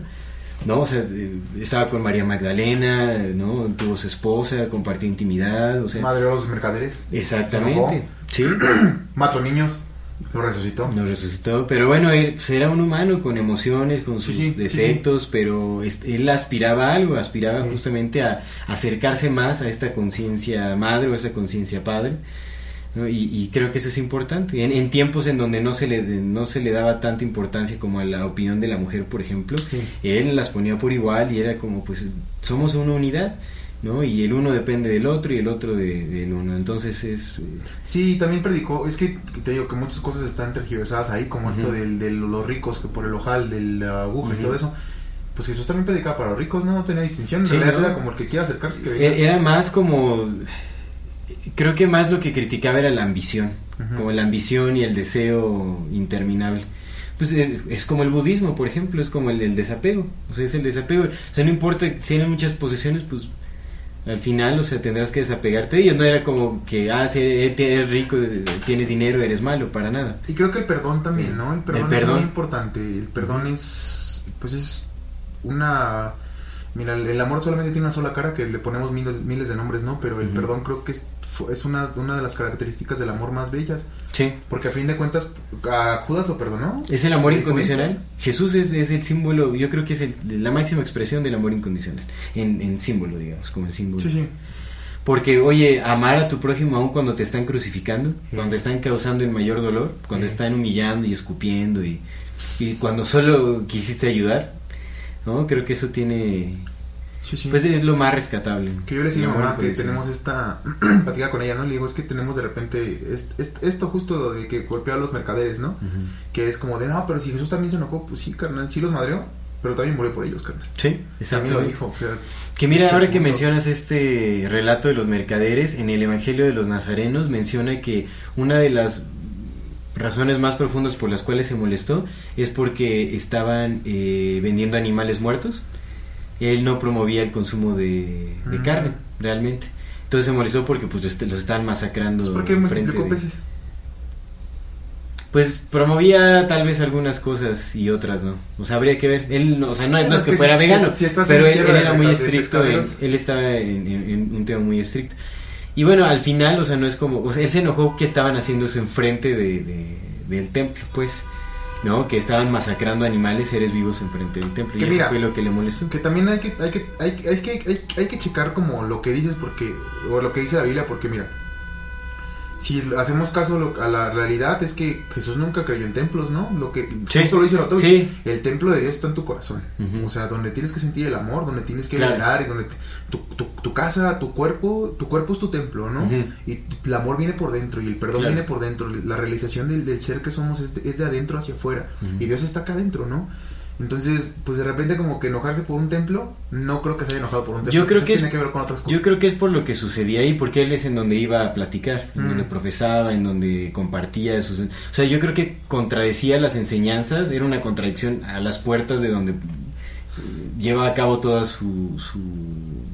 ¿no? O sea, eh, estaba con María Magdalena, ¿no? Tuvo su esposa, compartió intimidad, o sea, Madre de los mercaderes. exactamente, sí, Mató niños. Lo resucitó. nos resucitó, pero bueno, él pues, era un humano con emociones, con sus Sí, sí, sí, defectos, pero él aspiraba a algo, aspiraba justamente a acercarse más a esta conciencia madre o a esta conciencia padre. ¿no? Y, y creo que eso es importante. En, en tiempos en donde no se, le, no se le daba tanta importancia como a la opinión de la mujer, por ejemplo, él las ponía por igual y era como, pues, somos una unidad, ¿no? Y el uno depende del otro y el otro de- del uno. Entonces es... eh, Sí, también predicó, es que te digo que muchas cosas están tergiversadas ahí, como esto del, de los ricos que por el ojal, de la aguja y todo eso. Pues Jesús también predicaba para los ricos, no, no tenía distinción, en Sí, realidad ¿no? era como el que quiera acercarse que E-. Era más como. Creo que más lo que criticaba era la ambición. Como la ambición y el deseo interminable. Pues es, es como el budismo, por ejemplo, es como el, el desapego. O sea, es el desapego. O sea, no importa si tienes muchas posesiones, pues al final, o sea, tendrás que desapegarte de ellos. No era como que, ah, si eres eres rico, tienes dinero, eres malo, para nada. Y creo que el perdón también, ¿no? El perdón, El perdón. es muy importante. El perdón es, pues es una... Mira, el, amor solamente tiene una sola cara que le ponemos miles, miles de nombres, ¿no? Pero el perdón creo que es, es una, una de las características del amor más bellas. Sí. Porque a fin de cuentas, a Judas lo perdonó. Es el amor ¿Te incondicional. cuenta? Jesús es, es el símbolo, yo creo que es el- la máxima expresión del amor incondicional. En, en símbolo, digamos, como el símbolo. Sí, sí. Porque, oye, amar a tu prójimo aún cuando te están crucificando, cuando te están causando el mayor dolor, cuando Sí. están humillando y escupiendo y, y cuando solo quisiste ayudar, ¿no? Creo que eso tiene, Sí, sí. pues es lo más rescatable. Que yo le decía a mi mamá que tenemos esta plática con ella, ¿no? Le digo, es que tenemos de repente est- est- esto justo de que golpea a los mercaderes, ¿no? Que es como de, no, pero si Jesús también se enojó, pues sí, carnal, sí los madreó, pero también murió por ellos, carnal. Sí, exactamente. lo dijo, o sea, Que mira, ahora que mencionas este relato de los mercaderes, en el Evangelio de los Nazarenos menciona que una de las razones más profundas por las cuales se molestó es porque estaban eh, vendiendo animales muertos. Él no promovía el consumo de, de Mm. carne, realmente. Entonces se molestó porque pues este, los estaban masacrando. ¿por qué multiplicó de- peces? Pues promovía tal vez algunas cosas y otras no. O sea, habría que ver. Él, no- o sea, no, es que que fuera si- vegano, si- si estás pero él, era muy estricto. En, él estaba en, en- en un tema muy estricto. Y bueno, al final, o sea, no es como. O sea, él se enojó que estaban haciendo eso enfrente de, de- del templo, pues. ¿No? Que estaban masacrando animales, seres vivos enfrente del templo. Que y eso fue lo que le molestó. Que también hay que, hay que, hay, que- hay que, hay, hay que checar como lo que dices porque, o lo que dice la Biblia, porque mira, si hacemos caso a la realidad es que Jesús nunca creyó en templos, ¿no? Lo que Sí. justo lo dice el autor. Sí. El templo de Dios está en tu corazón. O sea, donde tienes que sentir el amor, donde tienes que Claro. venerar y donde te- tu, tu, tu casa, tu cuerpo, tu cuerpo es tu templo, ¿no? Y el amor viene por dentro y el perdón Claro. viene por dentro. La realización del, del ser que somos es de, es de adentro hacia afuera. Y Dios está acá adentro, ¿no? Entonces, pues de repente como que enojarse por un templo, no creo que se haya enojado por un templo. Yo creo Quizás que es- tiene que ver con otras cosas. Yo creo que es por lo que sucedía ahí, porque él es en donde iba a platicar, en Mm. donde profesaba, en donde compartía sus... O sea, yo creo que contradecía las enseñanzas, era una contradicción a las puertas de donde eh, lleva a cabo toda su... su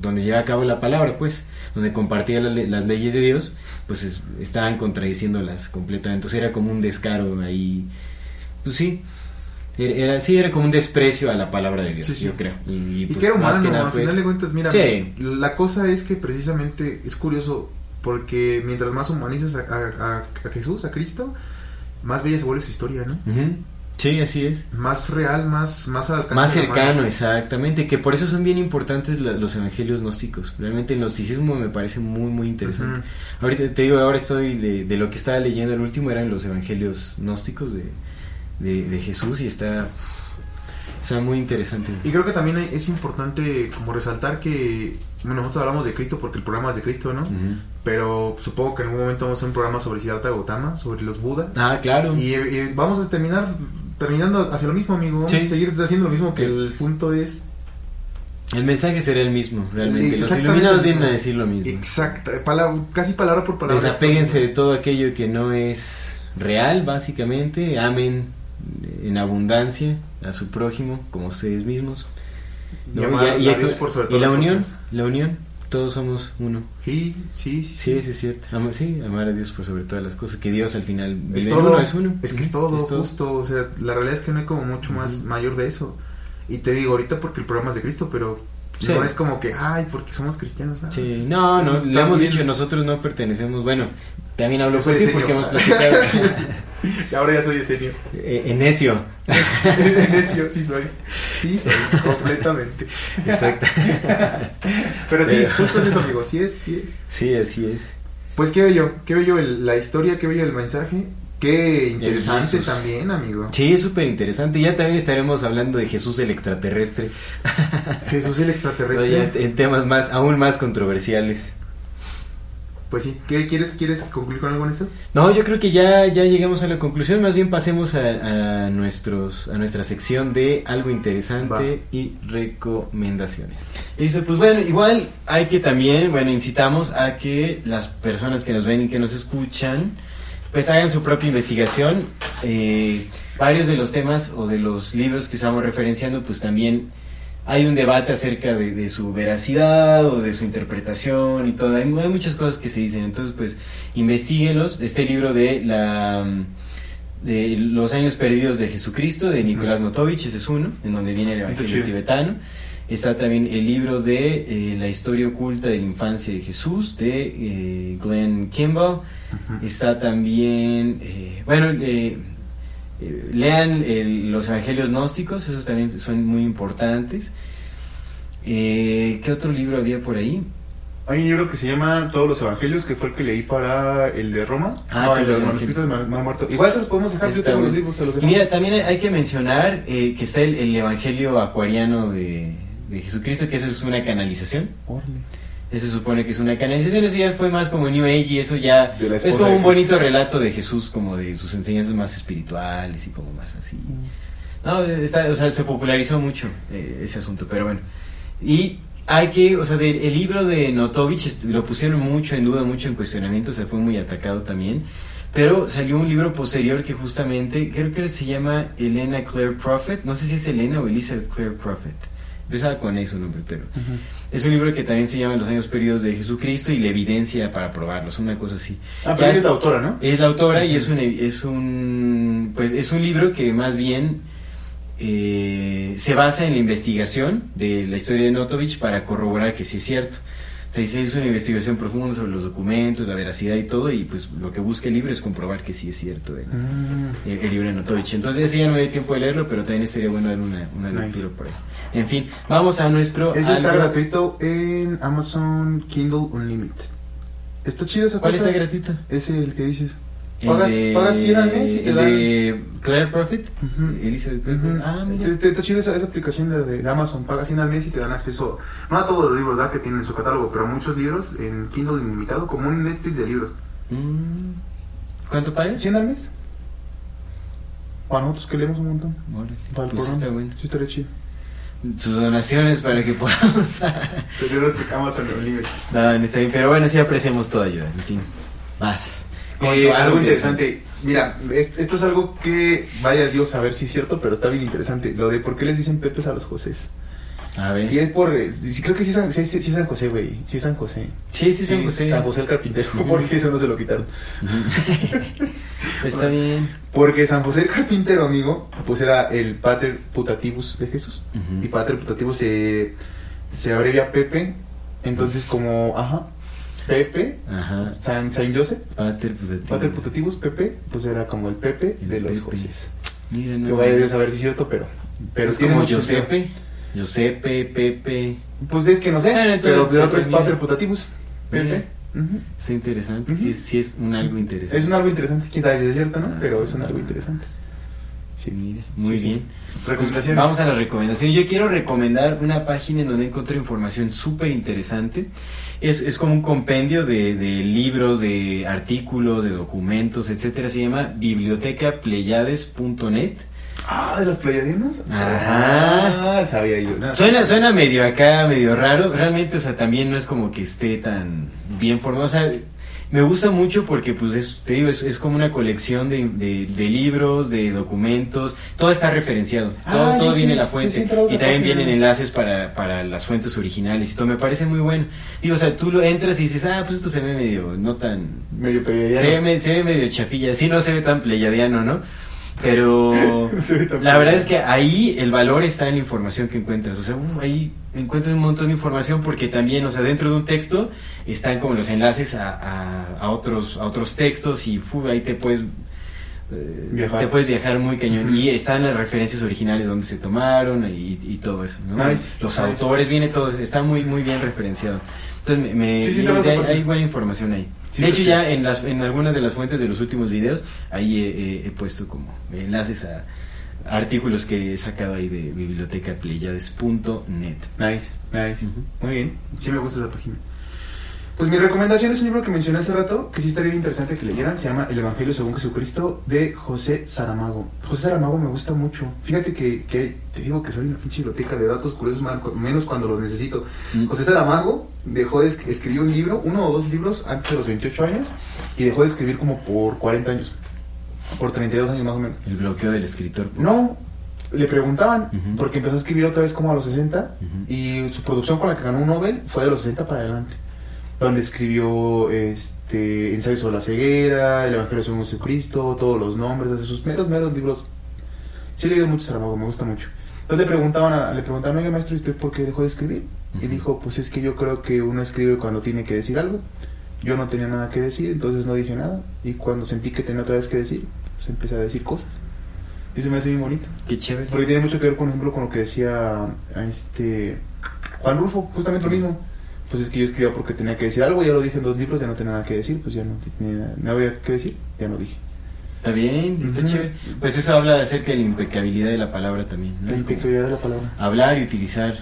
donde lleva a cabo la palabra, pues, donde compartía la las leyes de Dios, pues es- estaban contradiciéndolas completamente. Entonces era como un descaro ahí, pues sí. Era, sí, era como un desprecio a la palabra de Dios, Sí, sí. yo creo. Y, y, Y pues, que era más humano, que nada al fue final de cuentas, mira, Sí. la cosa es que precisamente es curioso porque mientras más humanizas a, a- a- a Jesús, a Cristo, más bella se vuelve su historia, ¿no? Ujú. Sí, así es. Más real, más, más al alcance Más cercano, exactamente. Que por eso son bien importantes la- los evangelios gnósticos. Realmente el gnosticismo me parece muy, muy interesante. Ahorita te digo, ahora estoy de, de lo que estaba leyendo el último eran los evangelios gnósticos de, de, de Jesús y está, está muy interesante. Y creo que también es importante como resaltar que, bueno, nosotros hablamos de Cristo porque el programa es de Cristo, ¿no? Pero supongo que en algún momento vamos a hacer un programa sobre Siddhartha Gautama, sobre los Buda. Ah, claro. Y, eh, vamos a terminar terminando hacia lo mismo, amigo. Vamos Sí. a seguir haciendo lo mismo, que el punto es... El mensaje será el mismo, realmente. Los iluminados vienen a decir lo mismo. Exacto, palabra- casi palabra por palabra. Desapéguense de todo aquello que no es real, básicamente. Amen en abundancia a su prójimo como ustedes mismos. Y Y- y por sobre y la unión, cosas. la unión, todos somos uno. Sí, sí, sí. Sí, sí es cierto. Ama- sí, amar a Dios por sobre todas las cosas. Que Dios al final Es todo, uno, es uno. es que es todo, justo, o sea, la realidad es que no hay como mucho más mayor de eso. Y te digo ahorita porque el programa es de Cristo, pero Sí. no es como que, ay, porque somos cristianos. ah, Sí, no, no, le hemos bien. dicho, nosotros no pertenecemos, bueno, también hablo por soy ti porque hemos platicado. Y ahora ya soy Esenio. Eh, en necio. Necio, sí soy. Sí soy, completamente. Exacto. Pero sí, Pero- justo es eso, amigo, sí es, sí es. Sí, así es. Pues qué bello, qué bello el- la historia, qué bello el mensaje. Qué interesante también, amigo. Sí, es súper interesante. Ya también estaremos hablando de Jesús el extraterrestre. Jesús el extraterrestre. En temas más, aún más controversiales. Pues sí, ¿qué quieres, quieres concluir con algo en esto? No, yo creo que ya, ya llegamos a la conclusión. Más bien pasemos a, a nuestros, a nuestra sección de algo interesante Va. y recomendaciones. Listo, pues bueno, igual hay que también, bueno, incitamos a que las personas que nos ven y que nos escuchan, pues hagan su propia investigación. Eh, varios de los temas o de los libros que estamos referenciando, pues también hay un debate acerca de, de su veracidad o de su interpretación y todo. Hay, hay muchas cosas que se dicen. Entonces, pues, investiguenlos. Este libro de la de los años perdidos de Jesucristo de Nicolás Notovich, ese es uno, en donde viene el Evangelio tibetano. Está también el libro de eh, la historia oculta de la infancia de Jesús de eh, Glenn Kimball. Está también, eh, bueno, eh, lean el- los evangelios gnósticos, esos también son muy importantes. Eh, ¿Qué otro libro había por ahí? Hay un libro que se llama Todos los Evangelios, que fue el que leí para el de Roma. Ah, no, Todos el de los los manuscritos de Evangelios. Mar- Mar Muerto. Igual se los podemos dejar, yo tengo los libros, se los Y dejo. mira, también hay- que mencionar eh, que está el, el Evangelio acuariano de, de Jesucristo, que eso es una canalización. Órale. Ese se supone que es una canalización, eso ya fue más como New Age y eso ya De es como de un bonito relato de Jesús, como de sus enseñanzas más espirituales y como más así. No, está, o sea, se popularizó mucho eh, ese asunto, pero bueno. Y hay que, o sea, del- el libro de Notovich lo pusieron mucho en duda, mucho en cuestionamiento, se fue muy atacado también. Pero salió un libro posterior que justamente, creo que se llama Elena Claire Prophet, no sé si es Elena o Elizabeth Claire Prophet. Empezaba con eso nombre, pero es un libro que también se llama Los años periodos de Jesucristo y la evidencia para probarlos, una cosa así. Ah, pero es- es la autora, ¿no? es la autora y es un, es un pues es un libro que más bien eh, se basa en la investigación de la historia de Notovich para corroborar que sí es cierto. O sea, se hizo una investigación profunda sobre los documentos, la veracidad y todo, y pues lo que busca el libro es comprobar que sí es cierto el, Mm. el- el libro de Notovich. Entonces ese ya no me dio tiempo de leerlo, pero también estaría bueno dar una, una Nice. lectura por ahí. En fin, vamos a nuestro... Ese está algo- gratuito en Amazon Kindle Unlimited. Está chido esa ¿Cuál cosa. está gratuito? Es el que dices. Pagas, de- pagas 100 al mes y te de Claire Prophet, Ujú. Elizabeth Claire Ujú. Prophet. Ah, mira. Te- Está chido esa, esa aplicación de, de Amazon. Pagas 100 al mes y te dan acceso, no a todos los libros ¿verdad? que tienen en su catálogo, pero a muchos libros en Kindle ilimitado, como un Netflix de libros. Mm. ¿Cuánto pagas? 100 al mes. Para nosotros que leemos un montón. Órale, Para el pues programa. está bueno. Sí, estaría chido. Sus donaciones para que podamos. Pero Amazon Unlimited. no, está bien, pero bueno, sí apreciamos toda ayuda. En fin, más. Eh, algo interesante. Mira, es- esto es algo que vaya Dios a ver si es cierto, pero está bien interesante. Lo de por qué les dicen Pepes a los Josés. A ver. Y es por. eh, creo que sí es San, sí, sí- sí es San José, güey. Sí es San José. Sí, sí, San José. San José el carpintero. Porque eso no se lo quitaron. está bien. Porque San José el carpintero, amigo, pues era el pater putativus de Jesús. Y pater putativus se, se abrevia a Pepe. Entonces, como, ajá, Pepe, Ajá. San, San Joseph, Pater putativo. pater putativus, Pepe, pues era como el Pepe El de los Pepe. Josés. Mira, no. Que vaya Dios a ver si es cierto, pero. Pero es como mucho sentido. Giuseppe. Pepe. Pues es que no sé, entonces, pero el otro es pater putativus. Pepe. Ujú. Está interesante. Sí, sí, es un algo interesante. Es un algo interesante. Quién sabe si es cierto, ¿no? Ah. Pero es un algo interesante. Sí. Mira, muy Sí, sí. bien. Recomendaciones. Pues vamos a las recomendaciones. Yo quiero recomendar una página en donde encontré información súper interesante. Es, es como un compendio de, de libros, de artículos, de documentos, etcétera. Se llama bibliotecapleiades.net. Ah, de los pleiadianos. Ajá. Ah, sabía yo. No. Suena, suena medio acá, medio raro. Realmente, o sea, también no es como que esté tan bien formado. O sea, me gusta mucho porque, pues, es, te digo, es, es como una colección de, de- de libros, de documentos. Todo está referenciado. Todo, Ah, todo viene sí, la fuente. y también vienen enlaces para, para las fuentes originales y todo. Me parece muy bueno. Digo, o sea, tú lo entras y dices, ah, pues esto se ve medio, no tan, Medio pleiadiano. se ve, me- se ve medio chafilla, sí no se ve tan pleyadiano, ¿no? Pero la verdad es que ahí el valor está en la información que encuentras. O sea, uf, ahí encuentras un montón de información porque también, o sea, dentro de un texto están como los enlaces a, a- a otros a otros textos y uf, ahí te puedes eh, Viajar. te puedes viajar muy cañón y están las referencias originales donde se tomaron y, y todo eso ¿no? Nice, los nice. autores viene todo está muy muy bien referenciado entonces me, me- Sí, hay buena información ahí Sí, de hecho ya en las en algunas de las fuentes de los últimos videos ahí he, he- he puesto como enlaces a artículos que he sacado ahí de bibliotecapleiades.net Nice, nice. Muy bien. Sí me gusta esa página. Pues mi recomendación es un libro que mencioné hace rato, que sí estaría bien interesante que leyeran. Se llama El Evangelio según Jesucristo, de José Saramago. José Saramago me gusta mucho. Fíjate que, que te digo que soy una pinche biblioteca de datos curiosos, menos cuando los necesito. Mm. José Saramago dejó de esc- escribir un libro, uno o dos libros antes de los 28 años, y dejó de escribir como por 40 años. Por 32 años más o menos. el bloqueo del escritor por- No, le preguntaban, porque empezó a escribir otra vez como a los 60, Ujú. y su producción con la que ganó un Nobel fue de los 60 para adelante. Donde escribió este Ensayo sobre la ceguera, El Evangelio según Jesucristo, todos los nombres, de sus meros, meros libros. Sí he leído mucho Saramago, me gusta mucho. Entonces le preguntaban, a- le preguntaban, oye maestro, ¿y usted por qué dejó de escribir? Y dijo, pues es que yo creo que uno escribe cuando tiene que decir algo. Yo no tenía nada que decir, entonces no dije nada. Y cuando sentí que tenía otra vez que decir, pues empecé a decir cosas. Y se me hace bien bonito. qué chévere Porque tiene mucho que ver, por ejemplo, con lo que decía este Juan Rulfo, justamente lo mismo. Pues es que yo escribía porque tenía que decir algo, ya lo dije en dos libros, ya no tenía nada que decir, pues ya no tenía había que decir, ya no dije. Está bien, está Ujú. chévere. Pues eso habla acerca de la impecabilidad de la palabra también. ¿no? La impecabilidad de la palabra. Hablar y utilizar Eso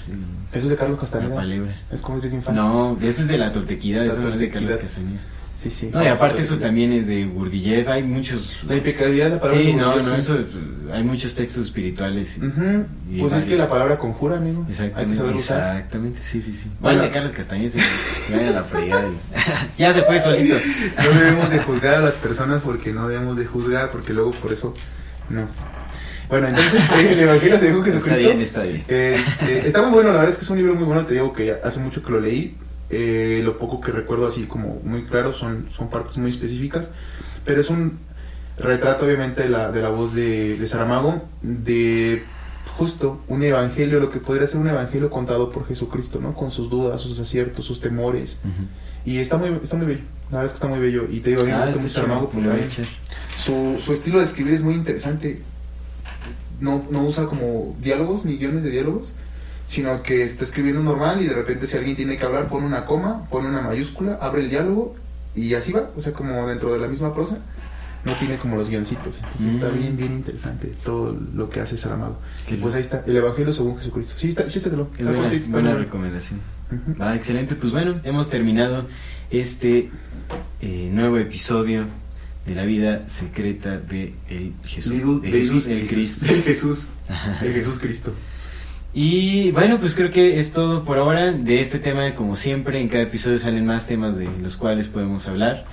es de Carlos la Castaneda. palabra. Es como eres infante. No, eso es de la toltequidad, La eso no es de Carlos toltequidad. Castañeda. Sí, sí. No, y aparte eso también es de Gurdjieff, hay muchos... La impecabilidad de la palabra. Sí, no, no, eso, hay muchos textos espirituales. Pues es que la palabra conjura, amigo. Hay que Exactamente, exactamente, sí, sí, sí. Bueno. De Carlos Castañeda se, se vaya a la fregada. ya se fue solito. No debemos de juzgar a las personas porque no debemos de juzgar, porque luego por eso no. Bueno, entonces el Evangelio según Jesucristo. Está bien, está bien. Este, está muy bueno, la verdad es que es un libro muy bueno, te digo que hace mucho que lo leí. Eh, lo poco que recuerdo así como muy claro son, son partes muy específicas, pero es un retrato obviamente de la, de la voz de, de Saramago, de justo un evangelio, lo que podría ser un evangelio contado por Jesucristo, ¿no? Con sus dudas, sus aciertos, sus temores. Y está muy, está muy bello, la verdad es que está muy bello. Y te digo, a mí me Ah, gusta está mucho Saramago porque su, su estilo de escribir es muy interesante. No, no usa como diálogos ni guiones de diálogos, sino que está escribiendo normal y de repente si alguien tiene que hablar pone una coma, pone una mayúscula, abre el diálogo y así va, o sea, como dentro de la misma prosa. No tiene como los guioncitos, entonces está Mm. bien, bien interesante todo lo que hace Saramago. Qué pues ahí está, el Evangelio según Jesucristo. Sí, está, chístatelo. Es está buena, buena recomendación. Ujú. Va, excelente. Pues bueno, hemos terminado este eh, nuevo episodio de la vida secreta de el Jesús, de Jesús el Jesus. Cristo. El Jesús, el Jesús Cristo. Y bueno, pues creo que es todo por ahora de este tema. Como siempre, en cada episodio salen más temas de los cuales podemos hablar.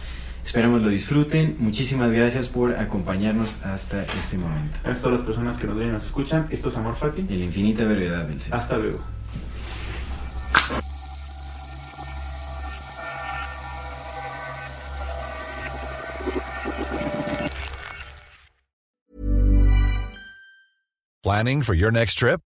Esperamos lo disfruten. Muchísimas gracias por acompañarnos hasta este momento. Gracias a todas las personas que nos ven y nos escuchan. Esto es Amor Fati. En la infinita brevedad del ser. Hasta luego. Planning for your next trip?